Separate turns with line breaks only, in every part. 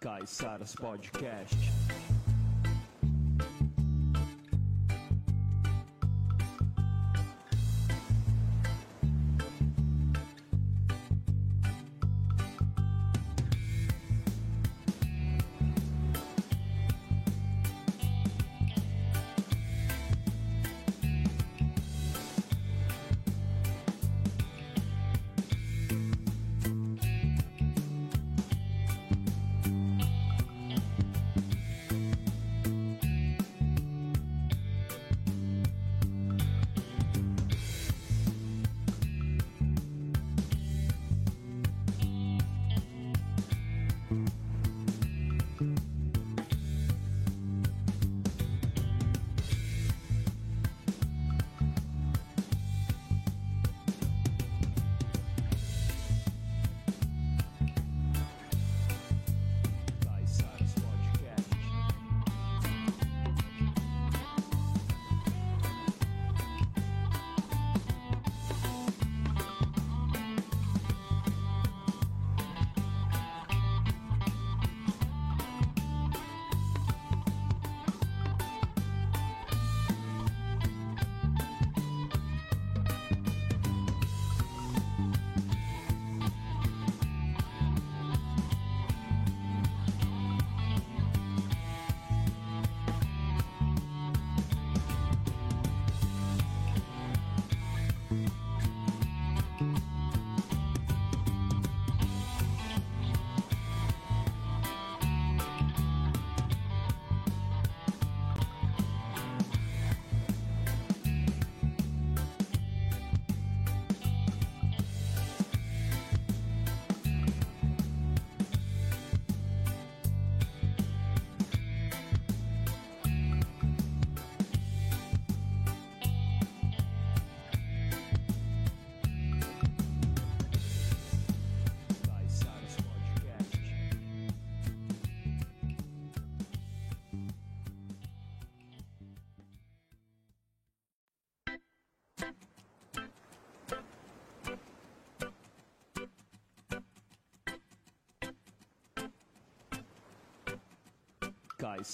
Caiçaras Podcast.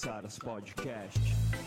Caiçaras Podcast.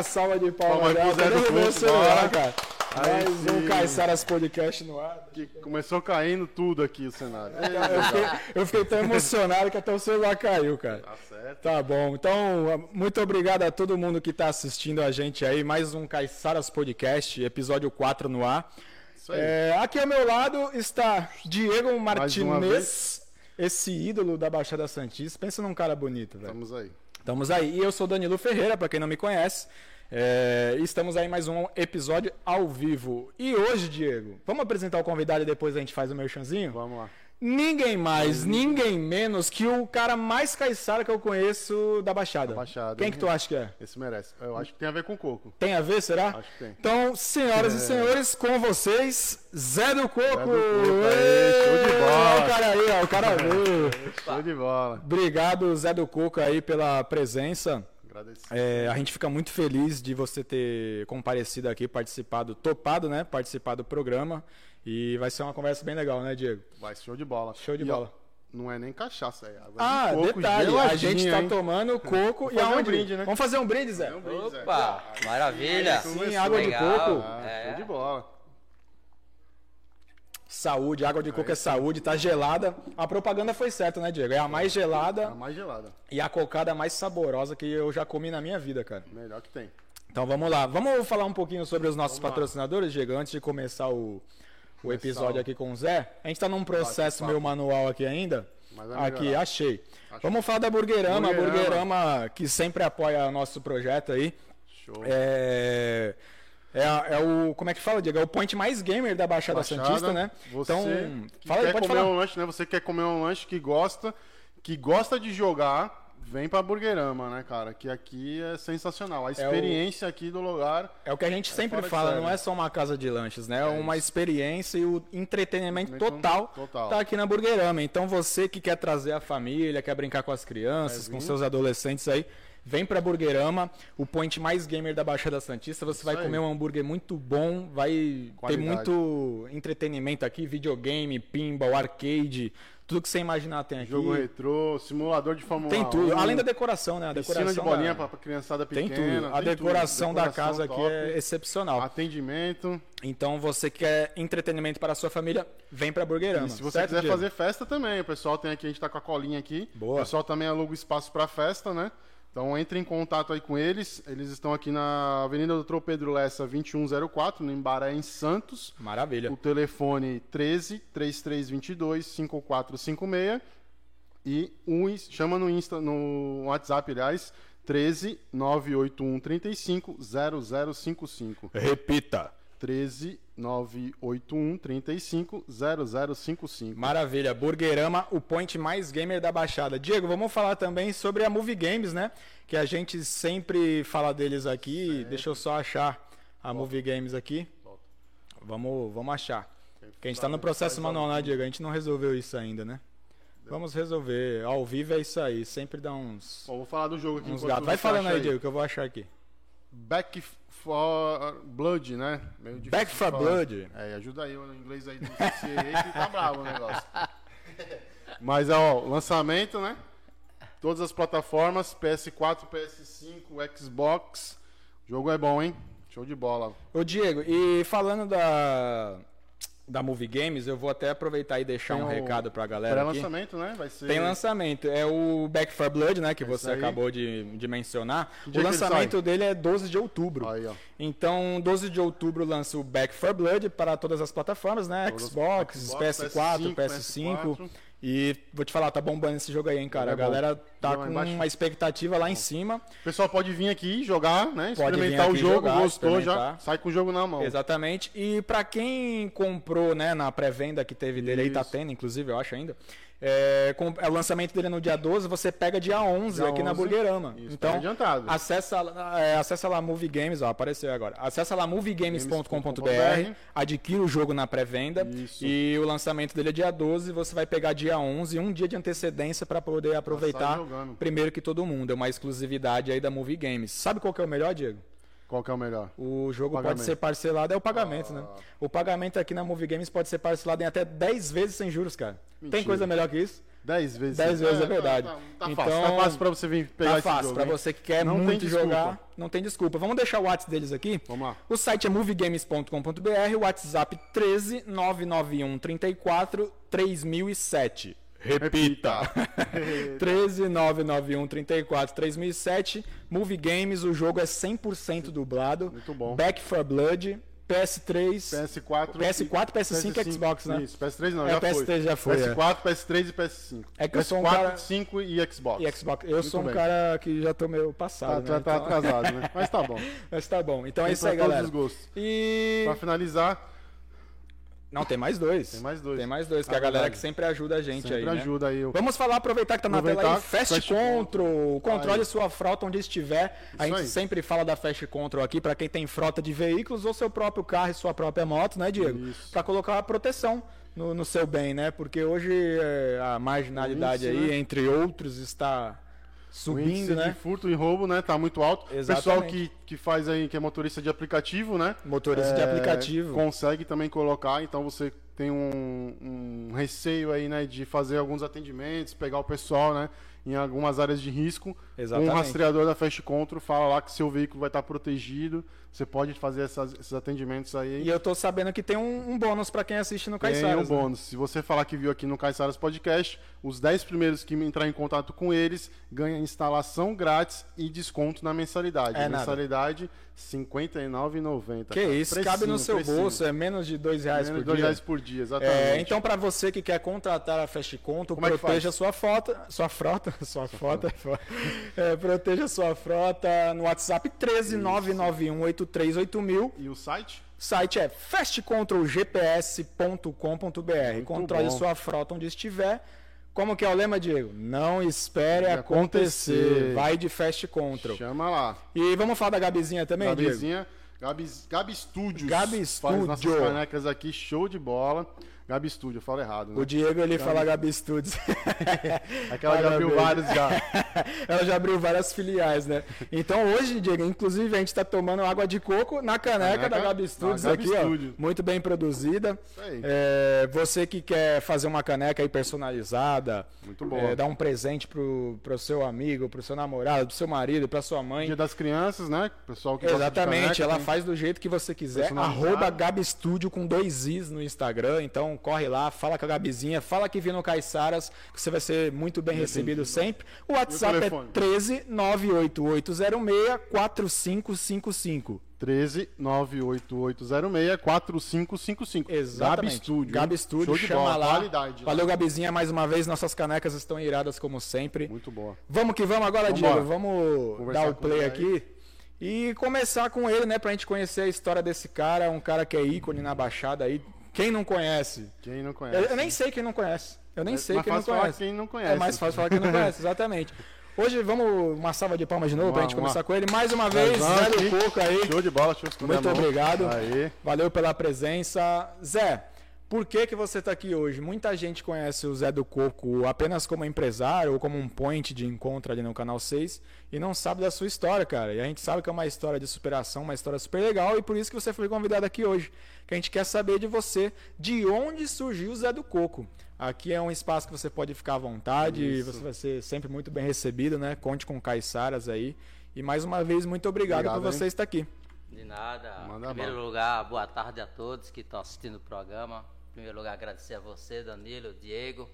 Uma salva de palmas.
Palmas pro Zé do
celular, cara?
Aí
Mais um
sim.
Caiçaras Podcast no ar.
Que começou caindo tudo aqui o cenário.
Eu fiquei, eu fiquei tão emocionado que até o celular caiu, cara.
Tá certo.
Tá bom. Então, muito obrigado a todo mundo que está assistindo a gente aí. Mais um Caiçaras Podcast, episódio 4 no ar.
Isso aí.
É, aqui ao meu lado está Diego Martinez, esse ídolo da Baixada Santista. Pensa num cara bonito, velho.
Estamos aí.
Estamos aí. E eu sou Danilo Ferreira, para quem não me conhece. É, estamos aí mais um episódio ao vivo. E hoje, Diego, vamos apresentar o convidado e depois a gente faz o merchanzinho?
Vamos lá.
Ninguém mais, ninguém menos que o cara mais caiçara que eu conheço da Baixada.
Da Baixada,
Quem que tu acha que é?
Esse merece. Eu acho que tem a ver com coco.
Tem a ver, será?
Acho que tem.
Então, senhoras e senhores, com vocês, Zé do Coco.
Zé do Coco show de bola.
O cara aí, ó, o cara veio.
Show de bola.
Obrigado, Zé do Coco, aí pela presença. É, a gente fica muito feliz de você ter comparecido aqui, participado, topado, né? Participar do programa. E vai ser uma conversa bem legal, né, Diego?
Vai, show de bola.
Show de
E, ó,
bola.
não é nem cachaça, é água
Ah,
de coco
detalhe, a gente tá
hein?
tomando coco e
fazer um
aonde?
brinde, né?
Vamos fazer um brinde, Zé?
É um brinde, Zé.
Opa, maravilha.
Sim, água de
Legal.
coco.
Ah,
É.
Show de bola.
Saúde, água de coco é saúde, tá gelada. A propaganda foi certa, né, Diego? É a mais
A
gelada
mais gelada.
e a cocada mais saborosa que eu já comi na minha vida, cara.
Melhor que tem.
Então vamos lá. Vamos falar um pouquinho sobre os nossos patrocinadores, Diego, antes de começar o, o episódio
o-
aqui com o Zé. A gente tá num processo meio manual aqui ainda.
Vai
Aqui,
melhorar.
achei. Vamos falar da Burguerama, a
Burguerama.
Burguerama que sempre apoia o nosso projeto aí.
Show.
É, é, é o. Como é que fala, Diego? É o point mais gamer da Baixada,
Baixada,
Santista, né?
Você
então, fala aí,
quer
pode
comer
falar.
um lanche, né? Você quer comer um lanche que gosta, que gosta de jogar, vem pra Burguerama, né, cara? Que aqui é sensacional. A experiência aqui do lugar
É o que a gente sempre
fora de
fala, não é só uma casa de lanches, né? É uma experiência e o entretenimento total,
total.
tá aqui na Burguerama. Então você que quer trazer a família, quer brincar com as crianças, com seus adolescentes aí, vem pra Burguerama, o point mais gamer da Baixada Santista. Você vai
aí.
comer um hambúrguer muito bom, vai ter
Qualidade.
muito entretenimento aqui, videogame, pinball, arcade, tudo que você imaginar tem aqui.
Jogo retrô, simulador de Fórmula
Tem tudo,
1,
além da decoração, né? A
piscina
decoração
de bolinha
da-
pra, pra criançada
Tem
pequena.
tudo. A
tem
decoração,
tudo.
da
Decoração
casa aqui
top.
é excepcional.
Atendimento.
Então você quer entretenimento para a sua família, vem pra Burguerama.
E se você
certo,
quiser
Diego?
fazer festa também, o pessoal tem aqui, a gente tá com a colinha aqui.
Boa.
O pessoal também aluga espaço para festa, né? Então entre em contato aí com eles. Eles estão aqui na Avenida Doutor Pedro Lessa 2104, no Embaré, em Santos.
Maravilha.
O telefone 13 3322 5456 e um, chama no Insta, no WhatsApp, aliás, 13 981 35 0055.
Repita.
13 981 35 0055.
Maravilha. Burguerama, o point mais gamer da Baixada. Diego, vamos falar também sobre a Movie Games, né? Que a gente sempre fala deles aqui. Deixa eu só achar a Movie Games aqui. Vamos, vamos achar. Que a gente tá no processo manual, né, Diego? A gente não resolveu isso ainda, né? Vamos resolver. Ao vivo é isso aí. Sempre dá uns,
Bom, vou falar do jogo aqui.
uns gatos. Vai falando
acha
aí, Diego, que eu vou achar aqui.
Back for Blood, né? Meio difícil
Back for. Blood.
É, ajuda aí o inglês aí do CCA aí que tá bravo o negócio. Mas, ó, lançamento, né? Todas as plataformas, PS4, PS5, Xbox. O jogo é bom, hein? Show de bola.
Ô Diego, e falando da, da Movie Games, eu vou até aproveitar e deixar
Tem
um
o
recado pra galera aqui.
Pré-lançamento, né? Vai ser.
Tem lançamento, é o Back 4 Blood, né, que você
aí.
acabou de, de mencionar. O lançamento dele é 12 de outubro.
Aí.
Então, 12 de outubro lança o Back 4 Blood para todas as plataformas, né? Xbox,
Xbox,
PS4,
PS5,
PS5. E vou te falar, tá bombando esse jogo aí, hein, cara.
É
A galera tá
Não,
com
embaixo.
uma expectativa lá em cima.
O pessoal pode vir aqui jogar, né? Experimentar o jogo,
jogar,
gostou, já sai com o jogo na mão.
Exatamente. E pra quem comprou, né, na pré-venda que teve dele aí, tá
Isso.
tendo, inclusive, eu acho ainda. É, com- é, o lançamento dele é no dia 12, você pega dia 11
Dia
aqui na
11.
Burguerama.
Isso,
então,
tá adiantado.
acessa, lá- é, acessa lá Movie Games, ó, apareceu agora. Acessa lá moviegames.com.br, adquira o jogo na pré-venda e o lançamento dele é dia 12, você vai pegar dia 11, um dia de antecedência para poder aproveitar
jogando.
primeiro que todo mundo. É uma exclusividade aí da Movie Games. Sabe qual que é o melhor, Diego?
Qual que é o melhor?
O jogo
Pagamento.
pode ser parcelado, é o pagamento, né? O pagamento aqui na Movie Games pode ser parcelado em até 10 vezes sem juros, cara. Tem
Mentira.
coisa melhor que isso?
10 vezes.
10 vezes é verdade.
Tá, tá
Então,
fácil, tá fácil pra você vir pegar
tá
esse
fácil,
jogo.
pra
hein?
você que quer
Não tem
muito jogar, não tem desculpa. Vamos deixar o WhatsApp deles aqui?
Vamos lá.
O site é moviegames.com.br, o WhatsApp 13 991 34 3007. Repita. 13 991 34 3007. Movie Games, o jogo é 100% dublado.
Muito bom.
Back for Blood. PS3,
PS4,
PS4, PS5 e Xbox, né?
Isso, PS3 não,
É,
já
PS3
foi.
já foi, é.
PS4, PS3 e PS5.
É que eu
PS4,
sou um cara-
5 e Xbox.
e Xbox. Eu
Muito
sou um
bem.
cara que já tô meio
Tá,
passado,
tá,
né?
tá
Então-
atrasado, né? Mas tá bom.
Mas tá bom. Então é isso aí, galera.
os gostos.
E
Pra finalizar,
não tem mais dois.
Tem mais dois.
Tem mais dois, que
Ah,
é a galera
verdade.
que sempre ajuda a gente
sempre
aí, né?
ajuda aí. o-
Vamos falar, aproveitar que tá na tela aí, Fast,
Fast
Control. Controle
Aí.
sua frota onde estiver. a gente
aí.
sempre fala da Fast Control aqui para quem tem frota de veículos ou seu próprio carro e sua própria moto, né, Diego?
Isso.
Para colocar a proteção no, no seu bem, né? Porque hoje é, a marginalidade
O índice,
aí,
né?
entre outros, está subindo, né?
de furto e roubo, né, tá muito alto. O Pessoal
Exatamente.
que, que faz aí, que é motorista de aplicativo, né?
Motorista de
é,
aplicativo.
Consegue também colocar, então você tem um, um receio aí, né, de fazer alguns atendimentos, pegar o pessoal, né, em algumas áreas de risco.
Exatamente.
Um rastreador da Fast Control fala lá que seu veículo vai estar protegido, você pode fazer essas- esses atendimentos aí.
E eu tô sabendo que tem um, um bônus para quem assiste no
Tem
Caiçaras.
um
né?
bônus. Se você falar que viu aqui no Caiçaras Podcast, os 10 primeiros que entrar em contato com eles ganham instalação grátis e desconto na mensalidade.
É
mensalidade R$ 59,90.
Que isso, cabe no seu
precinho.
bolso, é menos de dois reais
Menos
por
de dois
dia.
reais por dia, exatamente.
É, então, para você que quer contratar a Fast Conto,
Como é
proteja
faz?
sua frota, sua frota, sua frota, é, proteja sua frota no WhatsApp 13991838000.
E o site?
Site é fastcontrolgps.com.br. Controle
bom.
sua frota onde estiver. Como que é o lema, Diego? Não espere acontecer.
acontecer.
Vai de Fast Control.
Chama lá.
E vamos falar da Gabizinha também, Diego?
Gabizinha, Gabi, Gabi Studios.
Gabi
Faz nossas canecas aqui, show de bola. Gabi Studio, eu falo errado, né?
O Diego, ele fala Gabi Studios.
Aquela já abriu
Parabéns.
vários já.
Ela já abriu várias filiais, né? Então hoje, Diego, inclusive a gente tá tomando água de coco na caneca,
Caneca
da Gabi Studios
Gabi
aqui,
Studio.
ó. Muito bem produzida. É, você que quer fazer uma caneca aí personalizada,
Muito boa.
é, dar um presente pro, pro seu amigo, pro seu namorado, pro seu marido, pra sua mãe.
Dia das crianças, né? Pessoal que
Exatamente,
caneca,
ela
tem-
faz do jeito que você quiser. Arroba Gabi Studio com dois Is no Instagram. Então corre lá, fala com a Gabizinha, fala que viu no Caiçaras, que você vai ser muito bem recebido sempre. O WhatsApp é
telefone?
13 98806 4555.
13 98806 4555.
Exatamente.
Gabi Studio.
Gabi Studio,
Show de
chama
bola,
lá.
Qualidade.
Valeu, Gabizinha, mais uma vez. Nossas canecas estão iradas como sempre.
Muito boa.
Vamos que vamos agora,
Vambora.
Diego. Vamos
Conversar
dar o play aqui e começar com ele, né? Pra gente conhecer a história desse cara, um cara que é ícone na Baixada aí. Quem não conhece?
Quem não
Eu,
conhece?
eu nem sei quem não conhece. Eu nem
É
sei quem não
fácil falar
conhece.
quem não conhece.
É mais fácil falar quem não conhece, exatamente. Hoje vamos uma salva de palmas de novo pra
lá,
gente
vamos
começar com ele. Mais uma vez,
Zezão
Zé do. Coco aí.
Show de bola, eu esconder
Muito
a
obrigado.
Aí.
Valeu pela presença. Zé, por que, que você está aqui hoje? Muita gente conhece o Zé do Coco apenas como empresário ou como um point de encontro ali no Canal 6 e não sabe da sua história, cara. E a gente sabe que é uma história de superação, uma história super legal e por isso que você foi convidado aqui hoje. Que a gente quer saber de você, de onde surgiu o Zé do Coco. Aqui é um espaço que você pode ficar à vontade,
Isso.
você vai ser sempre muito bem recebido, né? Conte com o Caiçaras aí. E mais uma vez, muito obrigado,
Obrigado,
por você
hein?
estar aqui.
De nada.
Manda
em primeiro
bala.
lugar, boa tarde a todos que estão assistindo o programa. Primeiro lugar, agradecer a você, Danilo, Diego,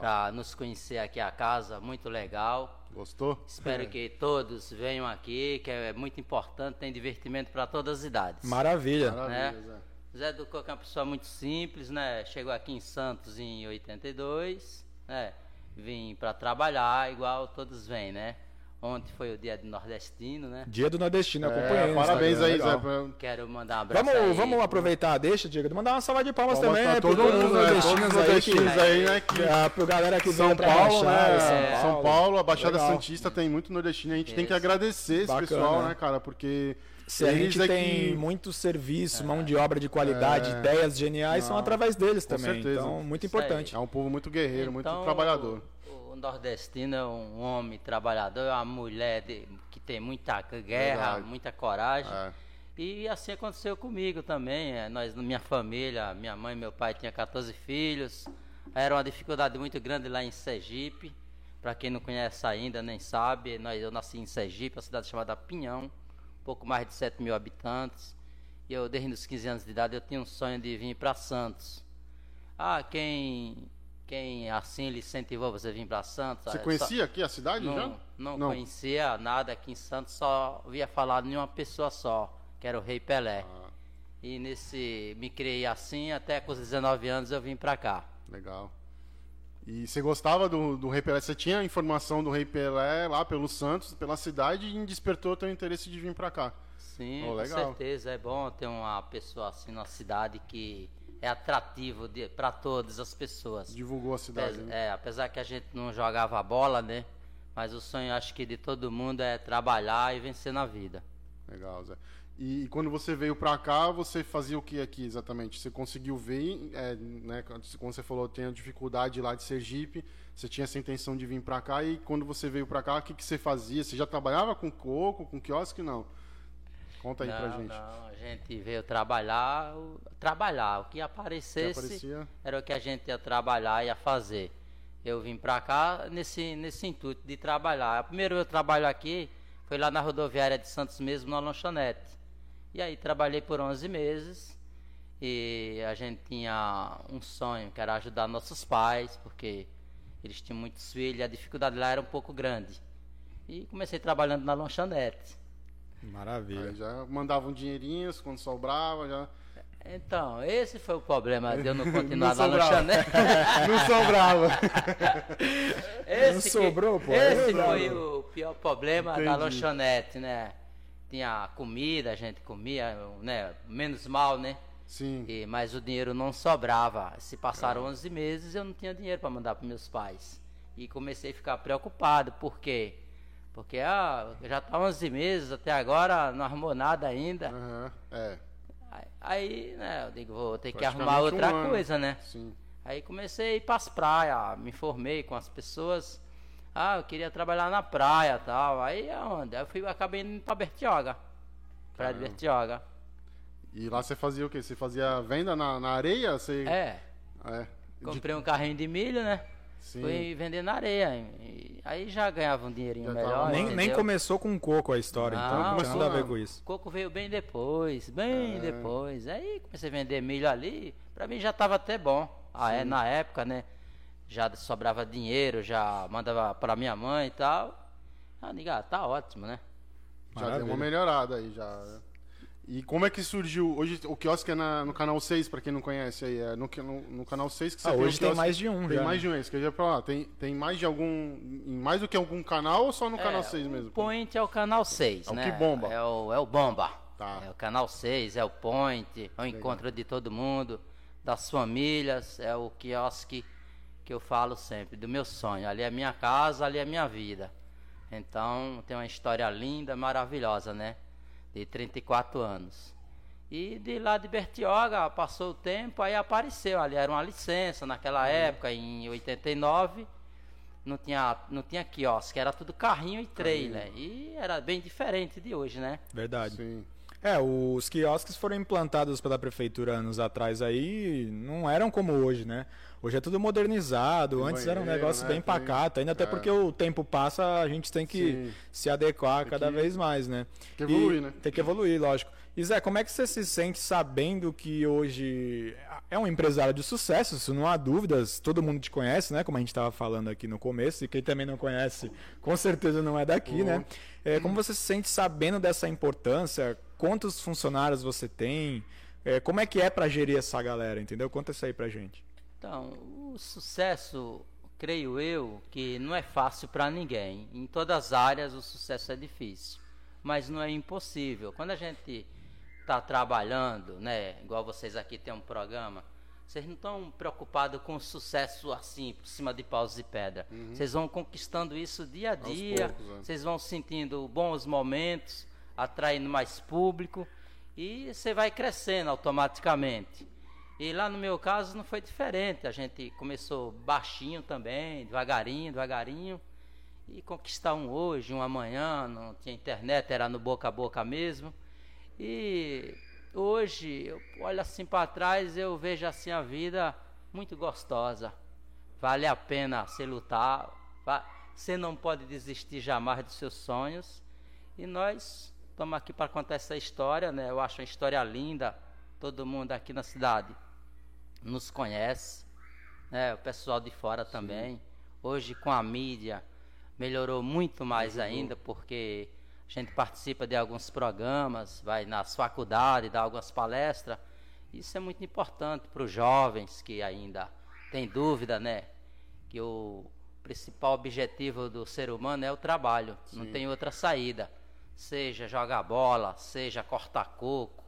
para nos conhecer aqui a casa, muito legal.
Gostou?
Espero que todos venham aqui, que é muito importante, tem divertimento para todas as idades.
Maravilha.
Maravilha,
né?
Zé.
Zé do Coco é uma pessoa muito simples, né? Chegou aqui em Santos em 82, né? Vim para trabalhar, igual todos vêm, né? Ontem foi o dia do nordestino, né?
Dia do Nordestino,
É,
acompanhei. no
parabéns aí, Zé.
Quero mandar um abraço
Vamos,
aí.
vamos aproveitar, deixa, Diego, mandar uma salva de palmas,
Palmas
também
pra
pro
todo mundo, né? Todos os
aí, que,
nordestinos aí, né? Que
é, pro galera que
São Paulo, né? São Paulo, a Baixada
Legal.
Santista tem muito nordestino. A gente tem que
Isso.
agradecer esse
Bacana.
pessoal, né, cara? Porque
Se a gente
é
tem
que-
muito serviço, mão de obra de qualidade, ideias geniais, são
Não,
através deles
com
também.
certeza.
Então, muito
Isso aí.
importante.
É um povo muito guerreiro, muito
Então,
trabalhador.
O, nordestino é um homem trabalhador, é uma mulher de- que tem muita guerra,
Verdade.
muita coragem.
É.
E assim aconteceu comigo também. é, Nós, minha família, minha mãe e meu pai tinham 14 filhos. Era uma dificuldade muito grande lá em Sergipe. Para quem não conhece ainda, nem sabe, nós, eu nasci em Sergipe, uma cidade chamada Pinhão, pouco mais de 7 mil habitantes. E eu, desde os 15 anos de idade, eu tinha um sonho de vir para Santos. Ah, quem, quem assim lhe incentivou você vir para Santos?
Você conhecia aqui a cidade
Não,
já?
não,
Não.
conhecia nada aqui em Santos, só via falar de uma pessoa só, que era o Rei Pelé.
Ah.
E nesse me criei assim, até com os 19 anos eu vim pra cá.
Legal. E você gostava do, do Rei Pelé? Você tinha a informação do Rei Pelé lá pelo Santos, pela cidade, e despertou o teu interesse de vir pra cá.
Sim,
Oh,
com certeza. É bom ter uma pessoa assim na cidade que é atrativo para todas as pessoas.
Divulgou a cidade.
Apes-
né?
é, apesar que a gente não jogava bola, né? Mas o sonho, acho que de todo mundo é trabalhar e vencer na vida.
Legal, Zé. E, quando você veio pra cá, você fazia o que aqui exatamente? Você conseguiu ver, é, né, quando você falou, tem a dificuldade lá de Sergipe, você tinha essa intenção de vir pra cá, e quando você veio pra cá, o que, que você fazia? Você já trabalhava com coco, com quiosque? Não. Conta aí pra
não,
gente.
não, a gente veio trabalhar, trabalhar. O que
Que
aparecesse
aparecia?
era o que a gente ia trabalhar e ia fazer. Eu vim pra cá nesse, nesse intuito de trabalhar. O primeiro eu trabalho aqui foi lá na rodoviária de Santos mesmo, na lanchonete. E aí trabalhei por 11 meses e a gente tinha um sonho, que era ajudar nossos pais, porque eles tinham muitos filhos e a dificuldade lá era um pouco grande. E comecei trabalhando na lanchonete.
Maravilha.
Aí já mandavam dinheirinhos quando sobrava, já.
Então, esse foi o problema de eu não continuar
Não
na
sobrava.
lanchonete.
Não sobrava.
Esse
Não
que-
sobrou, pô,
Esse
não
foi
sobrou.
o pior problema da
Entendi.
lanchonete, né? Tinha comida, a gente comia, né? Menos mal, né?
Sim.
E, mas o dinheiro não sobrava. Se passaram 11 meses, eu não tinha dinheiro para mandar para meus pais. E comecei a ficar preocupado. Por quê? Porque ah, já tá 11 meses, até agora não arrumou nada ainda.
Aham, É.
Aí- né, eu digo, vou ter que arrumar
um
outra
ano.
coisa, né?
Sim.
Aí comecei a ir pras praias, me formei com as pessoas. Ah, eu queria trabalhar na praia tal. Aí aonde? Aí eu fui, acabei indo pra Bertioga. Praia de Bertioga.
E lá você fazia o quê? Você fazia venda na, na areia? Você...
É,
É. De-
comprei um carrinho de milho, né?
Sim.
Fui vender na areia. E aí já ganhava um dinheirinho
Já
melhor.
tava-
Nem, nem começou com coco a história, então não tinha
começou
nada a ver com isso.
O coco veio bem depois, bem
É.
depois. Aí comecei a vender milho ali. Pra mim já tava até bom. Ah, é, na época, né? Já sobrava dinheiro, já mandava pra minha mãe e tal. Ah, digo, ah, tá ótimo, né?
Já deu
Maravilha.
uma melhorada aí já. né? E como é que surgiu? Hoje o quiosque é na- no canal 6, pra quem não conhece aí. É no, no, no canal 6 que você
Ah,
tem
hoje
o
tem mais de um
Tem
já,
mais
né?
de um, é isso que eu ia falar. Tem, tem mais de algum. Em mais do que algum canal ou só no canal
É,
6
o
mesmo?
Point é o canal 6,
É o
né?
que bomba.
É o, é o bomba.
Tá.
É o canal 6, é o Point, é o encontro de todo mundo, das famílias, é o quiosque que eu falo sempre, do meu sonho. Ali é minha casa, ali é minha vida. Então tem uma história linda, maravilhosa, né? De 34 anos. E de lá de Bertioga, passou o tempo, aí apareceu ali, era uma licença naquela época, em 89 não tinha, não tinha quiosque, era tudo carrinho e trailer. E era bem diferente de hoje, né?
Verdade.
Sim.
É, os quiosques foram implantados pela prefeitura anos atrás aí, não eram como hoje, né? Hoje é tudo modernizado,
Tem
antes era um
banheiro,
negócio
né?
bem
Tem-
pacato, ainda até
é.
porque o tempo passa, a gente tem que
Sim.
se adequar
Tem
cada
que-
vez mais, né?
que evoluir,
E-
né?
Tem que evoluir, lógico. E Zé, como é que você se sente sabendo que hoje é um empresário de sucesso, isso não há dúvidas, todo mundo te conhece, né? Como a gente estava falando aqui no começo, e quem também não conhece, com certeza não é daqui, né? É, como você se sente sabendo dessa importância? Quantos funcionários você tem? É, como é que é para gerir essa galera, entendeu? Conta isso aí pra gente.
Então, o sucesso, creio eu, que não é fácil para ninguém. Em todas as áreas o sucesso é difícil, mas não é impossível. Quando a gente está trabalhando, né, igual vocês aqui têm um programa, vocês não estão preocupados com o sucesso assim, por cima de paus e pedra. Vocês vão conquistando isso dia a dia,
poucos, é.
vocês vão sentindo bons momentos, atraindo mais público e você vai crescendo automaticamente. E lá no meu caso não foi diferente. A gente começou baixinho também, devagarinho, devagarinho. E conquistar um hoje, um amanhã, não tinha internet, era no boca a boca mesmo. E hoje, eu olho assim para trás, eu vejo assim a vida muito gostosa. Vale a pena você lutar. Você não pode desistir jamais dos seus sonhos. E nós estamos aqui para contar essa história, né? Eu acho uma história linda. Todo mundo aqui na cidade nos conhece, né? O pessoal de fora também. Hoje com a mídia melhorou muito mais ainda, porque A gente participa de alguns programas, vai nas faculdades, dá algumas palestras. Isso é muito importante para os jovens que ainda têm dúvida, né? Que o principal objetivo do ser humano é o trabalho, não tem outra saída. Seja jogar bola, seja cortar coco,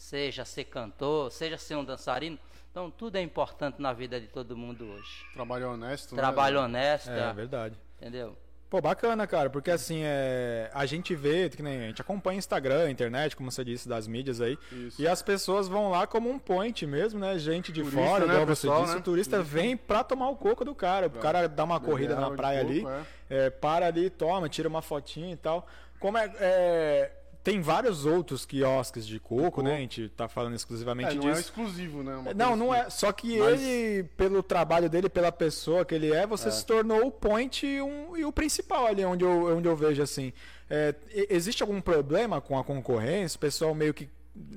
seja ser cantor, seja ser um dançarino. Então tudo é importante na vida de todo mundo hoje.
Trabalho honesto, né?
Trabalho honesto,
É verdade.
entendeu?
Pô, bacana, cara, porque assim, é, a gente vê, que nem a gente acompanha Instagram, internet, como você disse, das mídias aí,
Isso.
e as pessoas vão lá como um point mesmo, né? Gente de
Turista,
fora,
né,
igual você
pessoal,
disse,
né?
o turista
Turista.
vem pra tomar o coco do cara. O cara dá uma corrida na praia
coco,
ali,
é.
é, para ali, toma, tira uma fotinha e tal. Como é, é, tem vários outros quiosques de coco, né? A gente tá falando exclusivamente
É, não é
disso.
exclusivo, né? Uma
Não, não é. Só que
Mas-
ele, pelo trabalho dele, pela pessoa que ele é, você se tornou o point e, um- e o principal ali, onde eu, onde eu vejo assim. É, existe algum problema com a concorrência? O pessoal meio que.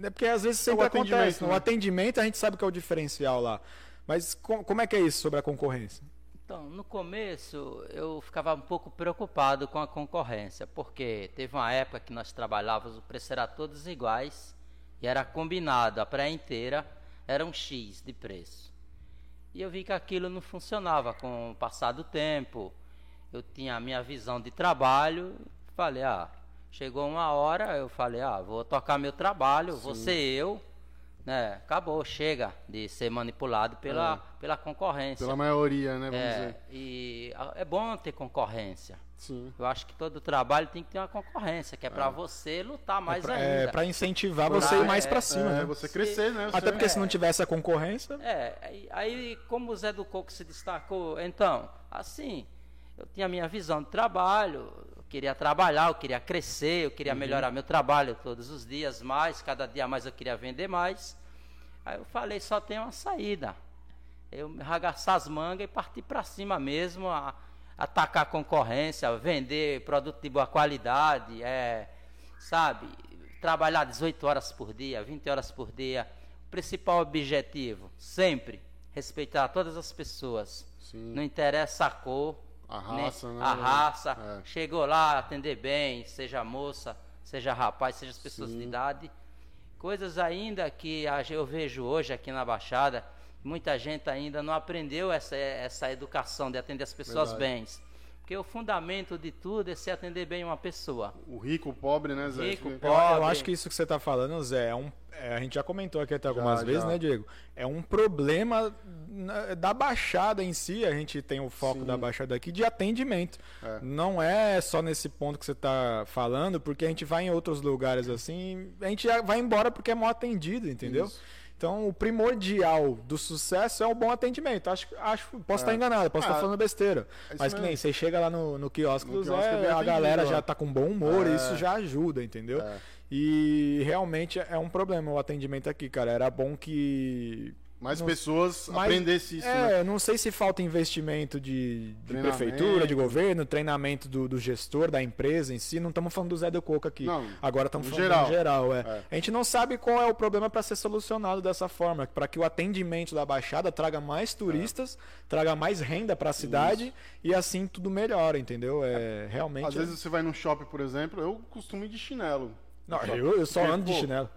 É porque às vezes sempre
atendimento,
acontece.
Né?
atendimento a gente sabe que é o diferencial lá. Mas co- como é que é isso sobre a concorrência?
Então, no começo eu ficava um pouco preocupado com a concorrência, porque teve uma época que nós trabalhávamos, o preço era todos iguais e era combinado, a praia inteira era um X de preço. E eu vi que aquilo não funcionava com o passar do tempo. Eu tinha a minha visão de trabalho, falei, ah, chegou uma hora, eu falei, ah, vou tocar meu trabalho, vou ser eu, né? Acabou, chega de ser manipulado pela, pela concorrência.
Pela maioria, né? Vamos
É,
dizer.
e é bom ter concorrência.
Sim.
Eu acho que todo trabalho tem que ter uma concorrência, que é para você lutar mais
É
ainda.
para incentivar
Pra-
você ir mais
é,
pra cima,
É,
né?
você crescer, né? Você-
Até porque se não tivesse a concorrência.
É, aí, aí como o Zé do Coco se destacou, então, assim, eu tinha a minha visão de trabalho, eu queria trabalhar, eu queria crescer, eu
Uhum.
queria melhorar meu trabalho todos os dias mais, cada dia mais eu queria vender mais. Aí eu falei, só tem uma saída. Eu me arregaçar as mangas e partir para cima mesmo, a- atacar a concorrência, vender produto de boa qualidade, é, sabe? Trabalhar 18 horas por dia, 20 horas por dia. O principal objetivo, sempre, respeitar todas as pessoas.
Sim.
Não interessa a cor,
A
nem
raça, né?
a raça.
É.
Chegou lá, atender bem, seja moça, seja rapaz, seja as pessoas de idade. Coisas ainda que eu vejo hoje aqui na Baixada, muita gente ainda não aprendeu essa, essa educação de atender as pessoas
Verdade.
bem. Porque o fundamento de tudo é se atender bem uma pessoa.
O rico, o pobre, né, Zé?
Rico,
Fica-
Eu, eu
Pobre.
acho que isso que você está falando, Zé, é um, é, a gente já comentou aqui até algumas
Já,
vezes,
já.
né, Diego? É um problema na- da Baixada em si, a gente tem o foco
Sim.
da Baixada aqui de atendimento.
É.
Não é só nesse ponto que você está falando, porque a gente vai em outros lugares assim, a gente vai embora porque é mal atendido, entendeu?
Isso.
Então, o primordial do sucesso é o bom atendimento. Acho, acho posso estar enganado, posso estar
Ah,
falando besteira.
é
Mas que nem você chega lá no, no quiosque
No
do
quiosque é
Zé, a galera já
ó.
tá com bom humor, e
É.
isso já ajuda, entendeu?
É.
E realmente é um problema o atendimento aqui, cara. Era bom que.
Mais
Não-
pessoas
Mas-
aprendessem isso, né?
é, não sei se falta investimento de, de prefeitura, de governo, treinamento do, do gestor, da empresa em si. Não estamos falando do Zé do Coco aqui.
Não,
Agora estamos falando
geral.
em geral. É.
É.
A gente não sabe qual é o problema para ser solucionado dessa forma, para que o atendimento da Baixada traga mais turistas, traga mais renda para a cidade e assim tudo melhora, entendeu? É realmente.
Às vezes você vai num shopping, por exemplo, eu costumo ir de chinelo.
Não, eu, eu só
Porque,
ando de
pô,
chinelo.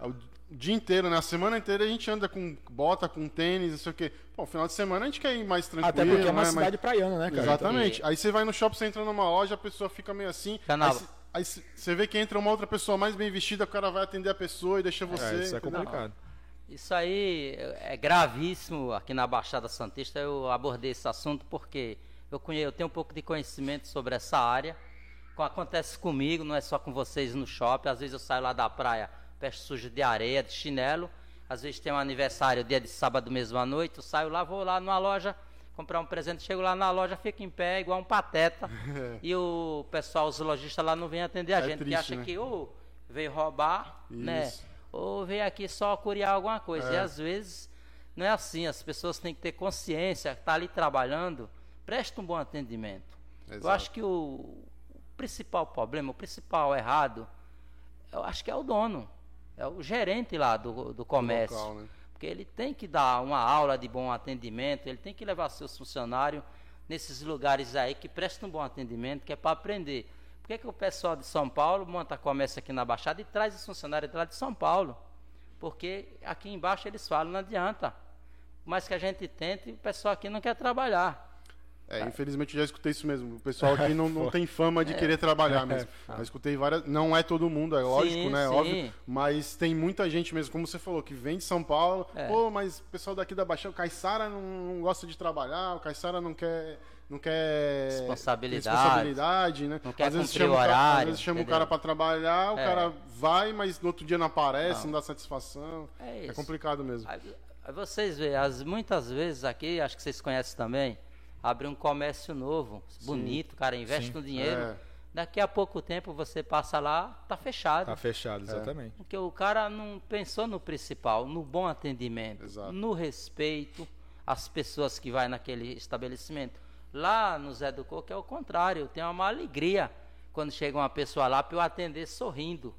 É O dia inteiro, né? A semana inteira a gente anda com bota, com tênis, não sei o quê. Pô, final de semana a gente quer ir mais tranquilo.
Até porque é uma
né?
cidade praiana, né, cara?
Exatamente.
E-
Aí você vai no shopping, você entra numa loja, a pessoa fica meio assim.
Fica na-
Aí, cê- aí cê- você vê que entra uma outra pessoa mais bem vestida, o cara vai atender a pessoa e deixa
Então,
você.
é, isso é complicado.
Isso aí é gravíssimo aqui na Baixada Santista. Eu abordei esse assunto porque eu, conhe- eu tenho um pouco de conhecimento sobre essa área. Co- Acontece comigo, não é só com vocês no shopping. Às vezes eu saio lá da praia, pé sujo de areia, de chinelo. Às vezes tem um aniversário, dia de sábado mesmo à noite. Eu saio lá, vou lá numa loja comprar um presente. Chego lá na loja, fico em pé, igual um pateta. e o pessoal, os lojistas lá não vêm atender a
É
gente, porque
triste,
acha
né?
que ou veio roubar, né?
Isso.
ou veio aqui só curiar alguma coisa. E
É.
às vezes não é assim, as pessoas têm que ter consciência, tá ali trabalhando, presta um bom atendimento. Eu
Exato.
acho que o, o principal problema, o principal errado, eu acho que é o dono, é o gerente lá do, do comércio.
local, né?
Porque ele tem que dar uma aula de bom atendimento, ele tem que levar seus funcionários nesses lugares aí que prestam um bom atendimento, que é para aprender. Por que, que o pessoal de São Paulo monta comércio aqui na Baixada e traz os funcionários de lá de São Paulo? Porque aqui embaixo eles falam, não adianta. Mas que a gente tente, o pessoal aqui não quer trabalhar.
É, infelizmente eu já escutei isso mesmo. O pessoal aqui não, não tem fama de querer trabalhar mesmo. Eu escutei várias. Não é todo mundo, é lógico,
Sim,
né?
sim.
Óbvio. Mas tem muita gente mesmo, como você falou, que vem de São Paulo.
É.
Pô, mas o pessoal daqui da Baixada, o Caissara não, não gosta de trabalhar, o Caissara não quer. Não quer
Responsabilidade.
responsabilidade, né?
Não quer
às vezes chama
o
o cara, às
horário,
vezes chama o
entendeu?
cara pra trabalhar, o
É.
cara vai, mas no outro dia não aparece, não, dá satisfação.
É
É, complicado mesmo.
Aí vocês veem, as, muitas vezes aqui, acho que vocês conhecem também, abre um comércio novo, bonito, o cara investe
Sim.
no dinheiro.
É.
Daqui a pouco tempo você passa lá, tá fechado.
Tá fechado, exatamente.
Porque o cara não pensou no principal, no bom atendimento,
Exato.
no respeito às pessoas que vai naquele estabelecimento. Lá no Zé do Coco é o contrário, eu tenho uma alegria quando chega uma pessoa lá para eu atender sorrindo,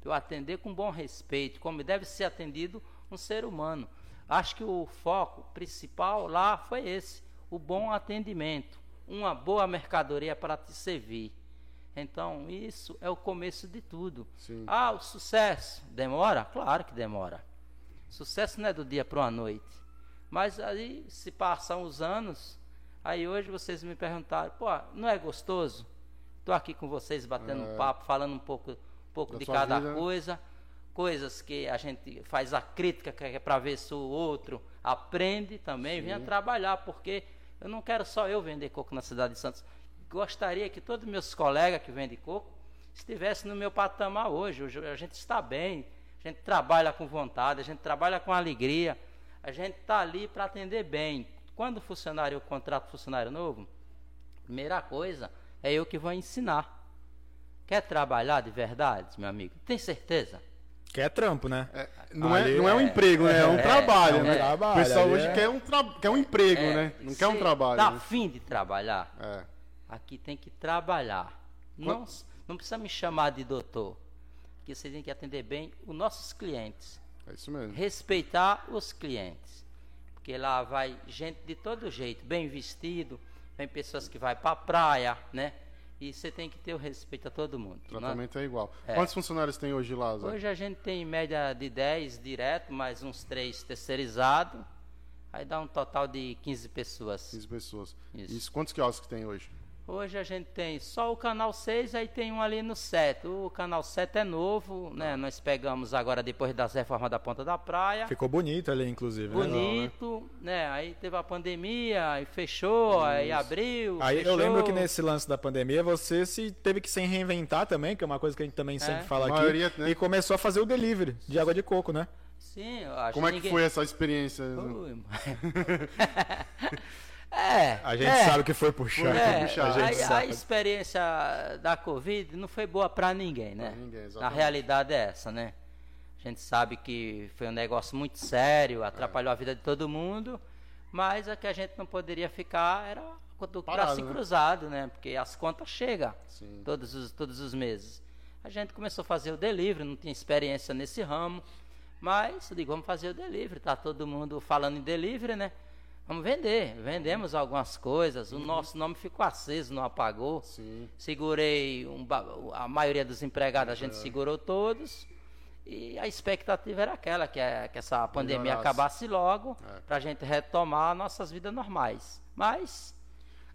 para eu atender com bom respeito, como deve ser atendido um ser humano. Acho que o foco principal lá foi esse, o bom atendimento, uma boa mercadoria para te servir. Então, isso é o começo de tudo.
Sim.
Ah, o sucesso demora? Claro que demora. Sucesso não é do dia para a noite. Mas aí, se passam os anos, aí hoje vocês me perguntaram, pô, não é gostoso? Estou aqui com vocês batendo um papo, falando um pouco, um pouco de cada
vida.
coisa, coisas que a gente faz a crítica que é para ver se o outro aprende também, venha trabalhar, porque eu não quero só eu vender coco na cidade de Santos. Gostaria que todos meus colegas que vendem coco estivessem no meu patamar hoje. Hoje a gente está bem, a gente trabalha com vontade, a gente trabalha com alegria, a gente está ali para atender bem. Quando o funcionário, eu contrato funcionário novo, primeira coisa é eu que vou ensinar. Quer trabalhar de verdade, meu amigo? Tem certeza?
Que é trampo, né?
É, não, é, não é um
é-
emprego, né? É um
é,
trabalho,
é
né? o pessoal
ali
hoje
é-
quer, um tra... quer um emprego, né? Não quer um trabalho.
Tá
né?
afim de trabalhar?
É.
Aqui tem que trabalhar. Não, não precisa me chamar de doutor. Aqui você tem que atender bem os nossos clientes.
É isso mesmo.
Respeitar os clientes. Porque lá vai gente de todo jeito, bem vestido, vem pessoas que vai para a praia, né? E você tem que ter o respeito a todo mundo.
O
né?
tratamento é igual.
É.
Quantos funcionários tem hoje lá, Zé?
Hoje a gente tem em média de 10 direto, mais uns 3 terceirizados. Aí dá um total de 15 pessoas.
15 pessoas.
Isso.
Isso. Quantos quiosques tem hoje?
Hoje a gente tem só o canal 6, aí tem um ali no 7. O canal 7 é novo, né? Nós pegamos agora depois das reformas da Ponta da Praia.
Ficou bonito ali, inclusive. né?
Bonito, né? Aí teve a pandemia, aí fechou, aí abriu.
Aí
fechou.
eu lembro que nesse lance da pandemia você se teve que se reinventar também, que é uma coisa que a gente também sempre fala
A
aqui.
maioria, né?
E começou a fazer o delivery de água de coco, né?
Sim, eu acho
Como é que
ninguém-
foi essa experiência?
Ui, mano. é.
A gente
é.
sabe que foi puxado.
É,
a gente
a, a
sabe.
experiência da Covid não foi boa para ninguém, né?
ninguém,
a realidade é essa, né? A gente sabe que foi um negócio muito sério, atrapalhou a vida de todo mundo, mas a que a gente não poderia ficar era com o
Parado,
braço
né?
cruzado, né? Porque as contas chegam
Sim.
todos os, todos os meses. A gente começou a fazer o delivery, não tinha experiência nesse ramo, mas eu digo, vamos fazer o delivery, tá todo mundo falando em delivery, né? Vamos vender. Vendemos algumas coisas, o nosso nome ficou aceso, não apagou.
Sim.
Segurei um a maioria dos empregados, a gente segurou todos. E a expectativa era aquela, que, é, que essa pandemia
Melhorasse.
acabasse logo,
É.
para a gente retomar nossas vidas normais. Mas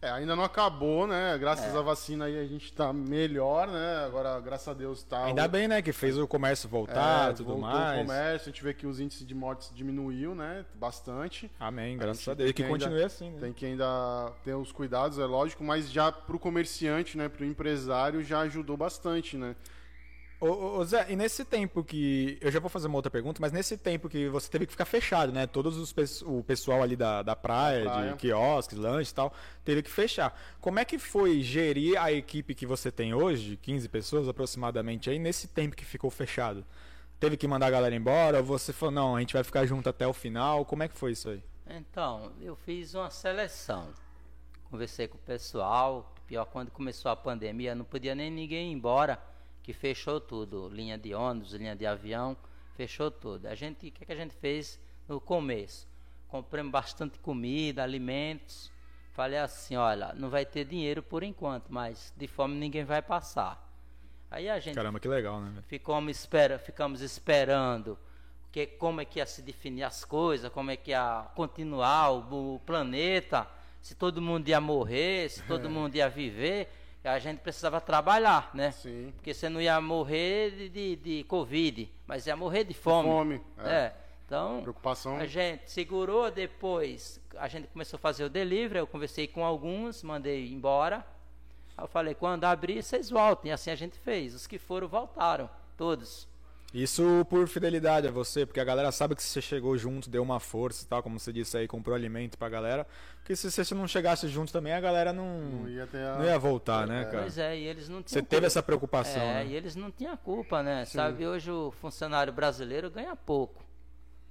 É, ainda não acabou, né?
É.
Graças à vacina aí a gente tá melhor, né? Agora, graças a Deus, tá.
Ainda bem, né? Que fez o comércio voltar
é,
tudo mais.
o comércio, a gente vê que os índices de mortes diminuiu, né? Bastante.
Amém,
A
graças
gente
a Deus. E que
ainda-
continue assim, né?
Tem que ainda ter os cuidados, é lógico, mas já pro comerciante, né? Pro empresário já ajudou bastante, né?
Ô, ô, Zé, e nesse tempo que. Eu já vou fazer uma outra pergunta, mas nesse tempo que você teve que ficar fechado, né? Todos os o pessoal ali da, da praia,
praia.
de quiosques, lanches e tal, teve que fechar. Como é que foi gerir a equipe que você tem hoje, de 15 pessoas aproximadamente, aí, nesse tempo que ficou fechado? Teve que mandar a galera embora? Ou você falou, não, a gente vai ficar junto até o final? Como é que foi isso aí?
Então, eu fiz uma seleção. Conversei com o pessoal. Pior, quando começou a pandemia, não podia nem ninguém ir embora, que fechou tudo. Linha de ônibus, linha de avião, fechou tudo. A gente, o que, que a gente fez no começo? Compramos bastante comida, alimentos, Falei assim, olha, não vai ter dinheiro por enquanto, mas de fome ninguém vai passar. Aí a gente
Caramba, que legal, né?
ficamos, espera, ficamos esperando que, como é que ia se definir as coisas, como é que ia continuar o, o planeta, se todo mundo ia morrer, se
É.
todo mundo ia viver, a gente precisava trabalhar, né?
Sim.
Porque você não ia morrer de, de, de Covid, mas ia morrer de fome.
fome, é.
é. Então,
Preocupação.
a gente segurou depois, a gente começou a fazer o delivery, eu conversei com alguns, mandei embora. Aí eu falei, quando abrir, vocês voltem. E assim a gente fez. Os que foram, voltaram. Todos.
Isso por fidelidade a você, porque a galera sabe que você chegou junto, deu uma força e tal, como você disse aí, comprou alimento pra galera. Porque se você não chegasse junto também, a galera não,
Não ia ter a...
não ia voltar, né,
É.
cara?
Pois é, e eles não tinham
Você teve
culpa.
essa preocupação,
É,
né?
e eles não tinham culpa, né? Sabe, hoje o funcionário brasileiro ganha pouco.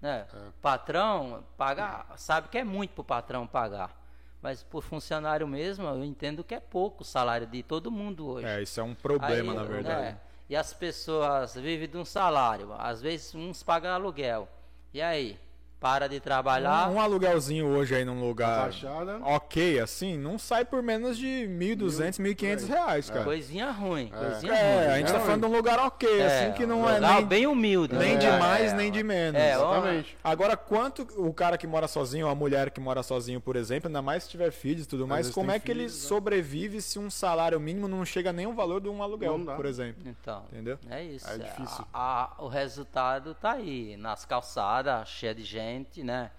Né?
É.
Patrão paga, sabe que é muito pro patrão pagar. Mas por funcionário mesmo, eu entendo que é pouco o salário de todo mundo hoje.
É, isso é um problema,
Aí,
na verdade.
né, E as pessoas vivem de um salário. Às vezes uns pagam aluguel. E aí? Para de trabalhar.
Um, um aluguelzinho hoje aí num lugar
Baixada.
ok, assim, não sai por menos de 1.200, 1.500 reais, cara.
Coisinha ruim, coisinha
É,
ruim.
a gente tá
Não,
falando de um lugar ok,
É,
assim, que não é
lugar
nem,
bem humilde.
nem
né?
de mais,
É,
nem de menos.
É,
Exatamente.
Agora, quanto o cara que mora sozinho, ou a mulher que mora sozinho, por exemplo, ainda mais se tiver filhos e tudo mais, como é que ele
filhos, né?
sobrevive se um salário mínimo não chega nem o valor de um aluguel, por exemplo?
Então,
Entendeu?
é isso.
É difícil.
A- a- o resultado tá aí, nas calçadas, cheia de gente, né?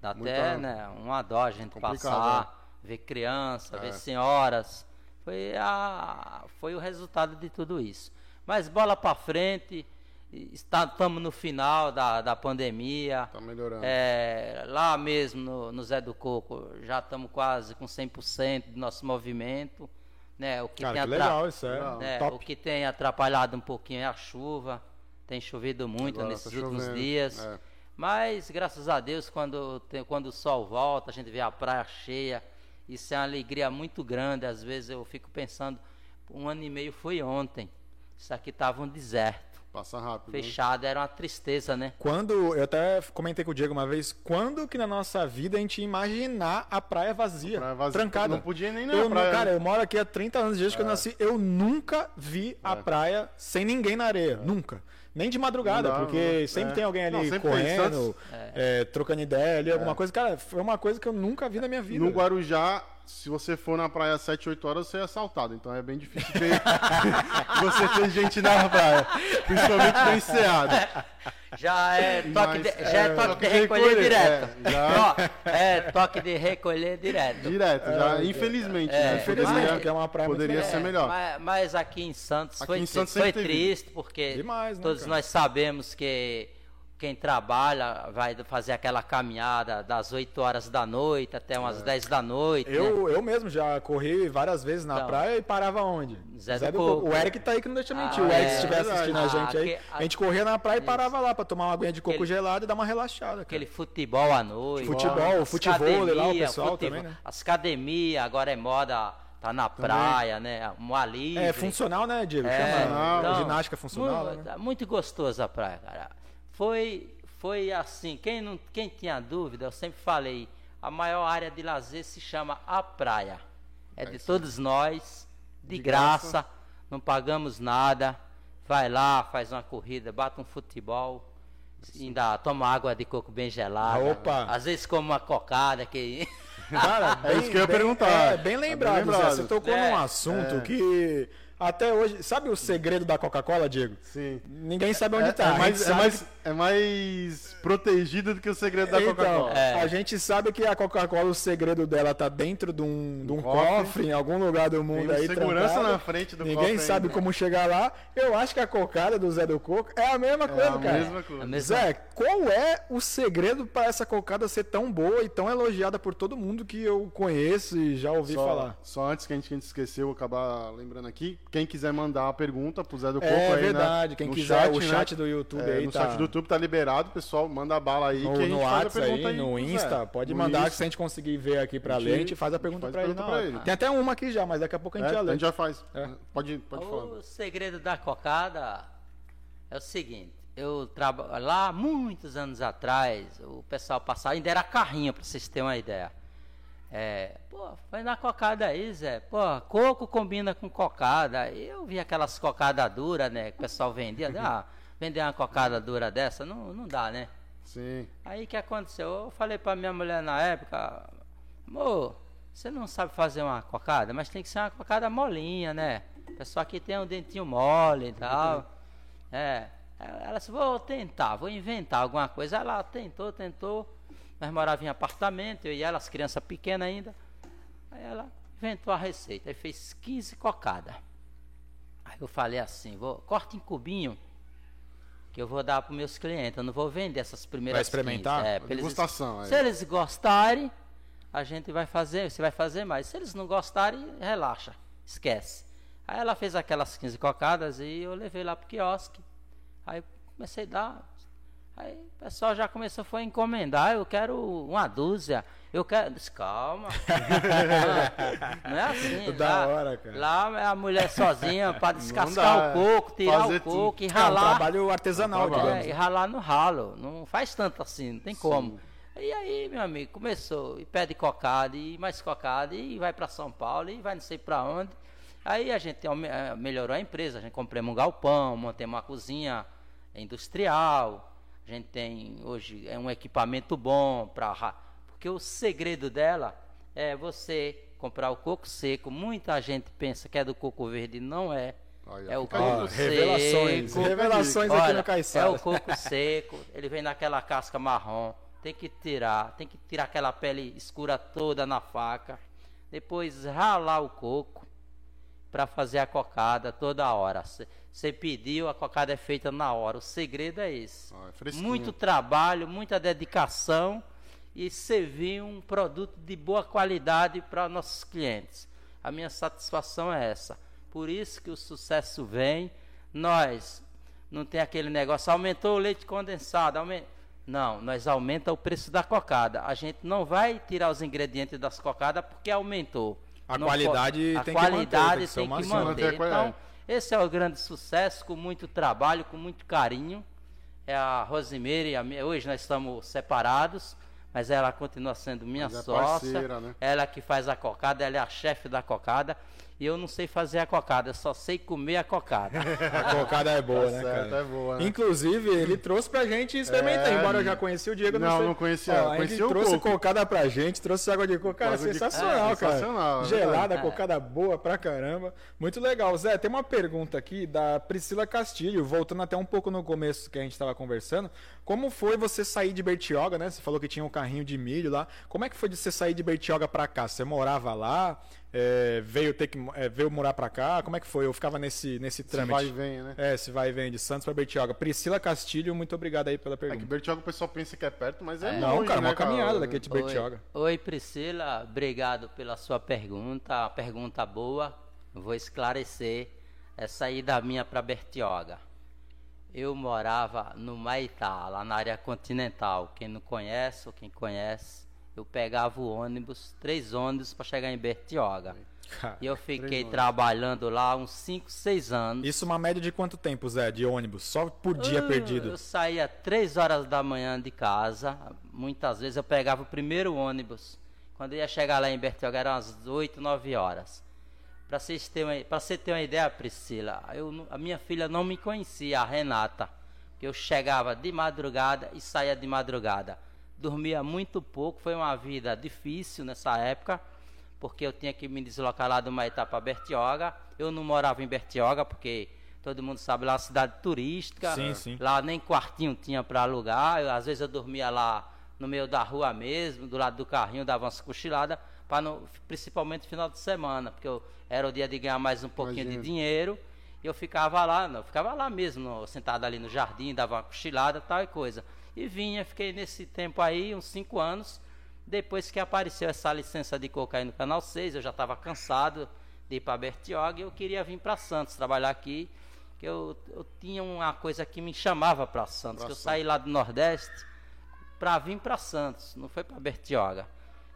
Dá até
Muita-
né, uma dó a gente passar, ver criança,
É.
ver senhoras. Foi, a, foi o resultado de tudo isso. Mas bola para frente, estamos no final da, da pandemia.
Tá melhorando.
É, lá mesmo no, no Zé do Coco, já estamos quase com 100% do nosso movimento. Né? O que
Cara,
tem
que legal, isso é
Legal.
é, o que tem atrapalhado um pouquinho é a chuva. Tem chovido muito
Agora
nesses
tá
últimos
chovendo,
dias.
é.
Mas, graças a Deus, quando, quando o sol volta, a gente vê a praia cheia. Isso é uma alegria muito grande. Às vezes eu fico pensando, um ano e meio foi ontem. Isso aqui estava um deserto.
Passa rápido. né?
Fechado, era uma tristeza, né?
Quando, eu até comentei com o Diego uma vez, quando que na nossa vida a gente ia imaginar a praia vazia,
A praia vazia,
trancada?
não podia nem na
eu,
praia,
Cara,
né?
eu moro aqui há 30 anos, desde que eu nasci, eu nunca vi a
É.
praia sem ninguém na areia, nunca. Nem de madrugada,
dá,
porque
não.
sempre
É.
tem alguém ali
Não,
correndo, é, trocando ideia ali, alguma coisa. Cara, foi uma coisa que eu nunca vi na minha vida.
No Guarujá, se você for na praia às 7, 8 horas, você é assaltado. Então é bem difícil ter você ter gente na praia. Principalmente na enseada.
Já é toque
Mas,
de,
é,
já é toque
toque
de
de
recolher,
recolher,
direto.
é, já.
Ó, é toque de recolher direto.
Direto, já,
É,
infelizmente.
é,
né?
Infelizmente,
Poderia-
porque é uma praia
Poderia ser melhor.
Mas, mas aqui em Santos
Aqui
foi,
em Santos
foi triste, porque
Demais, né,
todos
cara?
nós sabemos que quem trabalha vai fazer aquela caminhada das 8 horas da noite até umas 10 da noite. né?
Eu, eu mesmo já corri várias vezes na
Então.
praia e parava onde?
Zé do Coco.
O Eric tá aí que não deixa mentir.
Ah,
o Eric,
é,
se estiver
verdade.
assistindo a gente aí, a gente corria na praia e parava lá pra tomar uma aguinha de coco
Aquele-
gelado e dar uma relaxada. Cara.
Aquele futebol à noite.
Futebol,
as
futevôlei lá, o
academia,
pessoal
futebol-
também, né?
As academias, agora é moda, tá na praia, né? Um.
É funcional, né, Diego?
É,
Chama
então,
ginástica funcional.
Muito,
né?
muito gostoso a praia, cara. Foi, foi assim, quem, não, quem tinha dúvida, eu sempre falei, a maior área de lazer se chama a praia. É de todos nós, de,
De
graça,
graça.
não pagamos nada. Vai lá, faz uma corrida, bate um futebol, ainda toma água de coco bem gelada.
Opa!
Às vezes come uma cocada que.
Cara,
É isso que eu ia perguntar.
É, bem
É bem
lembrado, Zé.
lembrado.
Você tocou
É.
num assunto que até hoje. Sabe o segredo da Coca-Cola, Diego?
Sim.
Ninguém sabe onde
É,
tá.
é mais, é, mais, é mais protegido do que o segredo da
Então,
Coca-Cola.
É.
a gente sabe que a Coca-Cola, o segredo dela tá dentro de um, de um
cofre.
cofre, em algum lugar do mundo
Tem
aí.
segurança
trancado.
na frente do
Ninguém
cofre
sabe
ainda.
como chegar lá. Eu acho que a cocada do Zé do Coco é a mesma
É
coisa,
a
cara.
mesma coisa.
A mesma-
Zé, qual é o segredo para essa cocada ser tão boa e tão elogiada por todo mundo que eu conheço e já ouvi
Só,
falar?
só antes que a gente, que a gente esqueceu, vou acabar lembrando aqui. Quem quiser mandar a pergunta pro Zé do Coco
É
aí, né,
verdade, quem
no
quiser, o
né?
chat do YouTube
É,
aí
no
tá-
chat do YouTube tá liberado, pessoal. Manda a bala aí
No,
que a
no
a
WhatsApp
pergunta
aí,
aí
no
Zé.
Insta, pode
No
mandar que se a gente conseguir ver aqui pra
A gente-
ler, a gente faz a pergunta
faz
pra ele,
pergunta
na
pra
hora.
ele.
Tem até uma aqui já, mas daqui a pouco a gente
É,
já
a
lê.
gente já faz.
É.
Pode, pode falar.
O segredo da cocada é o seguinte, eu trabalho lá muitos anos atrás, o pessoal passava, ainda era carrinho, para vocês terem uma ideia. É, pô, vai na cocada aí, Zé. Pô, coco combina com cocada. Eu vi aquelas cocadas duras, né? Que o pessoal vendia. Ah, vender uma cocada dura dessa, não, não dá, né?
Sim.
Aí o que aconteceu? Eu falei pra minha mulher na época, amor, você não sabe fazer uma cocada, mas tem que ser uma cocada molinha, né? Pessoal aqui tem um dentinho mole e tal. É. Ela disse, vou tentar, vou inventar alguma coisa. Ela tentou, tentou. Nós morávamos em apartamento, eu e ela, as crianças pequenas ainda. Aí ela inventou a receita, aí fez 15 cocadas. Aí eu falei assim, vou, corta em cubinho, que eu vou dar para meus clientes. Eu não vou vender essas primeiras
Vai experimentar?
15. É, pra eles-
Degustação, é.
se eles gostarem, a gente vai fazer, você vai fazer mais. Se eles não gostarem, relaxa, esquece. Aí ela fez aquelas 15 cocadas e eu levei lá pro quiosque. Aí comecei a dar. Aí o pessoal já começou foi a encomendar, eu quero uma dúzia. Eu quero. Disse, Calma. não é assim.
Da
lá,
hora, cara.
Lá é a mulher sozinha para
dá,
descascar o coco, tirar o coco e
É um
ralar.
trabalho artesanal,
É um trabalho.
digamos.
É, e ralar no ralo. Não faz tanto assim, não tem como. E aí, meu amigo, começou. E pede cocada, e mais cocada, e vai para São Paulo, e vai não sei para onde. Aí a gente eh, melhorou a empresa, a gente compramos um galpão, montamos uma cozinha industrial. A gente tem hoje é um equipamento bom para. Porque o segredo dela é você comprar o coco seco. Muita gente pensa que é do coco verde, não é.
Olha,
é o coco.
Ó,
seco.
revelações, revelações aqui
Olha,
no Caissara.
É o coco seco, ele vem naquela casca marrom. Tem que tirar, tem que tirar aquela pele escura toda na faca. Depois ralar o coco para fazer a cocada toda hora. Você pediu, a cocada é feita na hora. O segredo é esse.
Ó, é.
Muito trabalho, muita dedicação e servir um produto de boa qualidade para nossos clientes. A minha satisfação é essa. Por isso que o sucesso vem. Nós não tem aquele negócio, aumentou o leite condensado, aumen- não, nós aumenta o preço da cocada. A gente não vai tirar os ingredientes das cocadas porque aumentou.
A
Não
qualidade
po- a
tem que manter,
qualidade
tem que ser
tem que.
Manter
manter.
qualidade.
Então, esse é o grande sucesso, com muito trabalho, com muito carinho. É a Rosimeire, e a hoje nós estamos separados, mas ela continua sendo minha
Mas é
sócia.
parceira, né?
Ela que faz a cocada, ela é a chefe da cocada. E eu não sei fazer a cocada, eu só sei comer a cocada.
A cocada é boa,
Tá
né,
certo,
cara?
é boa, né?
Inclusive, ele trouxe pra gente experimentar.
É,
Embora eu já conhecia o Diego,
não,
sei-
não conhecia,
Ó, a gente
conhecia o
trouxe
coco.
cocada pra gente, trouxe água de coco. Cara, sensacional,
É,
cara.
sensacional, é
Gelada,
verdade.
cocada boa pra caramba. Muito legal. Zé, tem uma pergunta aqui da Priscila Castilho, voltando até um pouco no começo que a gente tava conversando. Como foi você sair de Bertioga, né? Você falou que tinha um carrinho de milho lá. Como é que foi de você sair de Bertioga pra cá? Você morava lá? É, veio ter que é, veio morar pra cá? Como é que foi? Eu ficava nesse nesse
Se
trâmite.
vai e vem, né?
É, se vai e vem de Santos pra Bertioga. Priscila Castilho, muito obrigado aí pela
É que
pergunta.
Bertioga o pessoal pensa que é perto, mas é, longe,
Não, cara,
né,
uma caminhada daqui de
Oi,
Bertioga.
Oi, Priscila, obrigado pela sua pergunta, uma pergunta boa. Vou esclarecer essa ida minha para Bertioga. Eu morava no Maitá, lá na área continental. Quem não conhece ou quem conhece, eu pegava o ônibus, três ônibus para chegar em Bertioga.
Cara,
E eu fiquei trabalhando lá uns 5, 6 anos.
Isso uma média de quanto tempo, Zé, de ônibus? Só por dia perdido.
Eu saía três horas da manhã de casa. Muitas vezes eu pegava o primeiro ônibus. Quando eu ia chegar lá em Bertioga eram umas 8, 9 horas. Para vocês terem uma, pra você ter uma ideia, Priscila, eu, a minha filha não me conhecia, a Renata. Que eu chegava de madrugada e saía de madrugada. Dormia muito pouco, foi uma vida difícil nessa época, porque eu tinha que me deslocar lá do Maitá para Bertioga. Eu não morava em Bertioga, porque todo mundo sabe lá é uma cidade turística.
Sim, sim.
Lá nem quartinho tinha para alugar. Eu, às vezes eu dormia lá no meio da rua mesmo, do lado do carrinho, dava umas cochiladas, pra não, principalmente final de semana, porque eu, era o dia de ganhar mais um pouquinho
Imagina.
de dinheiro. E eu ficava lá, não, eu ficava lá mesmo, no- sentado ali no jardim, dava uma cochilada, tal e coisa. E vinha, fiquei nesse tempo aí, uns cinco anos. Depois que apareceu essa licença de coca aí no Canal 6, eu já estava cansado de ir para Bertioga e eu queria vir para Santos trabalhar aqui, que eu, eu tinha uma coisa que me chamava para Santos,
Pra
que eu saí lá do Nordeste para vir para Santos, não foi para Bertioga.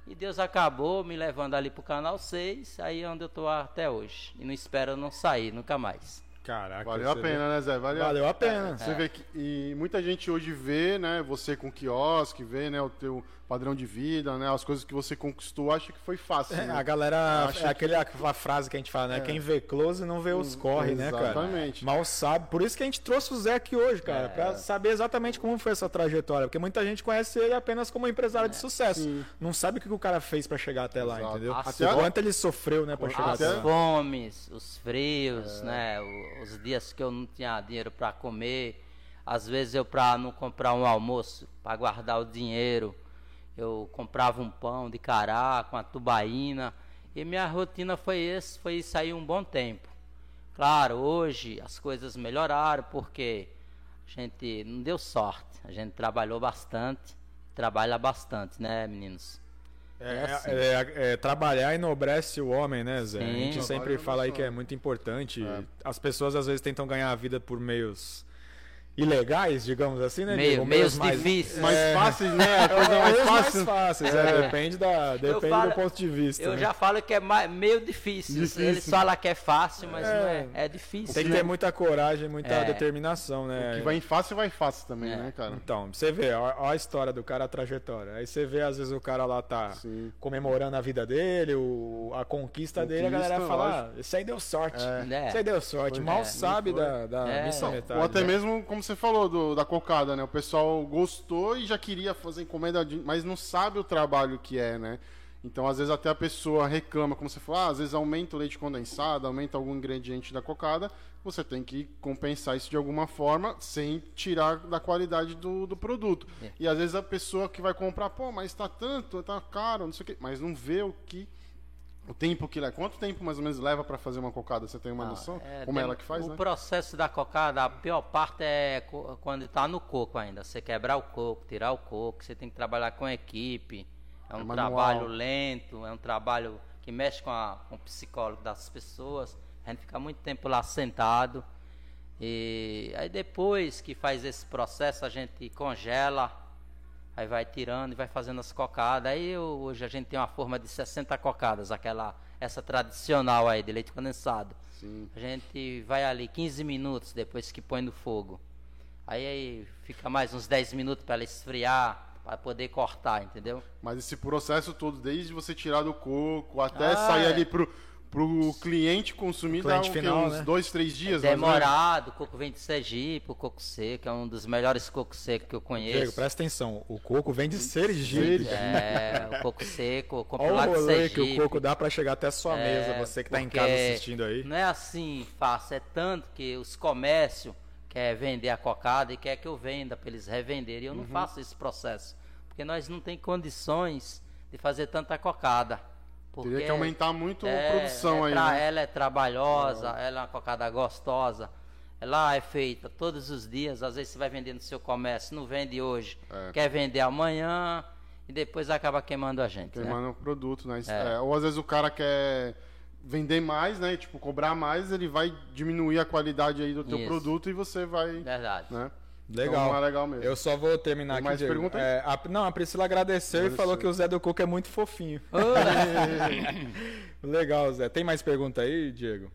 E Deus acabou me levando ali para o Canal 6, aí é onde eu estou até hoje. E não espero não sair, nunca mais.
Caraca.
Valeu a pena, né, Zé? Valeu,
Valeu a pena.
Você vê que e muita gente hoje vê, né, você com quiosque, vê, né, o teu padrão de vida, né, as coisas que você conquistou, acha que foi fácil.
vê-
né?
A galera,
Acha
é aquele, aquela frase que a gente fala, né? Quem vê close não vê os corre, né, cara?
Exatamente.
Mal sabe. Por isso que a gente trouxe o Zé aqui hoje, cara, pra saber exatamente como foi essa trajetória. Porque muita gente conhece ele apenas como empresário de sucesso.
Sim.
Não sabe o que o cara fez pra chegar até lá,
Exato.
entendeu?
Até-
O quanto ele sofreu, né, pra chegar
As
até lá.
fomes, os frios, né? o- Os dias que eu não tinha dinheiro para comer. Às vezes eu, para não comprar um almoço, para guardar o dinheiro, eu comprava um pão de cará com a tubaína. E minha rotina foi esse, foi isso aí um bom tempo. Claro, hoje as coisas melhoraram porque a gente não deu sorte. A gente trabalhou bastante, trabalha bastante, né, meninos?
É,
É assim.
é- é- trabalhar enobrece o homem, né, Zé? A
Sim.
gente sempre fala aí que é muito importante.
É.
As pessoas às vezes tentam ganhar a vida por meios ilegais, digamos assim, né?
Meio- meios
mais-
difíceis.
Mais
É.
fácil, né? A coisa mais fácil.
fáceis, é, depende, da, depende
falo-
do ponto de vista.
Eu
né?
já falo que é ma- meio difícil.
Difícil.
Eles falam que é fácil, mas
É.
não é. É difícil.
Tem que ter muita coragem, muita
É.
determinação, né?
Que vai em fácil, vai fácil também,
É.
né, cara?
Então, você vê, ó, ó a história do cara, a trajetória. Aí você vê, às vezes, o cara lá tá
Sim.
comemorando a vida dele, o, a conquista, dele, a galera fala, ah, isso aí deu sorte.
É.
Isso aí deu sorte.
Foi.
Mal
É,
sabe da, da
É.
missa metade.
Ou até
né?
mesmo, como você falou, do- da cocada, né? O pessoal gostou e já queria fazer encomenda, de- mas não sabe o trabalho que é, né? Então, às vezes, até a pessoa reclama, como você falou, ah, às vezes aumenta o leite condensado, aumenta algum ingrediente da cocada, você tem que compensar isso de alguma forma, sem tirar da qualidade do, do produto.
É.
E às vezes a pessoa que vai comprar, pô, mas tá tanto, tá caro, não sei o quê, mas não vê o que. O tempo que leva. Quanto tempo mais ou menos leva pra fazer uma cocada? Você tem uma
Não,
noção?
é,
como é
tem-
ela que faz,
o
né?
processo da cocada, a pior parte é quando está no coco ainda. Você quebrar o coco, tirar o coco, você tem que trabalhar com equipe. É um
É
trabalho lento, é um trabalho que mexe com, a- com o psicólogo das pessoas. A gente fica muito tempo lá sentado. E aí depois que faz esse processo, a gente congela, aí vai tirando e vai fazendo as cocadas. Aí hoje a gente tem uma forma de 60 cocadas, aquela essa tradicional aí de leite condensado.
Sim.
A gente vai ali 15 minutos depois que põe no fogo. Aí, aí fica mais uns 10 minutos para ela esfriar, para poder cortar, entendeu?
Mas esse processo todo, desde você tirar do coco até
Ah,
sair
é.
ali pro, pro cliente consumir, dá
Cliente
o quê?
final,
uns
né?
dois, três dias?
Demorado, o coco vem de Sergipe, o coco seco, é um dos melhores cocos secos que eu
Diego,
conheço.
presta atenção. O coco vem de Sergipe.
É, o coco seco, compro
Olha
lá
o
de
rolê que
Sergipe.
o coco dá pra chegar até a sua
É,
mesa. Você que tá em casa assistindo aí.
Não é assim fácil, é tanto que os comércios quer vender a cocada e quer que eu venda para eles revenderem. E eu não
Uhum.
faço esse processo, porque nós não tem condições de fazer tanta cocada. Porque
Teria que aumentar muito a
é-
produção
é
aí,
pra-
né?
Ela é trabalhosa, ela é uma cocada gostosa. Ela é feita todos os dias, às vezes você vai vender no seu comércio, não vende hoje,
É.
quer vender amanhã e depois acaba queimando a gente. né?
Queimando o produto, né?
É.
É, ou às vezes o cara quer vender mais, né? Tipo, cobrar mais, ele vai diminuir a qualidade aí do teu
Isso.
produto e você vai,
Verdade.
né?
Legal.
Então é legal mesmo.
Eu só vou terminar
Tem
aqui.
mais
Diego.
pergunta aí?
É, a- não, a Priscila agradeceu e
Agradeceu.
falou que o Zé do Coco é muito fofinho. Legal, Zé. Tem mais pergunta aí, Diego?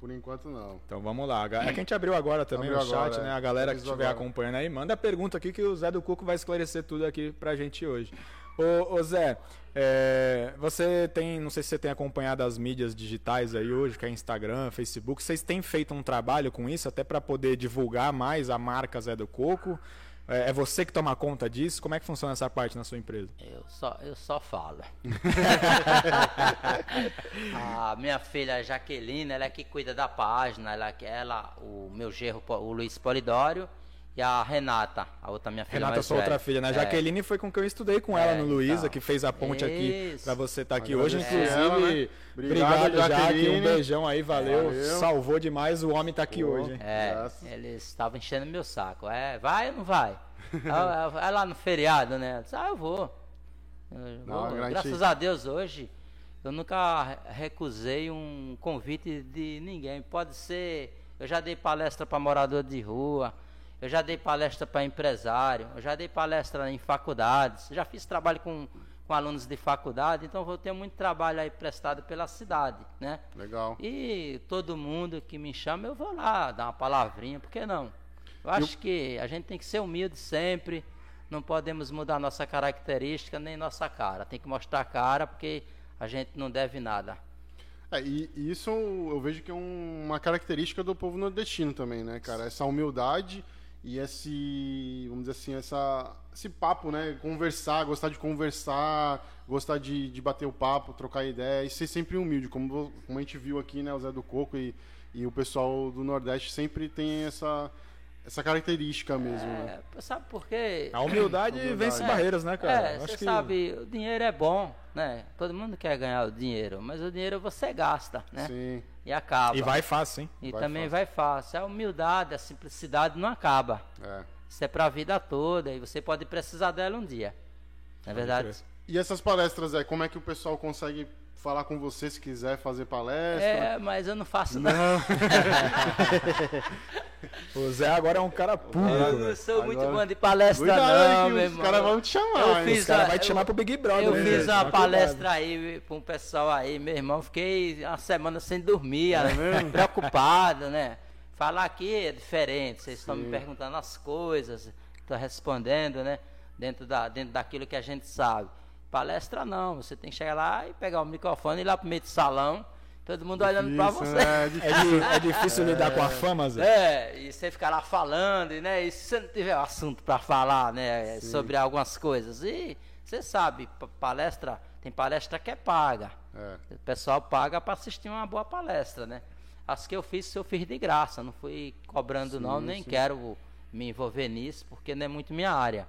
Por enquanto não.
Então vamos lá. É que a gente abriu agora também
Abriu
o chat,
agora,
né?
é.
A galera que estiver
agora.
acompanhando aí, manda pergunta aqui que o Zé do Cuco vai esclarecer tudo aqui pra gente hoje. Ô, ô Zé, é, você tem, não sei se você tem acompanhado as mídias digitais aí hoje, que é Instagram, Facebook, vocês têm feito um trabalho com isso até pra poder divulgar mais a marca Zé do Coco? É, é você que toma conta disso? Como é que funciona essa parte na sua empresa?
Eu só, eu só falo. a minha filha Jaqueline, ela é que cuida da página, ela, ela o meu gerro, o Luiz Polidório, e a Renata, a outra minha filha
Renata,
mais
sua outra
velha.
filha, né?
É.
Jaqueline foi com que eu estudei com ela
É,
no Luísa,
então.
que fez a ponte aqui pra você estar aqui hoje. Inclusive,
ela, né?
obrigado,
Obrigado,
Jaque.
Jaqueline.
Um beijão aí, valeu.
Valeu.
Salvou demais, o homem tá aqui
Pô.
hoje.
É,
Graças.
eles estavam enchendo meu saco. É, vai ou não vai? é, é lá no feriado, né? Eu disse, ah, eu vou. Eu
Não,
vou. Graças a Deus hoje eu nunca re- recusei um convite de ninguém. Pode ser, eu já dei palestra para morador de rua, eu já dei palestra para empresário, eu já dei palestra em faculdades, já fiz trabalho com, com alunos de faculdade, então eu tenho muito trabalho aí prestado pela cidade, né?
Legal.
E todo mundo que me chama, eu vou lá dar uma palavrinha, por que não? Eu acho que a gente tem que ser humilde sempre, não podemos mudar nossa característica nem nossa cara. Tem que mostrar a cara porque a gente não deve nada.
É, e, isso eu vejo que é um- uma característica do povo nordestino também, né, cara? Essa humildade e esse, vamos dizer assim, essa, esse papo, né? Conversar, gostar de conversar, gostar de, de bater o papo, trocar ideia e ser sempre humilde, como, como a gente viu aqui, né? O Zé do Coco e, e o pessoal do Nordeste sempre tem essa, essa característica mesmo, né?
É, sabe por quê?
A humildade,
Humildade.
vence
É,
barreiras, né, cara?
É, você
que-
sabe, o dinheiro é bom, né? Todo mundo quer ganhar o dinheiro, mas o dinheiro você gasta, né?
Sim.
E acaba.
E vai fácil, hein?
E
vai
também
fácil.
vai fácil. A humildade, a simplicidade não acaba.
É.
Isso é pra vida toda e você pode precisar dela um dia. Não é verdade?
E essas palestras, é, como é que o pessoal consegue falar com você se quiser fazer palestra?
É, mas eu não faço nada.
Não,
O Zé agora é um cara
Eu
público.
não sou muito
Agora-
bom de palestra,
Cuidado
não,
os
irmão.
caras vão te chamar.
Eu
Os caras
a-
vão te chamar pro Big Brother.
Eu
né,
fiz uma
Toma
palestra aí pra um pessoal aí, meu irmão. Fiquei uma semana sem dormir, preocupado, né? Falar aqui é diferente. Vocês estão me perguntando as coisas, estou respondendo, né? Dentro, da, dentro daquilo que a gente sabe. Palestra não, você tem que chegar lá e pegar o microfone e ir lá pro meio do salão, todo mundo olhando pra
Isso,
você.
né? É
É,
difícil.
di- é difícil lidar com a fama, Zé.
É, e você ficar lá falando, e, né? E se você não tiver assunto para falar, né? Sobre algumas coisas. E você sabe, pa- palestra, tem palestra que é paga.
É.
O pessoal paga para assistir uma boa palestra, né? As que eu fiz, eu fiz de graça, não fui cobrando não, nem
sim.
quero me envolver nisso, porque não é muito minha área,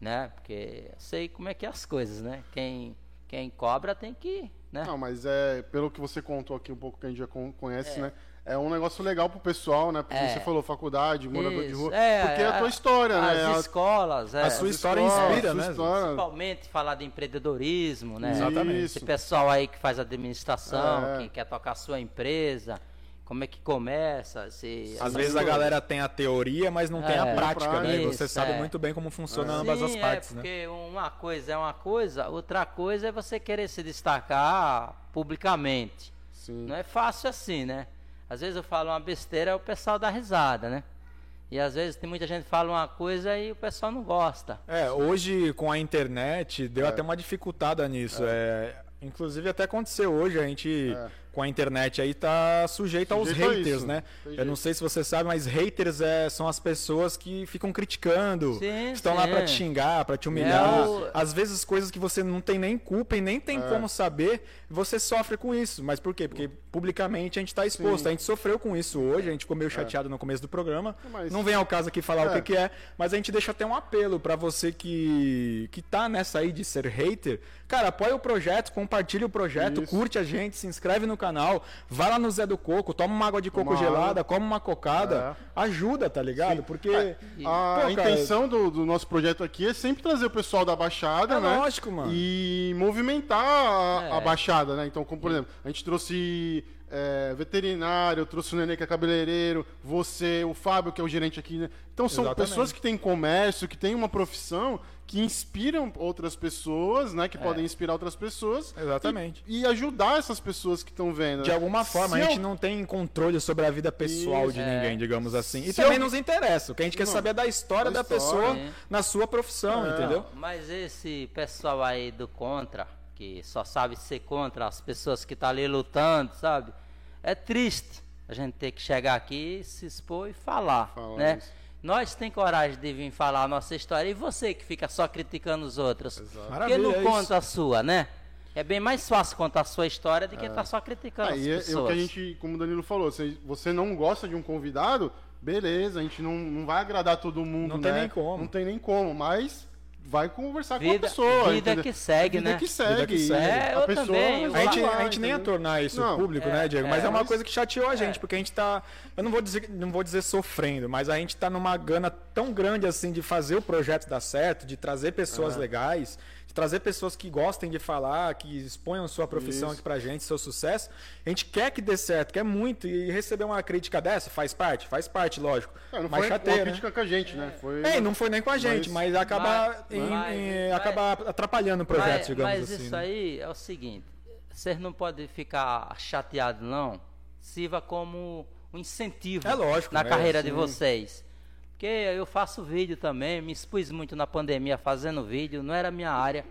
né? Porque eu sei como é que é as coisas, né? Quem, quem cobra tem que, né?
Não, mas é, pelo que você contou aqui, um pouco que a gente já con- conhece, né? É um negócio legal pro pessoal, né? Porque
É.
você falou faculdade, morador de
Isso,
rua.
é,
porque é a tua
a-
história, né?
As
A-
escolas, é,
a sua
as
história inspira, né?
história.
Principalmente falar de empreendedorismo, né?
Exatamente.
Esse pessoal aí que faz administração,
É.
que quer tocar a sua empresa, como é que começa, se...
Às vezes a galera tem a teoria, mas não tem a
É,
prática, né? E
isso,
você sabe
é.
muito bem como funciona
Sim,
ambas as
é,
partes, né?
porque uma coisa é uma coisa, outra coisa é você querer se destacar publicamente.
Sim.
Não é fácil assim, né? Às vezes eu falo uma besteira, o pessoal dá risada, né? E às vezes tem muita gente que fala uma coisa e o pessoal não gosta.
É, hoje com a internet
É.
deu até uma dificultada nisso. É. inclusive até aconteceu hoje, a gente
É.
com a internet aí tá sujeito aos haters,
isso.
né?
Tem
Eu não sei se você sabe, mas haters é, são as pessoas que ficam criticando,
Sim,
estão lá
sim.
pra te xingar, pra te humilhar.
É o-
Às vezes coisas que você não tem nem culpa e nem tem
É.
como saber, você sofre com isso. Mas por quê? Porque publicamente a gente tá exposto.
Sim.
A gente sofreu com isso hoje, a gente ficou meio chateado no começo do programa.
Mas-
Não vem ao caso aqui falar o
É.
que, que é, mas a gente deixa até um apelo pra você que, que tá nessa aí de ser hater. Cara, apoia o projeto, compartilha o projeto,
Isso.
curte a gente, se inscreve no canal, vai lá no Zé do Coco, toma uma água de coco
Toma
gelada,
água.
come uma cocada, ajuda, tá ligado? Porque.
É, A
Pô, cara,
intenção do, do nosso projeto aqui é sempre trazer o pessoal da Baixada,
É
né?
lógico, mano.
E movimentar a, a
É.
Baixada, né? Então, como por exemplo, a gente trouxe é, veterinário, eu trouxe o Nenê que é cabeleireiro, você, o Fábio que é o gerente aqui, né? Então são
Exatamente.
pessoas que têm comércio, que têm uma profissão, que inspiram outras pessoas, né? Que podem inspirar outras pessoas.
É. Exatamente.
E, e ajudar essas pessoas que estão vendo.
De
né?
alguma forma,
Se
a gente
eu-
não tem controle sobre a vida pessoal
Isso,
de
é.
ninguém, digamos assim. E
Se
também
eu-
nos interessa. O que a gente quer
Não.
saber é da história
Da
da,
história.
pessoa
É.
na sua profissão,
É.
entendeu?
Mas esse pessoal aí do contra, que só sabe ser contra as pessoas que estão ali lutando, sabe? É triste a gente ter que chegar aqui, se expor e falar,
Falar
né?
isso.
Nós tem coragem de vir falar a nossa história e você que fica só criticando os outros. Porque
Maravilha,
não
é
conta a sua, né? É bem mais fácil contar a sua história do que estar só criticando
Aí
as
é, é
pessoas.
o que a gente, como o Danilo falou, se você não gosta de um convidado, beleza, a gente não, não vai agradar todo mundo,
Não tem
né?
nem como.
Não tem nem como, mas vai conversar com a
Vida-
pessoa.
vida
entendeu?
que segue,
vida
né?
Que segue,
Vida que segue.
É,
a pessoa
também,
A gente,
lá,
a gente nem ia tornar isso
Não,
público,
é,
né, Diego? Mas
é,
é uma
mas-
coisa que chateou a gente,
É.
porque a gente tá. Eu não vou dizer, não vou dizer sofrendo, mas a gente tá numa gana tão grande assim de fazer o projeto dar certo, de trazer pessoas
É.
legais, de trazer pessoas que gostem de falar, que exponham sua profissão
Isso.
aqui pra gente, seu sucesso. A gente quer que dê certo, quer muito. E receber uma crítica dessa faz parte? Faz parte, lógico.
É, não
mas
foi
chateia,
uma
né?
crítica com a gente, né? Foi...
É, não foi nem com a gente, mas, acaba,
mas-
em-
mas-
em-
mas-
acaba atrapalhando o projeto,
mas,
digamos
mas
assim.
isso
né?
aí é o seguinte: vocês não podem ficar chateados, não. Sirva como um incentivo
É lógico,
na
é,
carreira de
sim.
vocês. Porque eu faço vídeo também, me expus muito na pandemia fazendo vídeo, não era minha área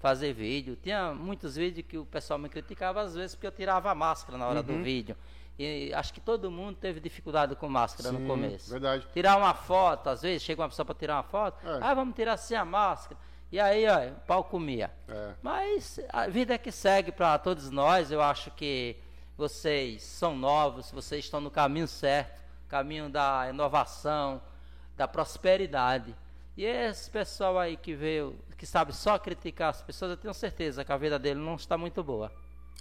fazer vídeo. Tinha muitos vídeos que o pessoal me criticava às vezes porque eu tirava a máscara na hora
Uhum.
do vídeo. E acho que todo mundo teve dificuldade com máscara
Sim,
no começo.
verdade.
Tirar uma foto, às vezes chega uma pessoa para tirar uma foto,
É.
ah, vamos tirar sem a máscara. E aí, ó, o pau comia.
É.
Mas a vida é que segue para todos nós. Eu acho que vocês são novos, vocês estão no caminho certo, caminho da inovação, da prosperidade. E esse pessoal aí que veio, que sabe só criticar as pessoas, eu tenho certeza que a vida dele não está muito boa.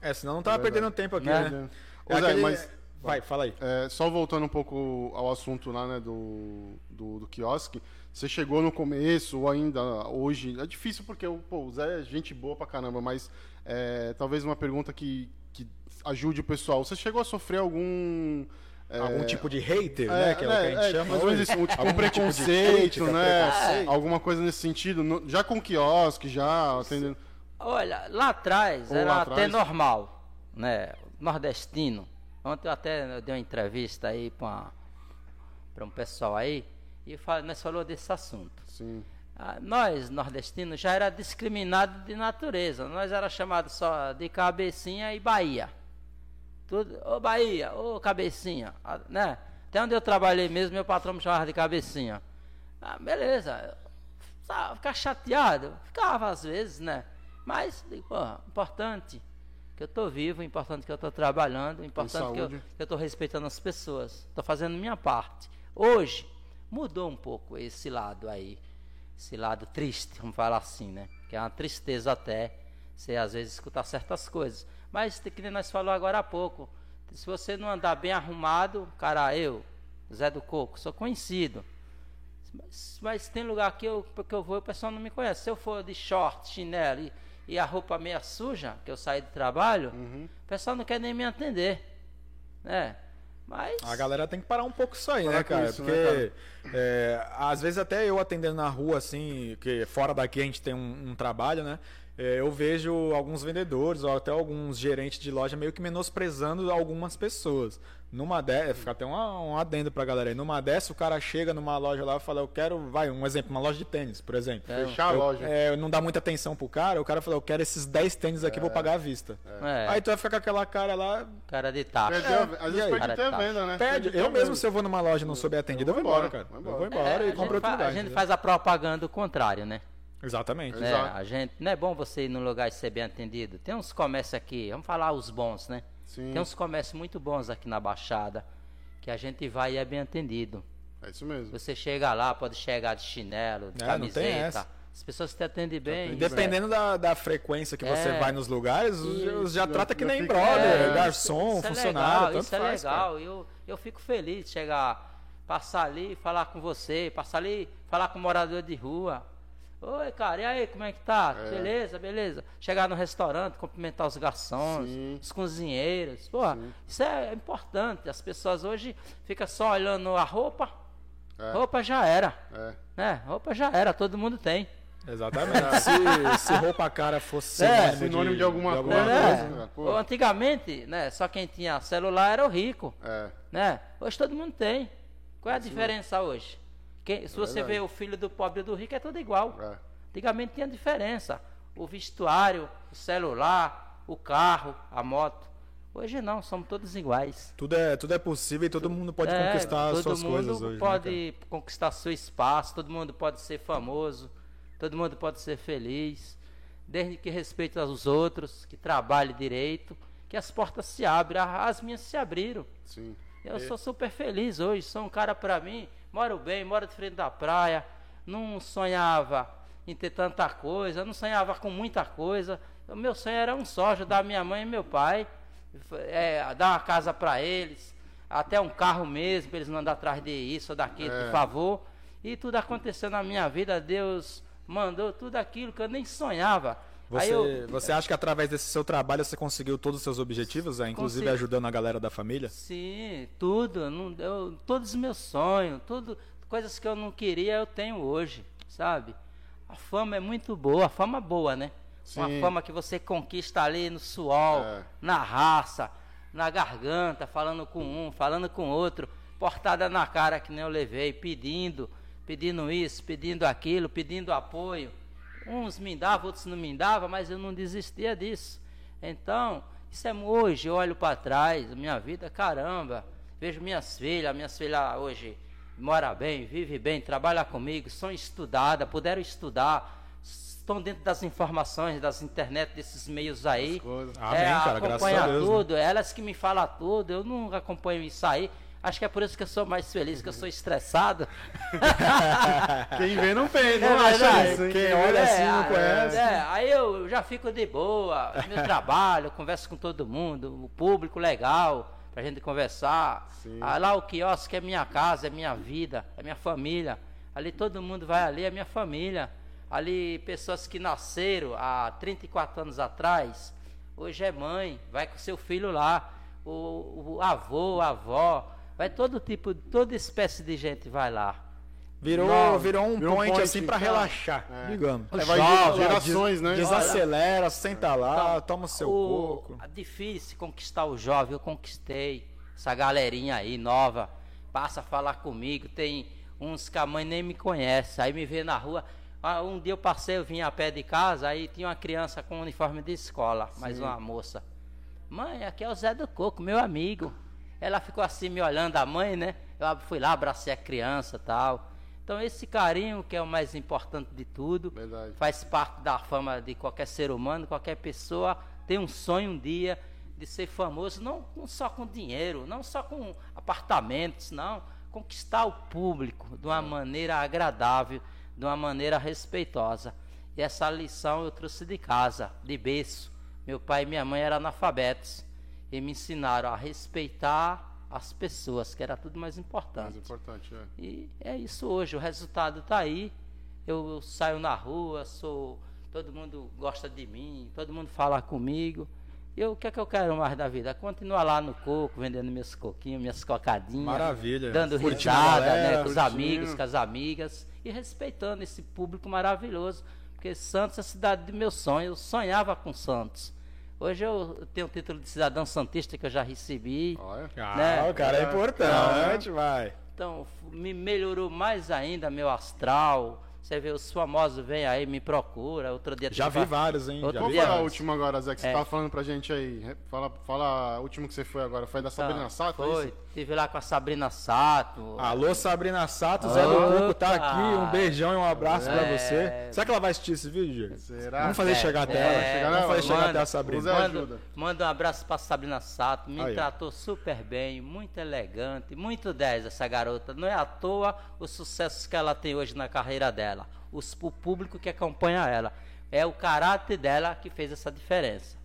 É, senão não tava
Verdade.
perdendo tempo aqui,
Né?
né?
Ô, Zé,
aquele-
mas-
Vai, fala aí.
É, só voltando um pouco ao assunto lá, né, do, do, do quiosque, você chegou no começo ou ainda hoje, é difícil porque o, pô, o Zé é gente boa pra caramba, mas é, talvez uma pergunta que, que ajude o pessoal. Você chegou a sofrer algum... é,
Algum tipo de hater,
é,
né? Que é, o que a gente
é,
chama.
menos
hoje.
isso, um, tipo, um
Algum tipo de
preconceito,
crítica,
né?
preconceito.
Alguma coisa nesse sentido, no- já com quiosque, já atendendo...
Olha, lá atrás
Ou
era
lá
até
atrás?
normal, né? Nordestino. Ontem eu até dei uma entrevista aí para um pessoal aí e fala, nós falou desse assunto.
Sim,
Ah, nós, nordestinos, já era discriminado de natureza. Nós era chamado só de cabecinha e Bahia. Tudo, ô Bahia, ô cabecinha, né? Até onde eu trabalhei mesmo, meu patrão me chamava de cabecinha. Ah, beleza. Sabe, Ficar chateado, ficava às vezes, né? Mas, pô, importante que eu tô vivo, importante que eu tô trabalhando, importante que eu, que eu tô respeitando as pessoas. Tô fazendo minha parte. Hoje, mudou um pouco esse lado aí. Esse lado triste, vamos falar assim, né? Que é uma tristeza até, você às vezes escutar certas coisas. Mas, que nem nós falou agora há pouco, se você não andar bem arrumado, cara, eu, Zé do Coco, sou conhecido. Mas, mas tem lugar que eu, que eu vou e o pessoal não me conhece. Se eu for de short, chinelo e, e a roupa meia suja, que eu saí do trabalho,
Uhum.
o pessoal não quer nem me atender. Né? Mas.
A galera tem que parar um pouco isso aí, né, cara?
isso, né,
Porque é, às vezes até eu atendendo na rua, assim, que fora daqui a gente tem um, um trabalho, né? É, eu vejo alguns vendedores ou até alguns gerentes de loja meio que menosprezando algumas pessoas. Numa dessas, fica até um, um adendo pra galera aí. Numa dessa, o cara chega numa loja lá e fala, eu quero, vai, um exemplo, uma loja de tênis, por exemplo.
Fechar a
Eu-
loja.
é, não dá muita atenção pro cara, o cara fala, eu quero esses 10 tênis aqui, vou pagar à vista.
É,
Aí tu vai ficar com aquela cara lá,
cara de taxa.
Perdeu,
É,
às vezes perde até a venda, né?
Perde. Eu mesmo, se eu vou numa loja e não souber atendido, eu vou embora, cara.
vou
Eu
embora.
vou embora
É,
e compro outro lugar.
a gente faz a propaganda do contrário, né?
Exatamente.
Né?
Exato.
A gente, não é bom você ir num lugar e ser bem atendido. Tem uns comércios aqui, vamos falar os bons, né?
Sim.
Tem uns comércios muito bons aqui na Baixada, que a gente vai e é bem atendido.
É isso mesmo.
Você chega lá, pode chegar de chinelo, de
É, não tem essa.
camiseta. As pessoas te atendem bem.
atendem
Dependendo da, da frequência que você
É.
vai nos lugares, os- já
já-
trata que nem
fica-
brother,
É,
garçom,
isso é
funcionário,
legal,
tanto
isso é
faz, cara.
legal. Eu, eu fico feliz de chegar, passar ali, falar com você, passar ali, falar com o morador de rua. Oi, cara, e aí, como é que tá?
É.
Beleza, beleza. Chegar no restaurante, cumprimentar os garçons,
Sim.
os cozinheiros. Pô, isso é importante. As pessoas hoje ficam só olhando a roupa.
É.
Roupa já era.
É.
Né? Roupa já era, todo mundo tem.
Exatamente. se, se roupa cara fosse
É,
sinônimo,
sinônimo de alguma
alguma
coisa.
É.
coisa, né?
Antigamente, né, só quem tinha celular era o rico.
É.
né? Hoje todo mundo tem. Qual é a diferença hoje? Quem- se você
verdade.
vê o filho do pobre e do rico, é tudo igual.
É.
Antigamente tinha diferença. O vestuário, o celular, o carro, a moto. Hoje não, somos todos iguais.
Tudo é, tudo é possível e todo mundo pode
É,
conquistar as
todo
suas
mundo
coisas hoje. né,
pode conquistar seu espaço, todo mundo pode ser famoso, todo mundo pode ser feliz, desde que respeite os outros, que trabalhe direito, que as portas se abrem. Ah, As minhas se abriram.
Sim.
Eu sou super feliz hoje, sou um cara pra mim, moro bem, moro de frente da praia, não sonhava em ter tanta coisa, não sonhava com muita coisa. O meu sonho era um só, ajudar minha mãe e meu pai, é, dar uma casa pra eles, até um carro mesmo, pra eles não andar atrás de isso ou daquilo,
É.
por favor. E tudo aconteceu na minha vida, Deus mandou tudo aquilo que eu nem sonhava.
Você,
eu,
você acha que através desse seu trabalho você conseguiu todos os seus objetivos, é, inclusive
Consegui.
ajudando a galera da família?
Sim, tudo. Não, eu, todos os meus sonhos, tudo, coisas que eu não queria, eu tenho hoje, sabe? A fama é muito boa, a fama boa, né? Uma
Sim.
fama que você conquista ali no suor,
É.
na raça, na garganta, falando com um, falando com outro, portada na cara que nem eu levei, pedindo, pedindo isso, pedindo aquilo, pedindo apoio. Uns me davam, outros não me davam, mas eu não desistia disso. Então, isso é hoje, eu olho para trás, minha vida, caramba, vejo minhas filhas, minhas filhas hoje moram bem, vivem bem, trabalham comigo, são estudadas, puderam estudar, estão dentro das informações, das internet, desses meios aí.
coisas.
Amém, cara, graças
acompanha
a Deus, né?
tudo, elas que me falam tudo, eu não acompanho isso aí. Acho que é por isso que eu sou mais feliz, que eu sou estressado.
Quem vê não vê, não
É
acha isso, hein?
Quem olha assim não
é,
conhece.
é, aí eu já fico de boa, meu trabalho, converso com todo mundo, o público legal, pra gente conversar.
Sim.
Ah, lá o quiosque é minha casa, é minha vida, é minha família. Ali todo mundo vai ali, é minha família. Ali pessoas que nasceram há 34 anos atrás, hoje é mãe, vai com seu filho lá, o, o avô, a avó, vai todo tipo, toda espécie de gente vai lá.
Virou,
Não,
virou um
virou um
point,
point,
assim pra
então.
relaxar,
É.
digamos.
É, vai
Jovem,
gerações, né?
Desacelera, senta lá,
Então,
toma o seu
o-
coco.
É difícil conquistar o jovem, eu conquistei. Essa galerinha aí nova passa a falar comigo. Tem uns que a mãe nem me conhece, aí me vê na rua. Ah, um dia eu passei, eu vim a pé de casa, aí tinha uma criança com uniforme de escola, mais uma moça. Mãe, aqui é o Zé do Coco, meu amigo. Ela ficou assim me olhando, a mãe, né? Eu fui lá, abracei a criança tal. Então esse carinho que é o mais importante de tudo
Verdade.
faz parte da fama de qualquer ser humano, qualquer pessoa tem um sonho um dia de ser famoso, não, não só com dinheiro, não só com apartamentos, não, conquistar o público de uma maneira agradável, de uma maneira respeitosa. E essa lição eu trouxe de casa, de berço. Meu pai e minha mãe eram analfabetos e me ensinaram a respeitar as pessoas, que era tudo mais importante.
Mais importante, é.
E é isso hoje, o resultado está aí. Eu saio na rua, sou. Todo mundo gosta de mim, todo mundo fala comigo. E eu, o que é que eu quero mais da vida? Continuar lá no coco, vendendo meus coquinhos, minhas cocadinhas.
Maravilha.
Dando
Curtindo
risada,
galera,
né, com os amigos, com as amigas. E respeitando esse público maravilhoso. Porque Santos é a cidade do meu sonho. Eu sonhava com Santos. Hoje eu tenho o título de cidadão santista que eu já recebi.
Olha.
Ah,
né?
o cara é importante, vai.
Então, me melhorou mais ainda meu astral. Você vê, os famosos vêm aí, me procura. Outro dia
Já vi vários, hein?
Outro
Qual foi a última agora, Zé, que você
É.
tava falando pra gente aí? Fala, fala a última que você foi agora. Foi da Sabrina Sato? é
Foi,
isso?
Tive lá com a Sabrina Sato.
Alô, Sabrina Sato, Zé do Coco tá
Opa!
aqui. Um beijão e um abraço pra
É.
você. Será que ela vai assistir esse vídeo, Diego?
Será?
Vamos fazer
É,
chegar até
é,
ela.
chegar
Vamos fazer chegar
manda.
até a Sabrina.
Zé
Manda,
ajuda.
manda um abraço pra Sabrina Sato, me
Aí,
tratou super bem, muito elegante, muito 10 essa garota. Não é à toa os sucessos que ela tem hoje na carreira dela. Os, o público que acompanha ela. É o caráter dela que fez essa diferença.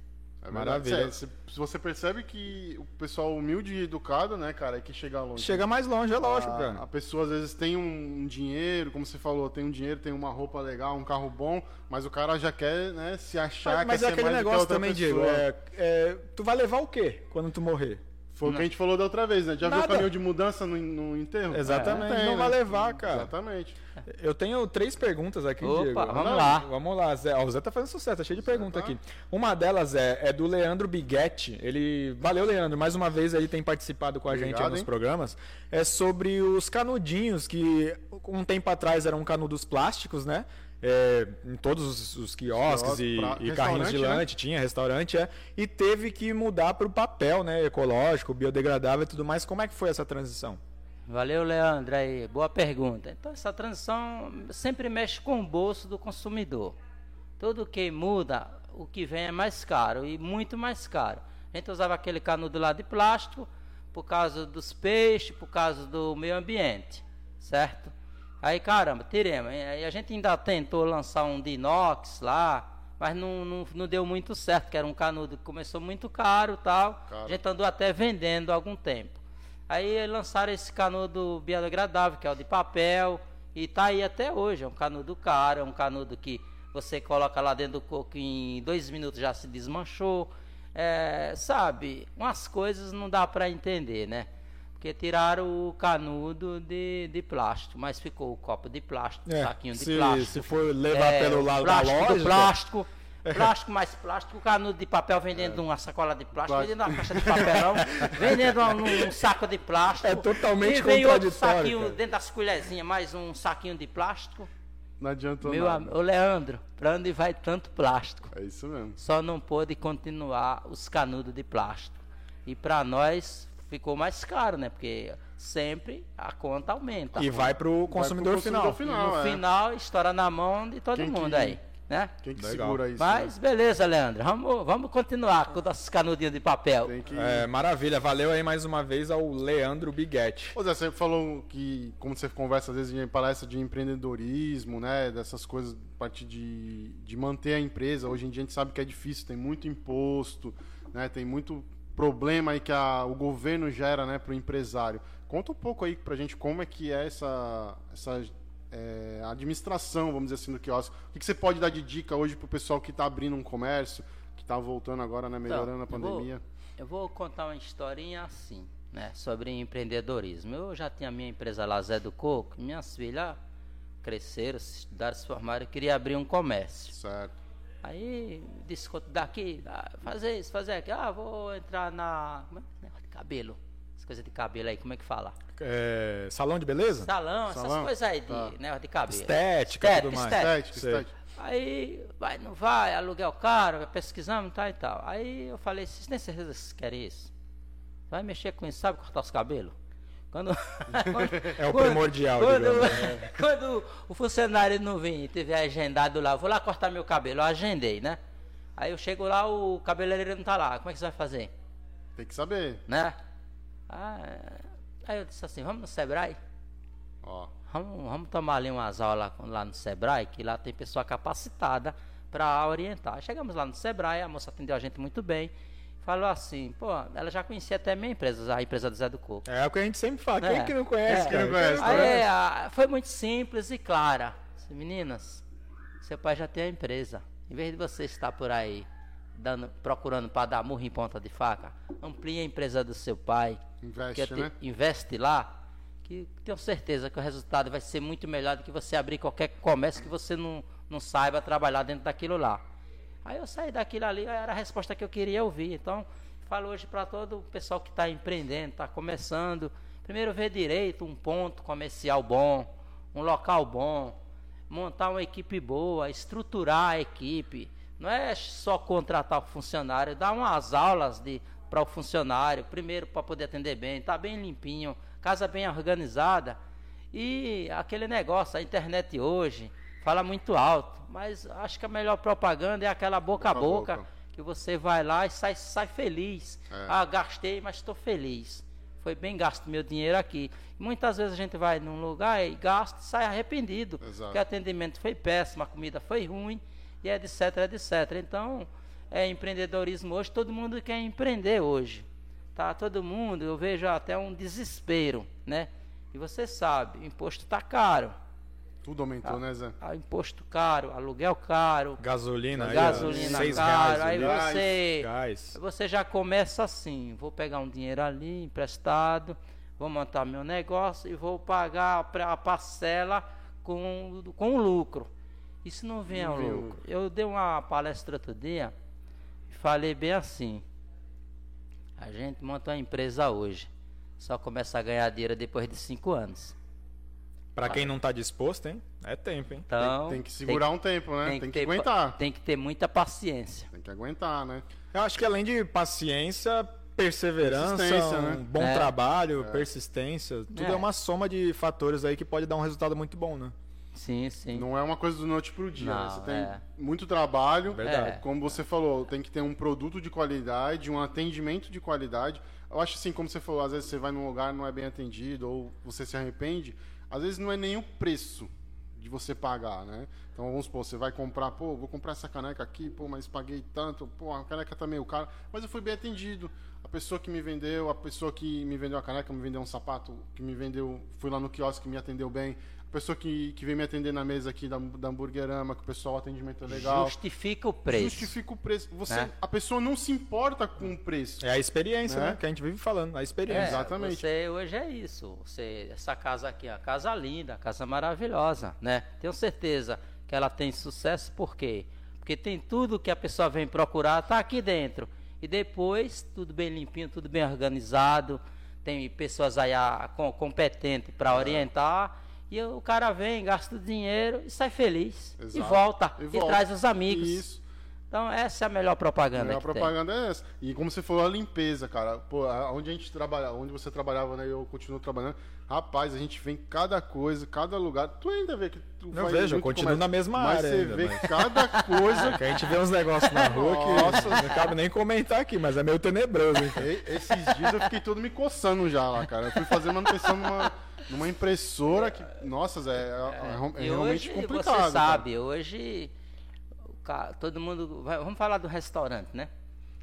É
Maravilha.
verdade. Cê- cê- você percebe que o pessoal humilde e educado, né, cara, é que chega longe.
Chega mais longe, é lógico,
a,
cara.
a pessoa às vezes tem um, um dinheiro, como você falou, tem um dinheiro, tem uma roupa legal, um carro bom, mas o cara já quer, né, se achar
Mas, mas é aquele negócio também, Diego.
pessoa.
é- é, tu vai levar o quê quando tu morrer?
Foi o que a gente falou da outra vez, né? Já viu
Nada.
o caminho de mudança no, no enterro?
Exatamente,
É,
não vai levar, cara.
Exatamente.
Eu tenho três perguntas aqui,
Opa,
Diego.
vamos
Não,
lá.
Vamos lá, Zé. Ó, o Zé tá fazendo sucesso, tá cheio de perguntas
tá.
aqui. Uma delas é, é do Leandro Biguetti. Ele. Valeu, Leandro. Mais uma vez ele tem participado com a gente
Obrigado,
nos
hein?
programas. É sobre os canudinhos, que um tempo atrás eram canudos plásticos, né? É, em todos os, os quiosques
Quiosque,
e,
pra-
e carrinhos de
né?
lanche, tinha restaurante, é. E teve que mudar para o papel, né? Ecológico, biodegradável e tudo mais. Como é que foi essa transição?
Valeu, Leandro, aí. Boa pergunta. Então, essa transição sempre mexe com o bolso do consumidor. Tudo que muda, o que vem é mais caro e muito mais caro. A gente usava aquele canudo lá de plástico por causa dos peixes, por causa do meio ambiente, certo? Aí, caramba, tiremos. Aí a gente ainda tentou lançar um de inox lá, mas não, não, não deu muito certo, que era um canudo que começou muito caro e tal. A gente andou até vendendo algum tempo. Aí lançaram esse canudo biodegradável, que é o de papel, E tá aí até hoje. É um canudo caro, é um canudo que você coloca lá dentro do coco em dois minutos já se desmanchou. É, sabe, umas coisas não dá para entender, né? Porque tiraram o canudo de, de plástico, mas ficou o copo de plástico, o
É,
saquinho de
se,
plástico.
se for levar
É,
pelo
o
lado da loja.
plástico. Plástico mais plástico, o canudo de papel vendendo
É.
numa sacola de plástico, vendendo uma caixa de papelão, vendendo um, um saco de plástico.
É totalmente
E vem outro saquinho
cara.
dentro das colherzinhas, mais um saquinho de plástico.
Não adiantou
Meu
nada.
ô Leandro, pra onde vai tanto plástico?
É isso mesmo.
Só não pôde continuar os canudos de plástico. E pra nós ficou mais caro, né? Porque sempre a conta aumenta.
E vai pro consumidor,
consumidor
final.
final.
no
é.
final, estoura na mão de todo
Quem
mundo
que-
aí, né?
Quem que
Legal.
segura isso?
Mas beleza, Leandro. Vamos, vamos continuar com nossos canudinhos de papel.
né? Que...
É, maravilha. Valeu aí mais uma vez ao Leandro Biguetti.
Ô Zé, você falou que, como você conversa às vezes em palestra de empreendedorismo, né? Dessas coisas, parte de, de manter a empresa. Hoje em dia a gente sabe que é difícil, tem muito imposto, né? Tem muito problema aí que a- o governo gera, né, para o empresário. Conta um pouco aí pra gente como é que é essa, essa é, administração, vamos dizer assim, do quiosque. O que, que você pode dar de dica hoje pro pessoal que está abrindo um comércio, que está voltando agora, né, melhorando
Então,
a
eu vou-
pandemia?
Eu vou contar uma historinha assim, né? Sobre empreendedorismo. Eu já tinha minha empresa lá, Zé do Coco. Minhas filhas cresceram, se estudaram, se formaram. Eu queria abrir um comércio.
Certo.
Aí que daqui, ah, fazer isso, fazer aquilo. Ah, vou entrar na. Como é? é? Negócio de cabelo. As coisas de cabelo aí, como é que fala?
É, salão de beleza?
Salão, essas
Salão?
coisas aí de
Tá.
negócio de cabelo.
Estética,
Estética,
tudo mais.
estética.
Estética.
Aí, vai, não vai, aluguel caro, pesquisamos, tal e tal. Aí eu falei, vocês têm certeza que vocês querem isso? Vai mexer com isso, sabe cortar os cabelos? Quando,
É o primordial,
quando,
digamos.
quando o funcionário não vir e tiver agendado lá, eu vou lá cortar meu cabelo, eu agendei, né? Aí eu chego lá, o cabeleireiro não tá lá, como é que você vai fazer?
Tem que saber.
Né? Ah, aí eu disse assim, vamos no Sebrae?
Ó.
Vamos, vamos tomar ali umas aulas lá no Sebrae, que lá tem pessoa capacitada para orientar. Chegamos lá no Sebrae, a moça atendeu a gente muito bem. Falou assim, pô, ela já conhecia até a minha empresa, a empresa do Zé do Coco.
É o que a gente sempre fala. Quem
É.
que não conhece?
É.
Quem não conhece,
Aí, a- foi muito simples e clara. Meninas, seu pai já tem a empresa. Em vez de você estar por aí dando, procurando para dar murro em ponta de faca, amplie a empresa do seu pai.
Investe,
que te-
né?
Investe lá, que tenho certeza que o resultado vai ser muito melhor do que você abrir qualquer comércio que você não, não saiba trabalhar dentro daquilo lá. Aí eu saí daquilo ali, era a resposta que eu queria ouvir. Então, falo hoje para todo o pessoal que está empreendendo, está começando. Primeiro, ver direito um ponto comercial bom, um local bom, montar uma equipe boa, estruturar a equipe. Não é só contratar o funcionário, dar umas aulas de para o funcionário, primeiro para poder atender bem, tá bem limpinho, casa bem organizada. E aquele negócio, a internet hoje fala muito alto, mas acho que a melhor propaganda é aquela boca a
Boca
boca, que você vai lá e sai, sai feliz.
É.
Ah, gastei, mas estou feliz. Foi bem gasto meu dinheiro aqui. Muitas vezes a gente vai num lugar e gasta e sai arrependido.
Exato.
Porque o atendimento foi péssimo, a comida foi ruim, e etc, etc. Então, é empreendedorismo hoje, todo mundo quer empreender hoje. Tá? Todo mundo, eu vejo até um desespero, né? E você sabe, o imposto está caro.
Tudo aumentou, né, Zé?
Ah, imposto caro, aluguel caro,
Gasolina, aí,
gasolina
seis
caro,
reais,
aí
litro.
você,
Gás.
você já começa assim, vou pegar um dinheiro ali emprestado, vou montar meu negócio e vou pagar a a parcela com, com lucro. Isso não vem
Não
ao lucro.
lucro.
Eu dei uma palestra outro dia e falei bem assim. A gente monta uma empresa hoje. Só começa a ganhar dinheiro depois de cinco anos.
Pra quem não tá disposto, hein? É tempo, hein?
Então,
tem que segurar um tempo, né? Tem, que,
ter,
aguentar.
Tem que ter muita paciência.
Tem que aguentar, né?
Eu acho que além de paciência, perseverança,
Persistência,
um
né?
bom
É.
trabalho, persistência, tudo é.
É.
uma soma de fatores aí que pode dar um resultado muito bom, né?
Sim, sim.
Não é uma coisa do noite pro dia. né?
Não,
Você tem
é.
muito trabalho.
Verdade.
É.
Como você falou, tem que ter um produto de qualidade, um atendimento de qualidade. Eu acho assim, como você falou, às vezes você vai num lugar não é bem atendido ou você se arrepende, às vezes não é nem o preço de você pagar, né? Então vamos supor, você vai comprar, pô, vou comprar essa caneca aqui, pô, mas paguei tanto, pô, a caneca tá meio cara, mas eu fui bem atendido. A pessoa que me vendeu, a pessoa que me vendeu a caneca, me vendeu um sapato, que me vendeu, fui lá no quiosque que me atendeu bem. A pessoa que, que vem me atender na mesa aqui da, da Hamburgerama, que o pessoal o atendimento é legal.
Justifica o preço.
Justifica o preço. Você,
Né?
A pessoa não se importa com o preço.
É a experiência,
Né?
né? Que a gente vive falando, a experiência.
É,
Exatamente.
Você hoje é isso. Você, essa casa aqui é uma casa linda, casa maravilhosa, né? Tenho certeza que ela tem sucesso, por quê? Porque tem tudo que a pessoa vem procurar, tá aqui dentro. E depois, tudo bem limpinho, tudo bem organizado. Tem pessoas aí com- competentes para orientar. E o cara vem, gasta o dinheiro e sai feliz. E
Exato.
volta.
E
E,
volta.
traz os amigos.
Isso.
Então, essa é a melhor propaganda.
A
que tem.
propaganda é essa. E como você falou, a limpeza, cara. Pô, a- onde a gente trabalha, onde você trabalhava, né? Eu continuo trabalhando. Rapaz, a gente vê em cada coisa, cada lugar. Tu ainda vê que tu
Eu
faz
vejo, eu continuo
comércio,
na mesma
mas
área
você
ainda,
vê
mas-
cada coisa.
Que a gente vê uns negócios na rua que
Nossa.
não cabe nem comentar aqui, mas é meio tenebroso, hein?
E- Esses dias eu fiquei todo me coçando já lá, cara. Eu fui fazer manutenção numa, numa impressora que. Nossa, Zé, é, é- é
E
realmente
hoje,
complicado.
você
cara.
sabe, hoje o ca- todo mundo. vai- Vamos falar do restaurante, né?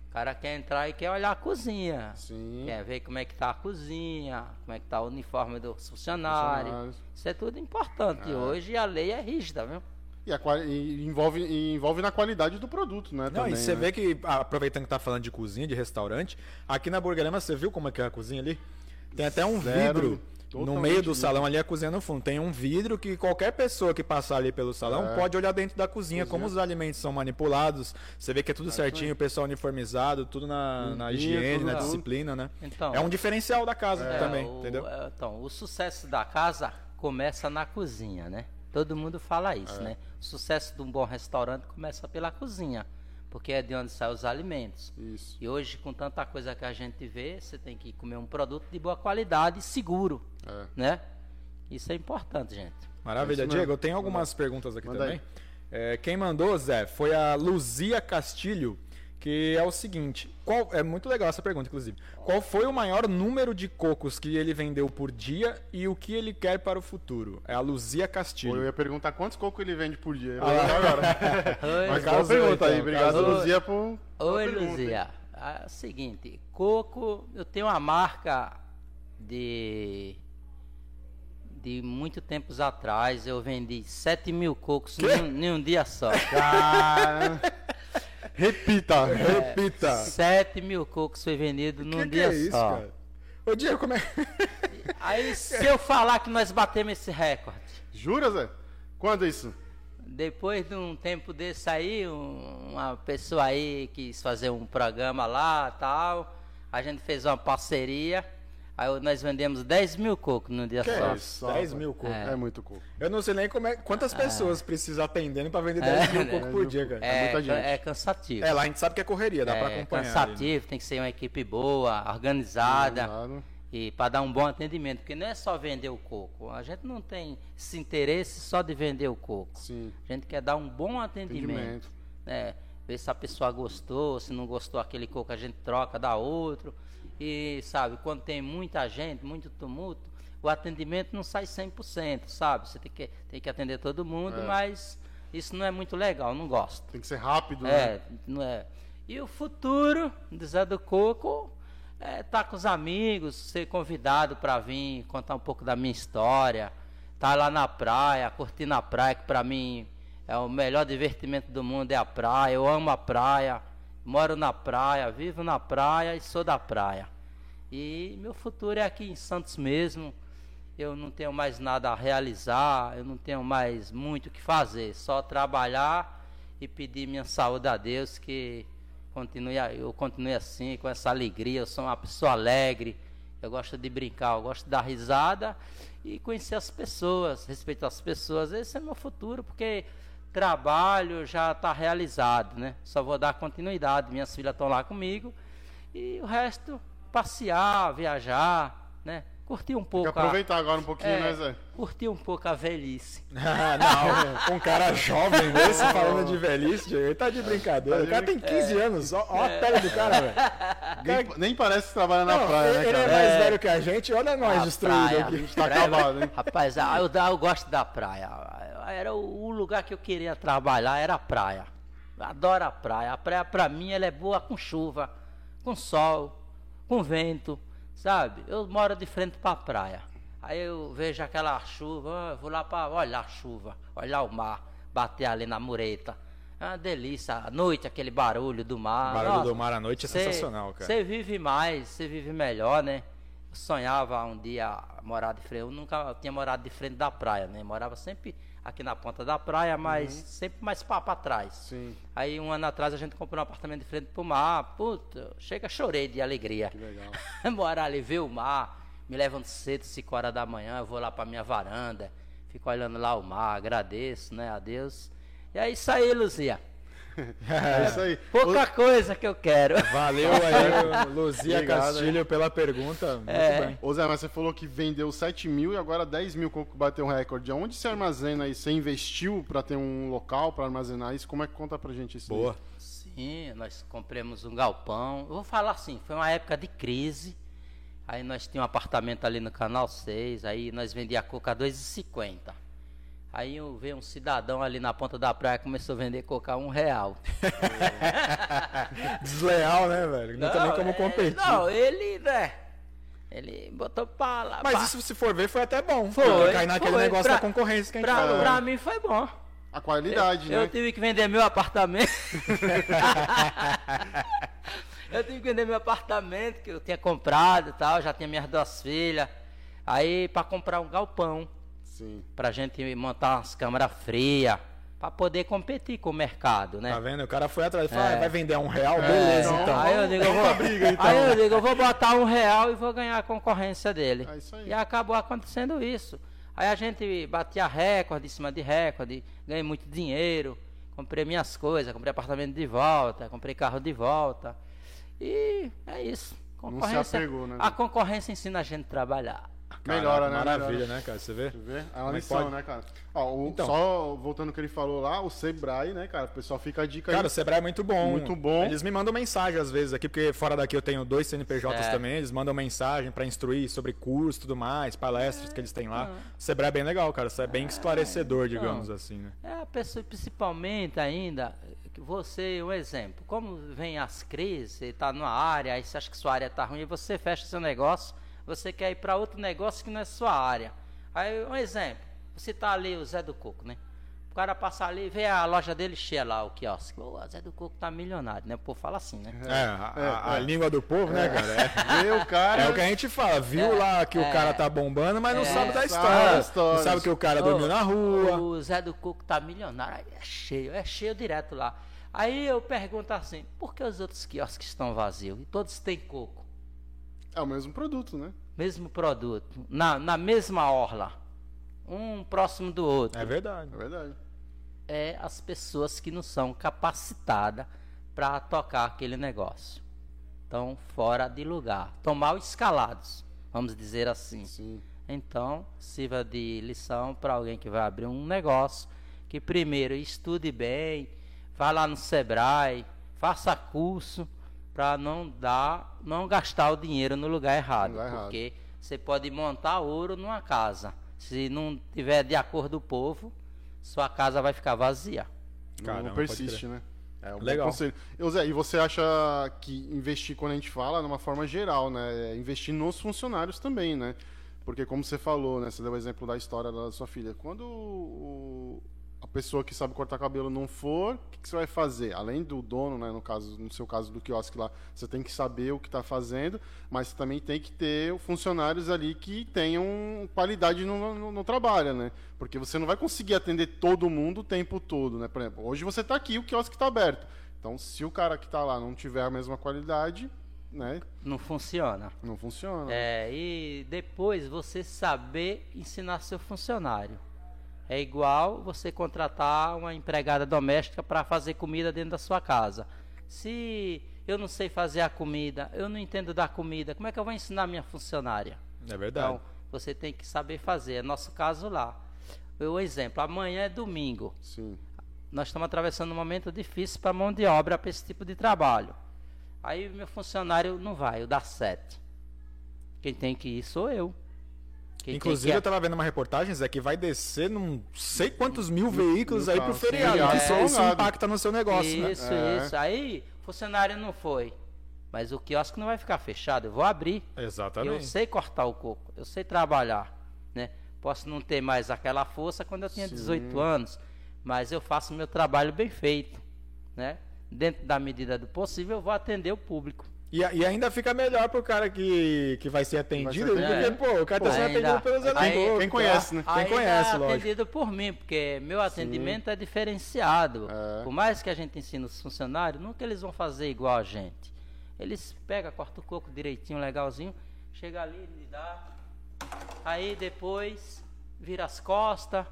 O cara quer entrar e quer olhar a cozinha.
Sim.
Quer ver como é que tá a cozinha, como é que tá o uniforme dos funcionários.
Funcionários.
Isso é tudo importante. E hoje a lei é rígida, viu?
E, a e envolve, e envolve na qualidade do produto, né?
Não,
também,
e você
né?
vê que, ah, aproveitando que tá falando de cozinha, de restaurante, aqui na Burgerama, você viu como é que é a cozinha ali? Tem até um
Zero,
vidro no
totalmente
meio do
livre.
salão, ali a cozinha no fundo. Tem um vidro que qualquer pessoa que passar ali pelo salão
É.
pode olhar dentro da cozinha, como os alimentos são manipulados. Você vê que é tudo certinho, o pessoal uniformizado, tudo na, na
Limpinho,
higiene,
tudo,
na disciplina, né?
Então,
É um diferencial da casa
É,
também,
o-
entendeu?
é, então, o sucesso da casa começa na cozinha, né? Todo mundo fala isso,
É.
né? O sucesso de um bom restaurante começa pela cozinha, porque é de onde saem os alimentos.
Isso.
E hoje, com tanta coisa que a gente vê, você tem que comer um produto de boa qualidade e seguro,
É.
né? Isso é importante, gente.
Maravilha.
É.
Diego, eu tenho algumas perguntas aqui
Manda
também. É, quem mandou, Zé, foi a Luzia Castilho, que é o seguinte. Qual, é muito legal essa pergunta, inclusive. Qual foi o maior número de cocos que ele vendeu por dia e o que ele quer para o futuro? É a Luzia
Pô, eu
Castilho.
ia perguntar quantos cocos ele vende por dia.
Ah
agora.
Oi,
Mas boa pergunta aí. Obrigado,
casou.
Luzia, por.
Oi,
pergunta?
Luzia. Ah, É o seguinte, coco, eu tenho uma marca de de muito tempos atrás. Eu vendi 7 mil cocos em um, em um dia só.
Cara. Repita.
Repita.
7 mil cocos foi vendido num
O que, que
dia
é isso,
só.
cara? Ô, Diego, como é.
Aí se eu falar que nós batemos esse recorde,
Jura, Zé? Quando é isso?
depois de um tempo desse aí, um- uma pessoa aí quis fazer um programa lá tal, a gente fez uma parceria, aí nós vendemos 10 mil cocos num dia
Que
só.
é isso? 10
rapaz.
mil cocos.
É, muito coco.
Eu não sei nem como é, quantas pessoas precisam atendendo para vender 10 mil cocos por dia, cara.
É muita
É,
gente.
é cansativo.
É, lá a gente sabe que é correria, dá pra
é
acompanhar. ali, né?
cansativo, tem que ser uma equipe boa, organizada.
Claro.
E para dar um bom atendimento, porque não é só vender o coco. A gente não tem esse interesse só de vender o coco.
Sim.
A gente quer dar um bom atendimento.
Atendimento.
né? Ver se a pessoa gostou, se não gostou aquele coco, a gente troca, dá outro. E, sabe, quando tem muita gente, muito tumulto, o atendimento não sai 100%, sabe? Você tem que, tem que atender todo mundo,
É.
mas isso não é muito legal, não gosto.
Tem que ser rápido, né?
É, não é. E o futuro do Zé do Coco é estar com os amigos, ser convidado para vir contar um pouco da minha história, estar lá na praia, curtindo a praia, que para mim é o melhor divertimento do mundo é a praia. Eu amo a praia, moro na praia, vivo na praia e sou da praia. E meu futuro é aqui em Santos mesmo. Eu não tenho mais nada a realizar, eu não tenho mais muito o que fazer, só trabalhar e pedir minha saúde a Deus que continue, eu continue assim, com essa alegria. Eu sou uma pessoa alegre, eu gosto de brincar, eu gosto de dar risada e conhecer as pessoas, respeitar as pessoas. Esse é meu futuro, porque trabalho já está realizado, né? Só vou dar continuidade. Minhas filhas estão lá comigo e o resto passear, viajar, né? Curtir um
Tem que
pouco. a-
aproveitar agora um pouquinho,
é,
né, Zé?
curtir um pouco a velhice.
Ah, não, um cara jovem desse falando de velhice, Diego, ele tá de brincadeira.
Tá de
o cara tem 15 anos, ó, ó a pele do cara, velho.
Nem, nem parece que trabalha na
Não,
praia,
ele,
né,
ele é mais
É.
velho que a gente, olha nós
A
destruídos
praia.
aqui.
Tá acabado, hein?
Rapaz, eu, eu gosto da praia. Era o, lugar que eu queria trabalhar, era a praia. Eu adoro a praia. A praia, pra mim, ela é boa com chuva, com sol, com vento, sabe? Eu moro de frente pra praia. Aí eu vejo aquela chuva, vou lá para olhar a chuva, olhar o mar, bater ali na mureta. É uma delícia, à noite aquele barulho do mar.
O barulho
Nossa,
do mar à noite é
cê-
sensacional, cara.
Você vive mais, você vive melhor, né? Eu sonhava um dia morar de frente, eu nunca tinha morado de frente da praia, né? Morava sempre aqui na ponta da praia, mas sempre mais para trás.
Sim.
Aí um ano atrás a gente comprou um apartamento de frente pro mar. Puta, chega, chorei de alegria.
Que legal.
Morar ali, ver o mar, me levanto cedo, 5 horas da manhã, eu vou lá pra minha varanda, fico olhando lá o mar, agradeço, né, a Deus. E é isso aí, Luzia.
É isso aí.
Pouca coisa que eu quero.
Valeu aí, Luzia
Obrigado,
Castilho, pela pergunta. Muito
É.
bem.
Ô Zé, mas você falou que vendeu 7 mil e agora 10 mil coco bateu um recorde. Onde você armazena isso? Você investiu pra ter um local pra armazenar isso? Como é que conta pra gente isso? aí?
Boa.
Sim, nós compramos um galpão. Eu vou falar assim, foi uma época de crise. Aí nós tínhamos um apartamento ali no Canal 6, aí nós vendia coca a 2,50. Aí eu veio um cidadão ali na ponta da praia começou a vender coca a um real.
Desleal, né, velho? Não, tem nem como
é,
competir.
Não, ele, né? Ele botou pra lá.
Mas
pra-
isso, se for ver, foi até bom.
Foi,
Porque Cai naquele
foi.
negócio
Pra-
da concorrência que a gente
pra,
falou.
pra mim foi bom.
A qualidade,
eu,
né?
eu tive que vender meu apartamento. eu tive que vender meu apartamento que eu tinha comprado e tal, já tinha minhas duas filhas. Aí para comprar um galpão,
Sim.
pra gente montar umas câmeras frias, pra poder competir com o mercado, né?
Tá vendo? O cara foi atrás. Falou,
É.
ah, vai vender um real? Beleza,
então.
então.
Aí eu digo, eu vou, aí eu digo, eu vou botar um real e vou ganhar a concorrência dele.
É.
E acabou acontecendo isso. Aí a gente batia recorde em cima de recorde, ganhei muito dinheiro, comprei minhas coisas, comprei apartamento de volta, comprei carro de volta. E é isso. Concorrência,
apegou, né?
A concorrência ensina a gente a trabalhar.
Melhora, né?
Maravilha,
Melhora.
né, cara? Você vê?
Você vê? É uma
Como é pode?
né, cara? Ó, o-
Então.
Só voltando ao que ele falou lá, o Sebrae, né, cara? O pessoal fica a dica aí.
Cara, o Sebrae é muito bom.
Muito bom.
Eles me mandam mensagem às vezes aqui, porque fora daqui eu tenho dois CNPJs
É.
também. Eles mandam mensagem pra instruir sobre curso e tudo mais, palestras que eles têm lá. O Sebrae é bem legal, cara. Isso é bem esclarecedor, digamos assim, né?
É a pessoa, principalmente ainda, que você, um exemplo, como vem as crises, você está numa área, aí você acha que sua área está ruim, e você fecha seu negócio, você quer ir para outro negócio que não é sua área. Aí, um exemplo, você está ali, o Zé do Coco, né? O cara passa ali, vê a loja dele cheia lá, o quiosque. Ô, o Zé do Coco tá milionário, né? O povo fala assim, né?
É, a, a- a
é.
língua do povo, né, cara? É,
Vê o cara.
é o que a gente fala. Viu
É,
lá que o
é.
cara tá bombando, mas não
É,
sabe da
sabe
história.
história.
Não sabe que o cara
Ô,
dormiu na rua.
O Zé do Coco tá milionário, aí é cheio, é cheio direto lá. Aí eu pergunto assim, por que os outros quiosques estão vazios e todos têm coco?
É o mesmo produto, né?
Mesmo produto, na, na mesma orla, um próximo do outro.
É verdade.
É verdade.
É as pessoas que não são capacitadas para tocar aquele negócio. Estão fora de lugar, estão mal escalados, vamos dizer assim.
Sim.
Então, sirva de lição para alguém que vai abrir um negócio, que primeiro estude bem, vá lá no Sebrae, faça curso para não dar, não gastar o dinheiro no lugar errado,
No lugar errado.
porque você pode montar ouro numa casa. Se não tiver de acordo do povo, sua casa vai ficar vazia.
Caramba,
não persiste, né? É um bom
Legal.
conselho. E, Zé, e você acha que investir, quando a gente fala, de uma forma geral, né? É investir nos funcionários também, né? Porque como você falou, né? Você deu o exemplo da história da sua filha. Quando o- pessoa que sabe cortar cabelo não for, o que, que você vai fazer? Além do dono, né? No, caso, no seu caso do quiosque lá, você tem que saber o que está fazendo, mas você também tem que ter funcionários ali que tenham qualidade no, no- no trabalho, né? Porque você não vai conseguir atender todo mundo o tempo todo, né? Por exemplo, hoje você está aqui, o quiosque está aberto. Então, se o cara que está lá não tiver a mesma qualidade, né?
Não funciona.
Não funciona.
É, e depois você saber ensinar seu funcionário. É igual você contratar uma empregada doméstica para fazer comida dentro da sua casa. Se eu não sei fazer a comida, eu não entendo da comida, como é que eu vou ensinar minha funcionária?
É verdade.
Então, você tem que saber fazer. É nosso caso lá. O exemplo, amanhã é domingo.
Sim.
Nós estamos atravessando um momento difícil para mão de obra, para esse tipo de trabalho. Aí meu funcionário não vai, eu dá sete. Quem tem que ir sou eu. Quem
Inclusive,
tem
eu
que...
tava vendo uma reportagem, Zé, que vai descer não sei quantos mil veículos
no
aí pro
sim,
feriado.
é.
Isso, isso
É.
impacta no seu negócio, né?
Isso,
É.
isso. Aí, funcionário não foi. Mas o quiosque não vai ficar fechado, eu vou abrir. Eu
Exatamente.
sei cortar o coco, eu sei trabalhar. né? Posso não ter mais aquela força quando eu tinha 18 anos, mas eu faço meu trabalho bem feito, né? Dentro da medida do possível, eu vou atender o público.
E, e ainda fica melhor pro cara que, que vai ser atendido,
Vai ser
porque,
atendido.
pô, o cara tá
Pô,
sendo
ainda-
atendido pelo Zé do
aí-
Coco,
quem conhece, né?
Quem conhece,
é
lógico.
atendido por mim, porque meu atendimento é diferenciado.
É.
Por mais que a gente ensine os funcionários, nunca eles vão fazer igual a gente. Eles pegam, cortam o coco direitinho, legalzinho, chega ali, lhe dá. Aí depois vira as costas,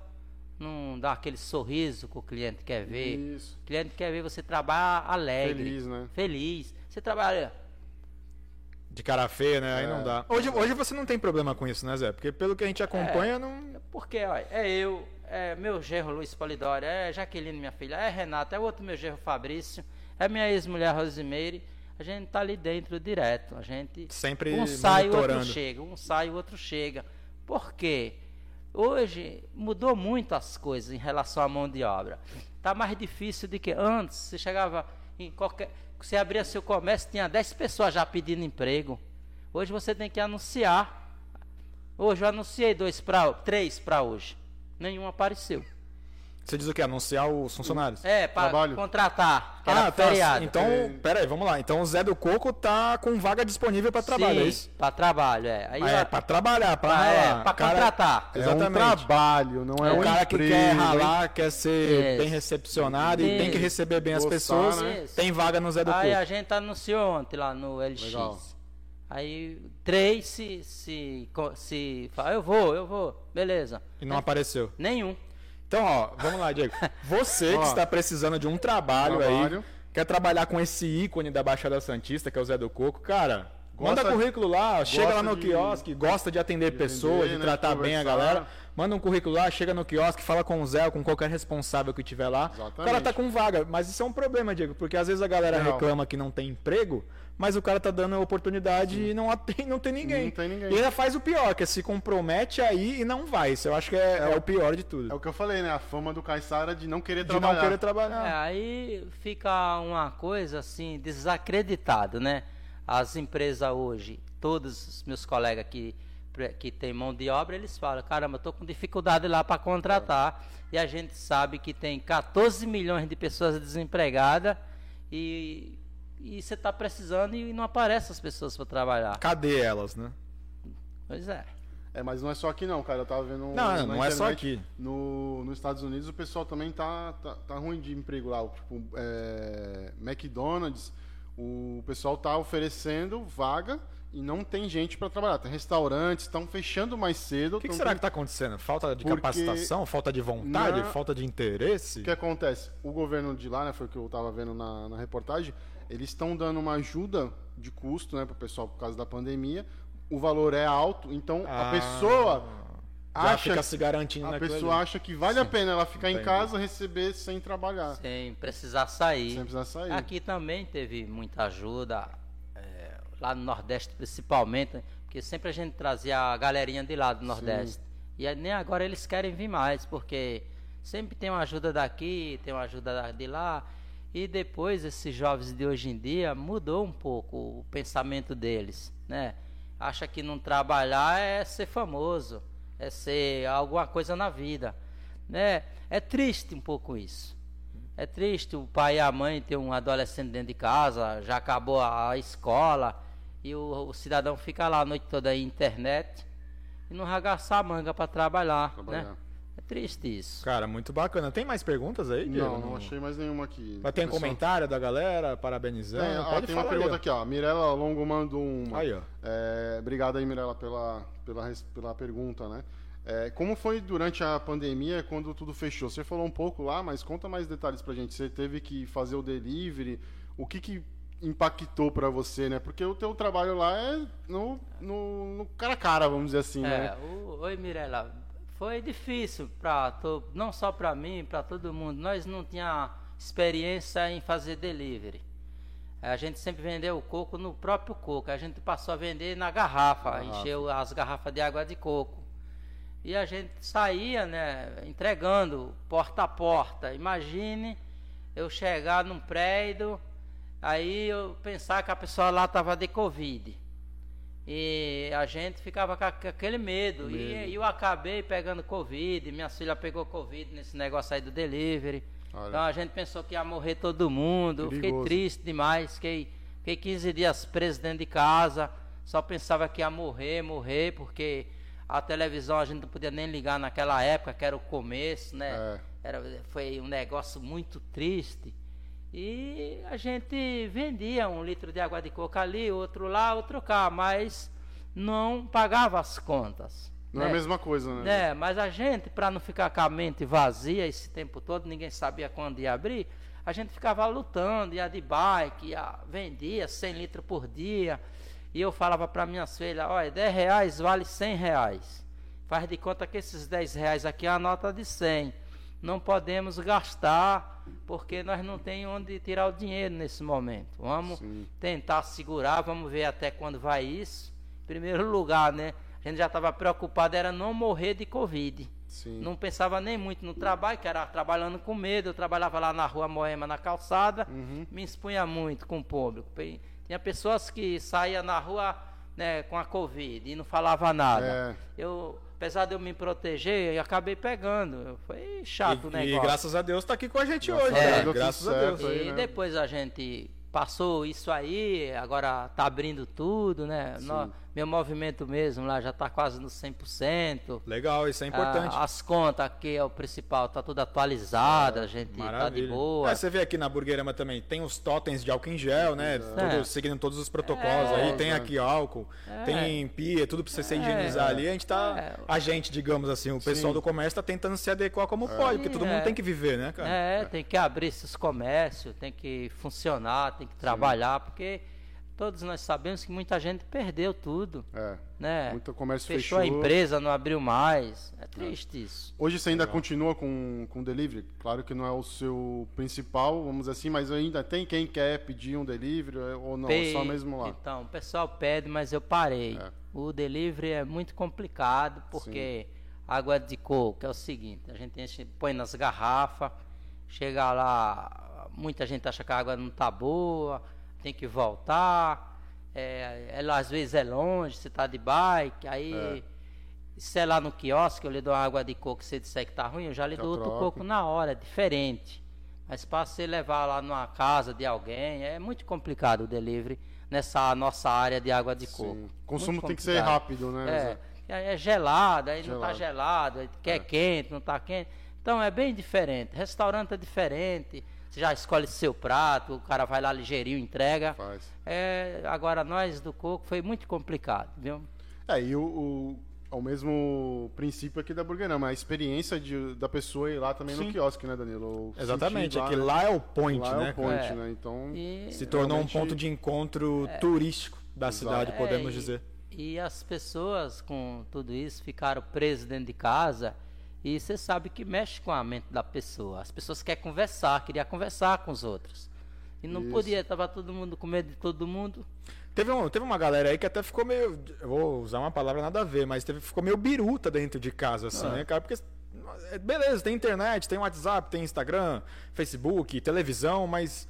não dá aquele sorriso que o cliente quer ver.
Isso.
O cliente quer ver você trabalhar alegre.
Feliz, né?
Feliz. Você trabalha.
De cara feia, né? Aí
É.
não dá. Hoje, hoje você não tem problema com isso, né, Zé? Porque pelo que a gente acompanha, não.
Porque, olha, é eu, é meu genro Luiz Polidori, é Jaqueline, minha filha, é Renata, é outro meu genro Fabrício, é minha ex-mulher Rosimeire. A gente tá ali dentro direto. A gente.
Sempre
Um sai, o outro chega. Um sai, o outro chega. Por quê? Hoje mudou muito as coisas em relação à mão de obra. Tá mais difícil do que antes. Você chegava em qualquer. Você abria seu comércio, tinha 10 pessoas já pedindo emprego. Hoje você tem que anunciar. Hoje eu anunciei dois para três para hoje. Nenhum apareceu.
Você diz o quê? Anunciar os funcionários?
É, para contratar. Que era
ah, tá.
feriado.
Então, pera aí, vamos lá. Então o Zé do Coco tá com vaga disponível pra trabalho, é isso?
Para trabalho, é. Aí,
Ah, é,
ó,
pra trabalhar, pra
pra- é, pra
Cara-
contratar.
É um
Exatamente.
trabalho, não é,
É
um
o cara que quer ralar, quer ser bem recepcionado e tem que receber bem as
Gostar,
pessoas.
né?
Tem vaga no Zé do
Aí
Coco.
a gente anunciou ontem lá no LX.
Legal.
Aí três se, se, co- se fala, eu vou, eu vou, beleza.
E não apareceu.
Nenhum.
Então, ó, vamos lá, Diego. Você que está precisando de um trabalho,
Trabalho.
aí, quer trabalhar com esse ícone da Baixada Santista, que é o Zé do Coco, cara,
Gosta-
manda currículo lá, chega lá no
de-
quiosque, gosta de atender
de
pessoas, de
né,
tratar bem a galera. Manda um currículo lá, chega no quiosque, fala com o Zé ou com qualquer responsável que tiver lá. O cara
Exatamente.
tá com vaga, mas isso é um problema, Diego, porque às vezes a galera
Real.
reclama que não tem emprego, mas o cara tá dando a oportunidade e não, tem, não tem ninguém.
Não tem ninguém.
E ainda faz o pior, que é se compromete aí e não vai. Isso eu acho que é, é o pior de tudo.
É o que eu falei, né? A fama do Caissara de não querer
de
trabalhar.
não querer trabalhar.
É, aí fica uma coisa assim, desacreditado, né? As empresas hoje, todos os meus colegas que, que têm mão de obra, eles falam, caramba, eu tô com dificuldade lá para contratar. E a gente sabe que tem 14 milhões de pessoas desempregadas e, e você está precisando e não aparece as pessoas para trabalhar.
Cadê elas, né?
Pois é.
É, mas não é só aqui não, cara. Eu tava vendo.
Não,
na
não é só
internet,
aqui.
No, nos Estados Unidos o pessoal também tá, tá, tá ruim de emprego lá. Tipo, é, McDonald's, o pessoal tá oferecendo vaga e não tem gente para trabalhar. Tem restaurantes, estão fechando mais cedo.
O que, que será
tendo-
que tá acontecendo? Falta de
Porque-
capacitação? Falta de vontade?
Na-
Falta de interesse?
O que acontece? O governo de lá, né, foi o que eu estava vendo na, na reportagem, eles estão dando uma ajuda de custo, né, para o pessoal por causa da pandemia. O valor é alto, então
Ah,
a pessoa
Já
acha
fica se garantindo
a pessoa
ali.
acha que vale a pena ela ficar em
Entendi.
casa receber sem trabalhar,
Sem precisar sair.
sem precisar sair.
Aqui também teve muita ajuda, lá no Nordeste principalmente, porque sempre a gente trazia a galerinha de lá do Nordeste. E aí nem agora eles querem vir mais, porque sempre tem uma ajuda daqui, tem uma ajuda da- de lá. E depois esses jovens de hoje em dia mudou um pouco o pensamento deles, né? Acha que não trabalhar é ser famoso, é ser alguma coisa na vida, né? É triste um pouco isso. É triste o pai e a mãe ter um adolescente dentro de casa, já acabou a escola e o, o cidadão fica lá a noite toda aí internet e não ragaçar a manga para trabalhar,
Trabalhar.
né? É triste isso.
Cara, muito bacana. Tem mais perguntas aí, Diego?
Não, não achei mais nenhuma aqui.
Mas tem
pessoal-
comentário da galera parabenizando?
Tem, ah,
Pode
tem uma
falar
pergunta
aí,
aqui, ó. Mirela Longo mandou uma.
Aí, ó.
É, obrigado aí, Mirella, pela, pela, pela pergunta, né? É, como foi durante a pandemia, quando tudo fechou? Você falou um pouco lá, mas conta mais detalhes pra gente. Você teve que fazer o delivery, o que que impactou pra você, né? Porque o teu trabalho lá é no, no, no cara a cara, vamos dizer assim,
É,
né?
o, oi Mirella, foi difícil para não só para mim, para todo mundo. Nós não tinha experiência em fazer delivery. A gente sempre vendeu o coco no próprio coco. A gente passou a vender na garrafa,
Garrafa.
encheu as garrafas de água de coco. E a gente saía, né, entregando porta a porta. Imagine eu chegar num prédio, aí eu pensar que a pessoa lá estava de Covid. E a gente ficava com aquele medo. E, eu acabei pegando Covid, minha filha pegou Covid nesse negócio aí do delivery.
Olha.
Então a gente pensou que ia morrer todo mundo. Fiquei triste demais. Fiquei, fiquei 15 dias preso dentro de casa. Só pensava que ia morrer, morrer, porque a televisão a gente não podia nem ligar naquela época, que era o começo, né?
É.
Era, foi um negócio muito triste. E a gente vendia um litro de água de coco ali, outro lá, outro cá, mas não pagava as contas.
Não é a
né?
mesma coisa, né?
É, mas a gente, para não ficar com a mente vazia esse tempo todo, ninguém sabia quando ia abrir, a gente ficava lutando, ia de bike, ia, vendia 100 litros por dia. E eu falava para minhas filhas, olha, 10 reais vale 100 reais. Faz de conta que esses 10 reais aqui é a nota de 100. Não podemos gastar, porque nós não temos onde tirar o dinheiro nesse momento. Vamos
Sim.
tentar segurar, vamos ver até quando vai isso. Em primeiro lugar, né? A gente já estava preocupado, era não morrer de Covid.
Sim.
Não pensava nem muito no trabalho, que era trabalhando com medo. Eu trabalhava lá na rua Moema, na calçada,
Uhum.
me expunha muito com o público. Tinha pessoas que saíam na rua né, com a Covid e não falava nada.
É.
Eu, apesar de eu me proteger, eu acabei pegando. Foi chato o
E,
negócio.
e graças a Deus tá aqui com a gente
Graças
hoje,
a
né?
Deus deu
Graças a Deus.
certo.
E
aí, né?
depois a gente passou isso aí, agora tá abrindo tudo, né? No- meu movimento mesmo lá já tá quase no 100%.
Legal, isso é importante.
Ah, as contas aqui é o principal, tá tudo atualizado, a gente tá de boa.
É, você vê aqui na Burguerama também, tem os totens de álcool em gel, né? Tudo-
É.
seguindo todos os protocolos
É.
aí. Tem aqui álcool,
É.
tem pia, tudo pra você se higienizar ali. A gente tá.
É.
A gente, digamos assim, o pessoal
Sim.
do comércio tá tentando se adequar como pode, porque todo
É.
mundo tem que viver, né, cara?
É, tem que abrir esses comércios, tem que funcionar, tem que trabalhar, porque todos nós sabemos que muita gente perdeu tudo,
É.
né?
Muito comércio
Fechou, a
fechou.
empresa, não abriu mais. É triste isso.
Hoje você ainda continua com, com delivery? Claro que não é o seu principal, vamos dizer assim, mas ainda tem quem quer pedir um delivery ou não,
Pe-
só mesmo lá.
Então, o pessoal pede, mas eu parei.
É.
O delivery é muito complicado porque água de coco é o seguinte, a gente enche, põe nas garrafas, chega lá, muita gente acha que a água não tá boa, tem que voltar. É, ela às vezes é longe, você tá de bike, aí
É.
se é lá no quiosque, eu lhe dou água de coco, você disser que tá ruim, eu já lhe dou outro coco na hora, é diferente. Mas para você levar lá numa casa de alguém, é muito complicado o delivery nessa nossa área de água de coco.
Sim. O consumo tem que ser rápido, né?
É, é, é gelado, aí não tá
Gelado.
gelado, aí quer quente, não tá quente. Então é bem diferente. Restaurante é diferente. Você já escolhe seu prato, o cara vai lá ligeirinho, entrega.
Faz.
É, agora nós do coco foi muito complicado, viu?
É, e o, o, é o mesmo princípio aqui da Burgerama, a experiência de, da pessoa ir lá também
Sim.
no quiosque, né, Danilo? O
Exatamente,
sentir
é que
né?
lá é o point,
lá
né?
é o point,
cara?
né? Então,
E,
Se tornou um
Realmente-
ponto de encontro turístico da
Exato.
cidade,
É,
podemos
e-
dizer.
E as pessoas com tudo isso ficaram presas dentro de casa e você sabe que mexe com a mente da pessoa. As pessoas querem conversar, queriam conversar com os outros. E não
Isso.
podia, tava todo mundo com medo de todo mundo.
Teve, um, teve uma galera aí que até ficou meio. Eu vou usar uma palavra nada a ver, mas teve, ficou meio biruta dentro de casa, assim, né, cara? Porque. é, Beleza, tem internet, tem WhatsApp, tem Instagram, Facebook, televisão, mas.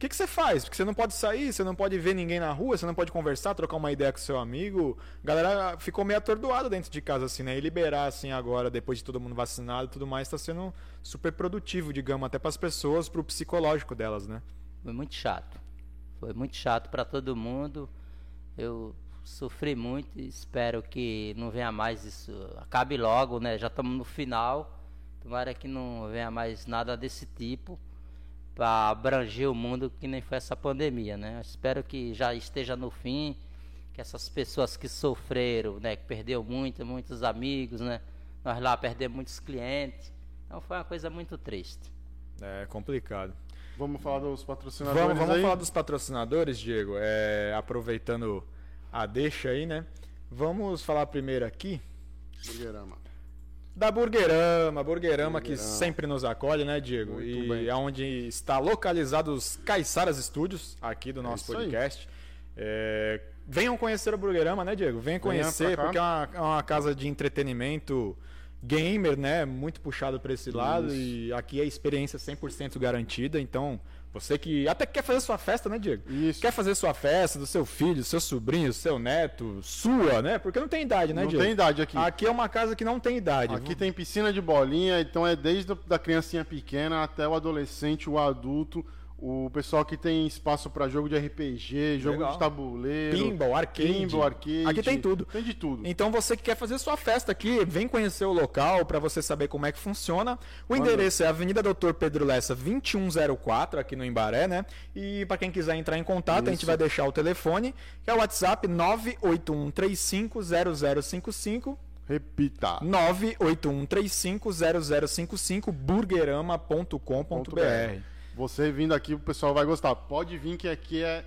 O que, que você faz? Porque você não pode sair, você não pode ver ninguém na rua, você não pode conversar, trocar uma ideia com seu amigo. A galera ficou meio atordoada dentro de casa, assim, né? E liberar, assim, agora, depois de todo mundo vacinado e tudo mais, tá sendo super produtivo, digamos, até pras pessoas, pro psicológico delas, né?
Foi muito chato. Foi muito chato para todo mundo. Eu sofri muito e espero que não venha mais isso. Acabe logo, né? Já estamos no final. Tomara que não venha mais nada desse tipo para abranger o mundo que nem foi essa pandemia, né? Espero que já esteja no fim, que essas pessoas que sofreram, né, que perdeu muito, muitos amigos, né? Nós lá perdemos muitos clientes. Então foi uma coisa muito triste.
É complicado.
vamos falar dos patrocinadores
Vamos, vamos
aí?
falar dos patrocinadores, Diego. É, aproveitando a deixa aí, né? Vamos falar primeiro aqui
Burgerama.
Da Burgerama. Burgerama que sempre nos acolhe, né, Diego?
Muito
e
bem.
é onde está localizado os Caiçaras Estúdios, aqui do nosso
isso aí.
podcast. É, venham conhecer a Burgerama, né, Diego? Venham
Venha
conhecer, porque é uma, é uma casa de entretenimento gamer, né? Muito puxado para esse lado.
Isso.
E aqui é experiência 100% garantida. Então, Você que até quer fazer sua festa, né, Diego?
Isso.
Quer fazer sua festa do seu filho, do seu sobrinho, do seu neto, sua, né? Porque não tem idade, né,
Não
Diego?
tem idade aqui.
Aqui é uma casa que não tem idade.
Aqui tem piscina de bolinha, então é desde da criancinha pequena até o adolescente, o adulto, o pessoal que tem espaço para jogo de RPG, jogo
Legal.
de tabuleiro,
Pinball, arcade.
pinball, arcade.
Aqui tem tudo.
Tem de tudo.
Então você que quer fazer sua festa aqui, vem conhecer o local para você saber como é que funciona. O endereço é Avenida Doutor Pedro Lessa 2104 aqui no Embaré, né? E para quem quiser entrar em contato, a gente
Isso.
vai deixar o telefone, que é o WhatsApp 981350055
Repita.
981350055 burgerama.com.br.
Você vindo aqui, o pessoal vai gostar. Pode vir que aqui é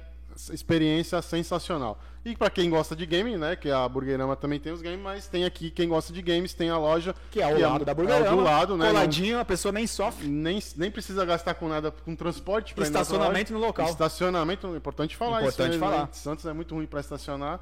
experiência sensacional. E para quem gosta de game, né, que a Burgerama também tem os games, mas tem aqui quem gosta de games, tem a loja
Que é ao lado da
é
Burgerama.
do lado, né?
Coladinho, a pessoa nem sofre.
Não- nem, nem precisa gastar com nada com transporte
Estacionamento
loja.
no local.
Estacionamento, é importante falar
Importante
isso. né?
falar.
Santos é muito ruim para estacionar.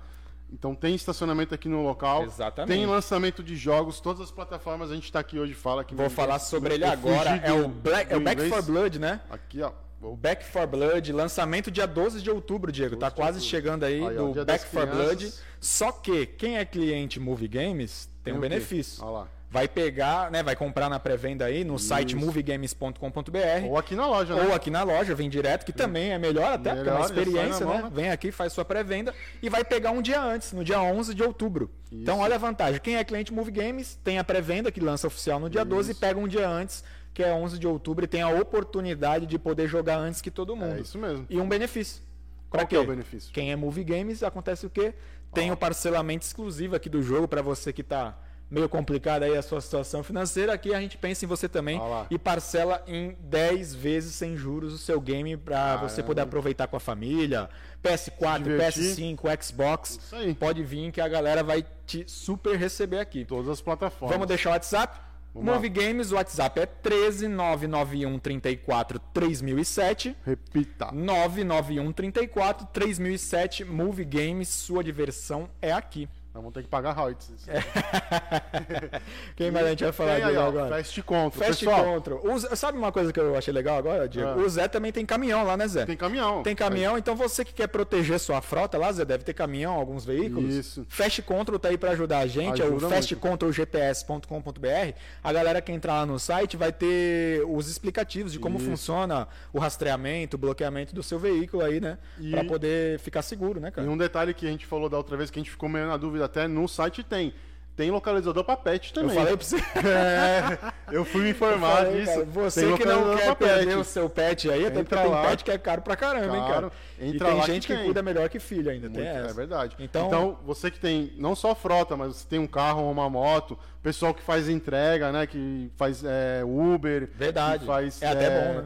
Então tem estacionamento aqui no local.
Exatamente.
Tem lançamento de jogos, todas as plataformas a gente tá aqui hoje fala que
Vou falar sobre ele agora. É o, Black, é o Back for Blood, né?
Aqui, ó.
O Back for Blood, lançamento dia 12 de outubro, Diego. Tá quase
outubro.
chegando aí,
Aí,
do Back for Blood. Só que quem é cliente Movie Games tem um
o quê?
benefício.
Olha lá.
Vai pegar, né? Vai comprar na pré-venda aí no site
Isso.
moviegames.com.br.
Ou aqui na loja, né?
Ou aqui na loja, vem direto, que também é melhor até, porque é uma
Melhor, sai
experiência,
na
né?
mão, né?
Vem aqui, faz sua pré-venda e vai pegar um dia antes, no dia 11 de outubro. Então olha a vantagem, quem é cliente Movie Games tem a pré-venda que lança oficial no dia 12 e pega um dia antes, que é 11 de outubro, e tem a oportunidade de poder jogar antes que todo mundo.
É isso mesmo.
E um benefício.
Qual que é o benefício?
Quem é Movie Games, acontece o quê? Tem o parcelamento exclusivo aqui do jogo para você que tá meio complicado aí a sua situação financeira. Aqui a gente pensa em você também e parcela em 10 vezes sem juros o seu game para você poder aproveitar com a família. PS4,
divertir.
PS5, Xbox.
Isso aí.
Pode vir que a galera vai te super receber aqui.
Todas as plataformas.
Vamos deixar o WhatsApp?
Vamos lá.
Movie Games, o WhatsApp é 13 991 34 3007.
Repita.
991 34 3007 Movie Games, sua diversão é aqui.
Nós vamos ter que pagar royalties.
Quem mais a gente vai falar
ó,
agora?
Fast Control.
Fast
Pessoal,
Control. Sabe uma coisa que eu achei legal agora, Diego?
Ah.
O Zé também tem caminhão lá, né, Zé?
tem caminhão.
Tem caminhão, então você que quer proteger sua frota lá, Zé, deve ter caminhão, alguns veículos.
Isso.
Fast Control tá aí para ajudar a gente, é o
Ajuda
fastcontrolgps.com.br. A galera que entrar lá no site vai ter os explicativos de como
Isso.
funciona o rastreamento, o bloqueamento do seu veículo aí, né?
E-
Pra poder ficar seguro, né,
E
cara?
um detalhe que a gente falou da outra vez, que a gente ficou meio na dúvida até, no site tem. Tem localizador pra pet
Eu
também.
falei pra você.
É, eu fui me informar
Falei,
disso.
cara, você que não quer perder
pet.
o seu pet aí, até porque
Entra
tem
lá.
pet que é caro pra caramba, hein, cara.
Claro.
E
Entra
tem gente que,
que tem.
cuida melhor que filho ainda, tem
Muito,
essa.
é verdade.
Então,
Então, você que tem não só frota, mas você tem um carro ou uma moto, pessoal que faz entrega, né? Que faz é, Uber.
Verdade.
que faz,
É até bom, né?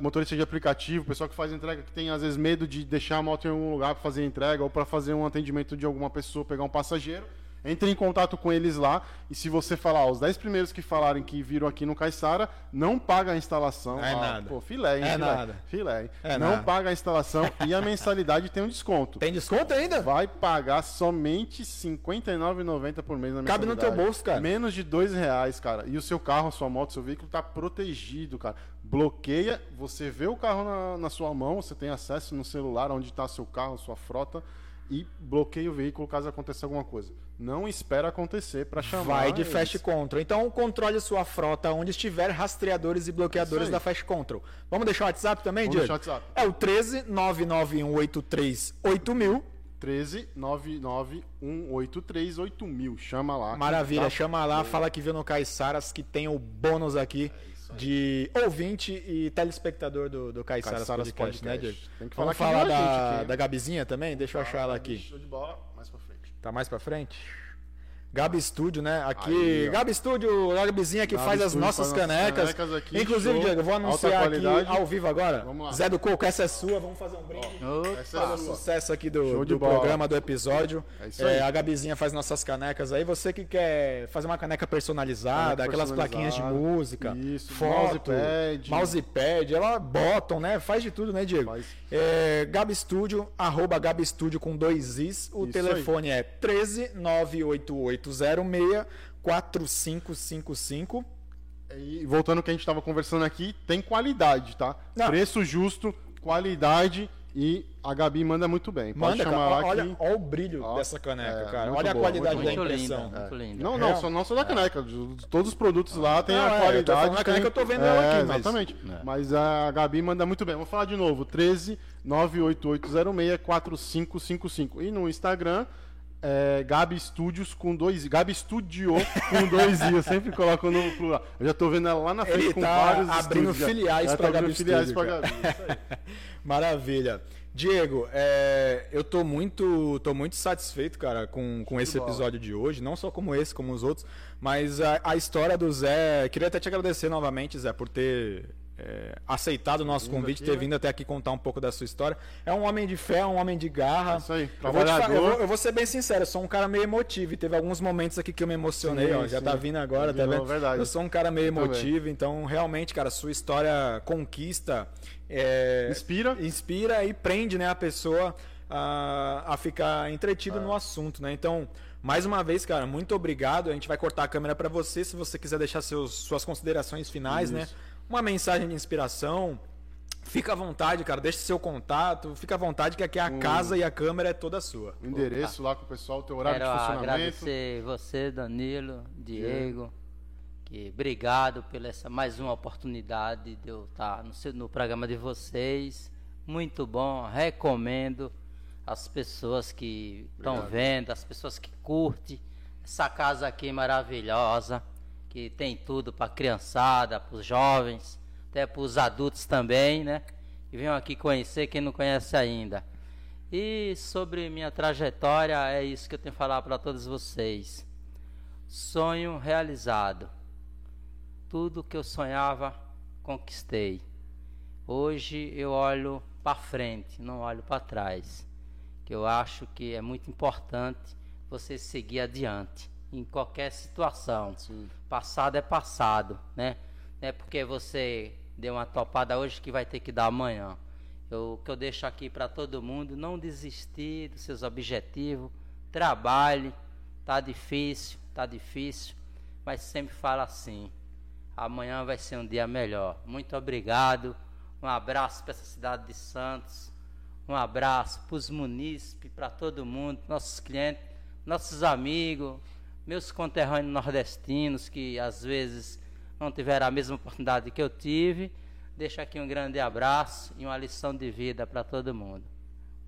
Motorista de aplicativo, pessoal que faz entrega, que tem às vezes medo de deixar a moto em algum lugar para fazer entrega ou para fazer um atendimento de alguma pessoa, pegar um passageiro. Entre em contato com eles lá e se você falar, ó, os 10 primeiros que falarem que viram aqui no Caiçara, não paga a instalação.
É
Ah,
nada.
Pô, filé, hein?
É
filé.
nada.
Filé, hein?
É
não
nada.
paga a instalação e a mensalidade tem um desconto
tem desconto ainda?
vai pagar somente R$ 59,90 por mês na
Cabe no
mensalidade.
teu bolso, cara.
Menos de dois reais, cara. E o seu carro, a sua moto, seu veículo tá protegido, cara. Bloqueia, você vê o carro na, na sua mão, você tem acesso no celular onde está seu carro, sua frota e bloqueia o veículo caso aconteça alguma coisa. Não espera acontecer para chamar.
Vai de
eles.
Fast Control. Então controle sua frota onde estiver rastreadores e bloqueadores da Fast Control. Vamos deixar o WhatsApp também,
Vamos
Diego?
deixar o WhatsApp.
É o 13 99183 8000.
13 99 183 8000. Chama lá.
Maravilha,
Tá?
chama lá, fala que viu no Caiçaras que tem o bônus aqui de ouvinte e telespectador do, do Caiçaras,
Caiçaras
Podcast, né,
Podcast.
Diego?
Tem que
Vamos
falar
falar
viu a gente
da,
hein?
da Gabizinha também? Deixa eu achar ela aqui.
Show de bola, mais pra frente.
Tá mais pra frente? Gabi Studio, né? Aqui,
Aí, ó.
Gabi Studio, a Gabizinha que
Gabi
faz as
Studio
nossas
faz
canecas.
canecas aqui,
Inclusive,
show.
Diego, eu vou anunciar aqui ao vivo agora.
Vamos lá.
Zé do Coco, essa é sua, vamos fazer um brinde.
Essa é
sucesso aqui do, do programa, do episódio.
É isso aí.
a Gabizinha faz nossas canecas aí. Você que quer fazer uma caneca personalizada,
Caneca
aquelas plaquinhas de
personalizada.
música,
Isso,
foto,
mousepad.
mousepad, ela bottom, né? Faz de tudo, né, Diego?
Faz.
É, Gabi Studio, arroba Gabi Studio com dois Is. O
Isso
telefone é 13 98806 4555.
E voltando ao que a gente estava conversando aqui, tem qualidade, tá?
Não.
Preço justo, qualidade e a Gabi manda muito bem. Pode
Manda,
chamar
cara.
lá
Olha,
que...
olha o brilho
Ó,
dessa caneca,
é,
cara. Olha a
boa,
qualidade
muito
da
Muito
impressão.
linda, muito linda.
Não, não, só, não só da caneca. de- de Todos os produtos lá tem
Não,
a
é, eu tô
qualidade.
falando da caneca,
tem-
eu tô vendo ela
é,
aqui, mas-
Exatamente.
É.
Mas a Gabi manda muito bem. Vou falar de novo. 13 98806 4555. E no Instagram, é, Gabi Studios com dois. Gabi Studio com dois i. Eu sempre coloco no plural. Eu já tô vendo ela lá na frente
Ele
com
tá
vários
abrindo
estúdios
filiais pra
tá abrindo
Gabi
filiais
Studio,
pra. Gabi.
Maravilha. Diego, é, eu tô muito, tô muito satisfeito, cara, com, com esse episódio de hoje. Não só como esse, como os outros. Mas a, a história do Zé. Queria até te agradecer novamente, Zé, por ter é, aceitado o nosso convite,
aqui,
ter
né?
vindo até aqui contar um pouco da sua história. É um homem de fé, um homem de garra.
É isso aí,
Eu vou, te fa- eu,
trabalhador.
vou, eu vou ser bem sincero, eu sou um cara meio emotivo. E teve alguns momentos aqui que eu me emocionei,
Sim,
ó. Já
sim.
tá vindo agora, tá vendo?
verdade.
Eu sou um cara meio
Eu também.
emotivo, então realmente, cara, sua história conquista. é,
Inspira.
inspira e prende né, a pessoa a, a ficar entretido
É.
no assunto, né? Então, mais uma vez, cara, muito obrigado. A gente vai cortar a câmera para você, se você quiser deixar seus, suas considerações finais, né? Uma mensagem de inspiração. Fica à vontade, cara, deixe seu contato, fica à vontade que aqui a casa e a câmera é toda sua.
O endereço lá com o pessoal, o teu horário
Quero
de funcionamento.
agradecer você, Danilo, Diego, que obrigado pela essa mais uma oportunidade de eu estar no, no programa de vocês. Muito bom, recomendo às pessoas que estão vendo, as pessoas que curtem essa casa aqui maravilhosa, que tem tudo para criançada, para os jovens, até para os adultos também, né? E venham aqui conhecer quem não conhece ainda. E sobre minha trajetória, é isso que eu tenho que falar para todos vocês. Sonho realizado. Tudo que eu sonhava, conquistei. Hoje eu olho para frente, não olho para trás. Que eu acho que é muito importante você seguir adiante em qualquer situação.
Sim.
Passado é passado, né? Não é porque você deu uma topada hoje que vai ter que dar amanhã. Eu, o que eu deixo aqui para todo mundo, não desistir dos seus objetivos, trabalhe, tá difícil, tá difícil, mas sempre fala assim, amanhã vai ser um dia melhor. Muito obrigado, um abraço para essa cidade de Santos, um abraço para os munícipes, para todo mundo, nossos clientes, nossos amigos, meus conterrâneos nordestinos que às vezes não tiveram a mesma oportunidade que eu tive. Deixo aqui um grande abraço e uma lição de vida para todo mundo.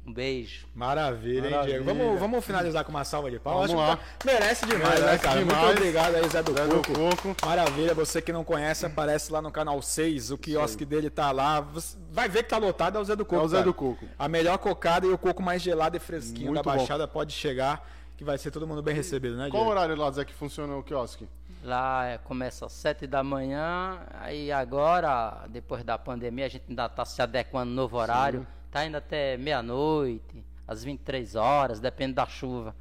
Um beijo.
Maravilha, hein,
Maravilha.
Diego? Vamos, vamos finalizar com uma salva de palmas.
Vamos lá.
Merece demais, né,
Merece
cara? Muito
demais.
obrigado aí, Zé do
Zé do
Coco.
Coco.
Maravilha, você que não conhece, aparece lá no canal 6, o quiosque dele tá lá. Você vai ver que tá lotado, é o Zé do Coco.
É o Zé
cara.
do Coco.
A melhor cocada e o coco mais gelado e fresquinho
Muito
da
bom.
Baixada pode chegar, que vai ser todo mundo bem recebido, né,
Qual
Diego?
horário lá, Zé, que funciona o quiosque?
Lá é, começa às sete da manhã, aí agora, depois da pandemia, a gente ainda está se adequando ao novo horário. Está indo até meia-noite, às 23 horas, depende da chuva.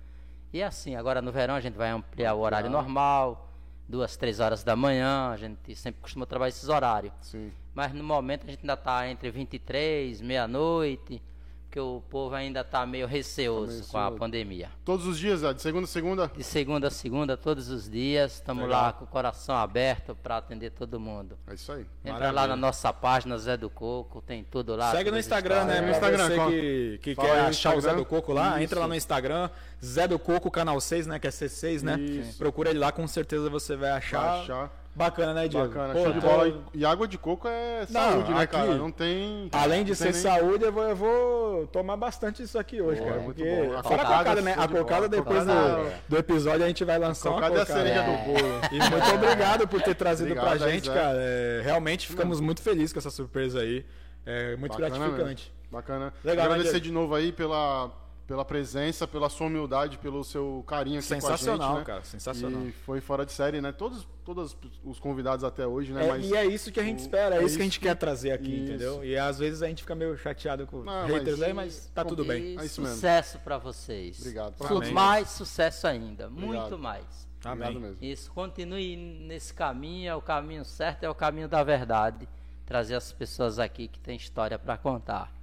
E assim, agora no verão a gente vai ampliar o horário normal, duas, três horas da manhã, a gente sempre costuma trabalhar esses horários.
Sim.
Mas no momento a gente ainda está entre 23, meia-noite, porque o povo ainda está meio receoso
Tá
com a pandemia.
Todos os dias? De segunda a segunda?
De segunda a segunda, todos os dias, estamos lá com o coração aberto para atender todo mundo.
É isso aí.
Entra
Maravilha.
lá na nossa página Zé do Coco, tem tudo lá.
Segue no Instagram, né?
histórias.
No Instagram,
você
qual?
que, que quer achar o Zé
Instagram.
do Coco lá,
Isso.
entra lá no Instagram, Zé do Coco, canal 6, né? Que é C6, né?
Isso.
Procura ele lá, com certeza você vai achar.
Vai achar.
Bacana, né, Diego?
Bacana,
Pô,
show de
tô-
bola. E água de coco é saúde, né,
aqui-
cara? Não tem.
Além de
não
ser
nem-
saúde, eu vou, eu vou tomar bastante isso aqui hoje,
Pô,
cara.
é muito
porque
bom. A
fora a
cocada
cocada,
é
né? A
de
cocada depois do,
Cocada-
do episódio a gente vai lançar uma
Cocada é a
cocada.
cereja
É.
do bolo.
E muito obrigado por ter trazido
Obrigado,
pra gente, cara. É, realmente ficamos muito felizes com essa surpresa aí. É muito
Bacana
gratificante.
mesmo. Bacana.
Legal, né,
Agradecer
Diego?
de novo aí pela, pela presença, pela sua humildade, pelo seu carinho aqui
Sensacional,
com a gente, né?
cara. Sensacional.
E foi fora de série, né? Todos, todos os convidados até hoje, né?
É,
Mas
E é isso que a gente
o-
espera, é,
é
isso que a gente
isso
quer trazer aqui,
isso.
entendeu? E às vezes a gente fica meio chateado com
Não,
haters
mas-
aí, mas tá tudo bem.
É isso mesmo.
sucesso para vocês.
Obrigado.
Su-. Mais sucesso ainda,
Obrigado.
muito mais.
Obrigado
Amém.
mesmo.
Isso, continue nesse caminho, é o caminho certo, é o caminho da verdade. Trazer as pessoas aqui que têm história para contar.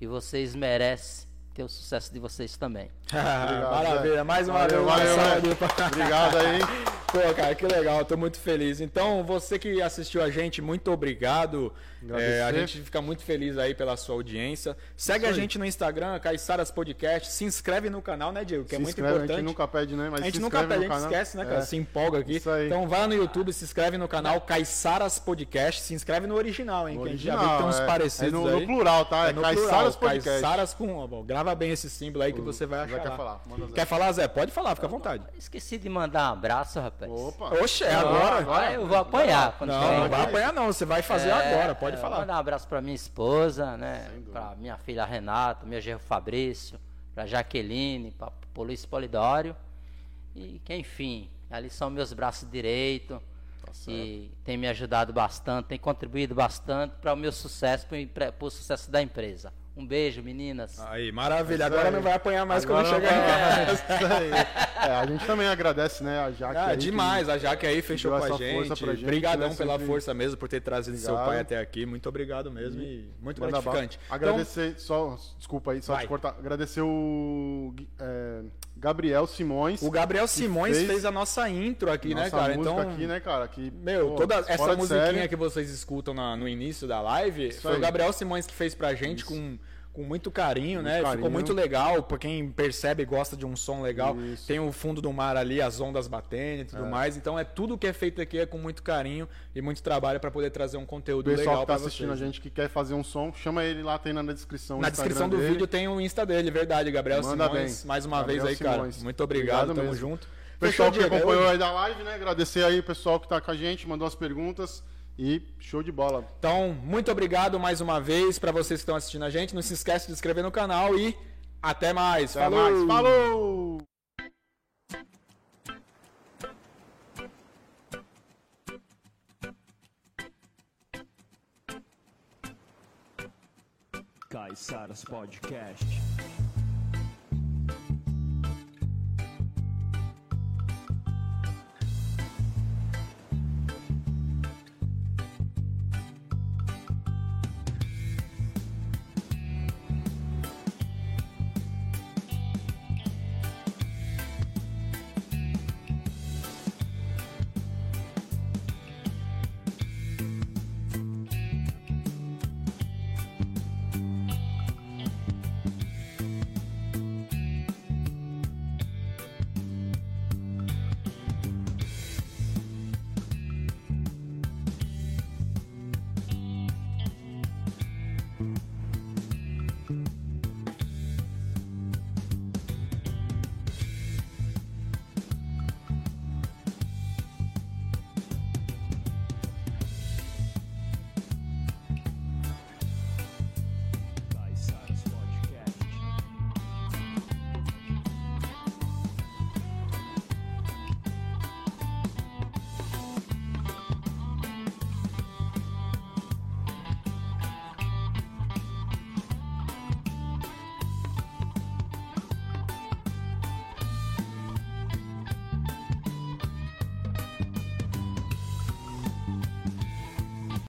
E vocês merecem ter o sucesso de vocês também.
Maravilha, mais uma
Valeu,
vez.
valeu, valeu. Obrigado aí.
Pô, cara, que legal, tô muito feliz. Então, você que assistiu a gente, muito obrigado. É, a gente fica muito feliz aí pela sua audiência. Segue a
aí.
gente no Instagram, Caiçaras Podcast. Se inscreve no canal, né, Diego? Que é
Se
muito
inscreve,
importante.
A gente nunca pede, né? Mas
A gente
se
nunca pede, a gente
canal.
esquece, né, cara?
É.
Se empolga aqui.
Isso aí.
Então vai lá no YouTube, se inscreve no canal Caiçaras Podcast. Se inscreve no original, hein?
No
que a gente já
original,
viu que tem uns
é.
parecidos
É no,
aí.
no plural, tá? É, Caiçaras
plural,
Podcast.
Caiçaras com... ó, bom, grava bem esse símbolo aí que você vai
Zé
achar
quer falar? Manda Zé.
Quer falar, Zé? Pode falar, fica à vontade.
Esqueci de mandar um abraço, rapaz.
Opa.
Oxe, é agora.
Ah, eu vou apanhar. quando
Não, não vai apanhar não, você vai fazer
É,
agora, pode
é,
falar.
Mandar um abraço pra minha esposa, né? Pra minha filha Renata, meu genro Fabrício, pra Jaqueline, pra pro Luiz Polidório. E que, enfim, ali são meus braços direitos.
Tá
e tem me ajudado bastante, tem contribuído bastante para o meu sucesso, para o sucesso da empresa. Um beijo, meninas.
Aí, maravilha.
Isso
Agora
aí.
não vai apanhar mais
Agora
quando chegar em casa.
Isso. É, a gente também agradece, né, a Jaque.
Ah, demais, a Jaque aí fechou com a gente.
força pra gente,
Obrigadão
né,
pela
sempre-
força mesmo, por ter trazido seu
Obrigado.
pai até aqui. Muito obrigado mesmo e muito
Manda
gratificante.
bala. Agradecer, só, desculpa aí, só
Vai.
te cortar. Agradecer o é, Gabriel Simões.
Então, o Gabriel Simões fez,
fez
a nossa intro aqui, né,
nossa
cara?
música
Então,
aqui, né, cara? Que,
Meu,
pô,
toda essa musiquinha
série.
que vocês escutam na- no início da live
Isso
foi o
aí.
Gabriel Simões que fez pra gente com, com muito carinho, né? Ficou
carinho.
muito legal. Pra quem percebe e gosta de um som legal,
Isso.
tem o fundo do mar ali, as ondas batendo e tudo mais. Então é tudo que é feito aqui é com muito carinho e muito trabalho pra poder trazer um
O
conteúdo
pessoal
legal
que tá assistindo
vocês.
a gente que quer fazer um som, chama ele lá, tem na descrição. o
Na
Instagram
descrição do
dele.
vídeo tem o Insta dele, verdade, Gabriel
Manda
Simões.
bem.
Mais uma
Gabriel
vez aí, cara.
Simões.
Muito obrigado,
Obrigado
tamo
mesmo.
junto.
Pessoal
Fechou,
que
é
acompanhou aí da live, né? Agradecer aí o pessoal que tá com a gente, mandou as perguntas e show de bola.
Então, muito obrigado mais uma vez pra vocês que estão assistindo a gente. Não se esquece de se inscrever no canal e até mais.
Até
Falou!
mais. Falou!
Caiçaras Podcast.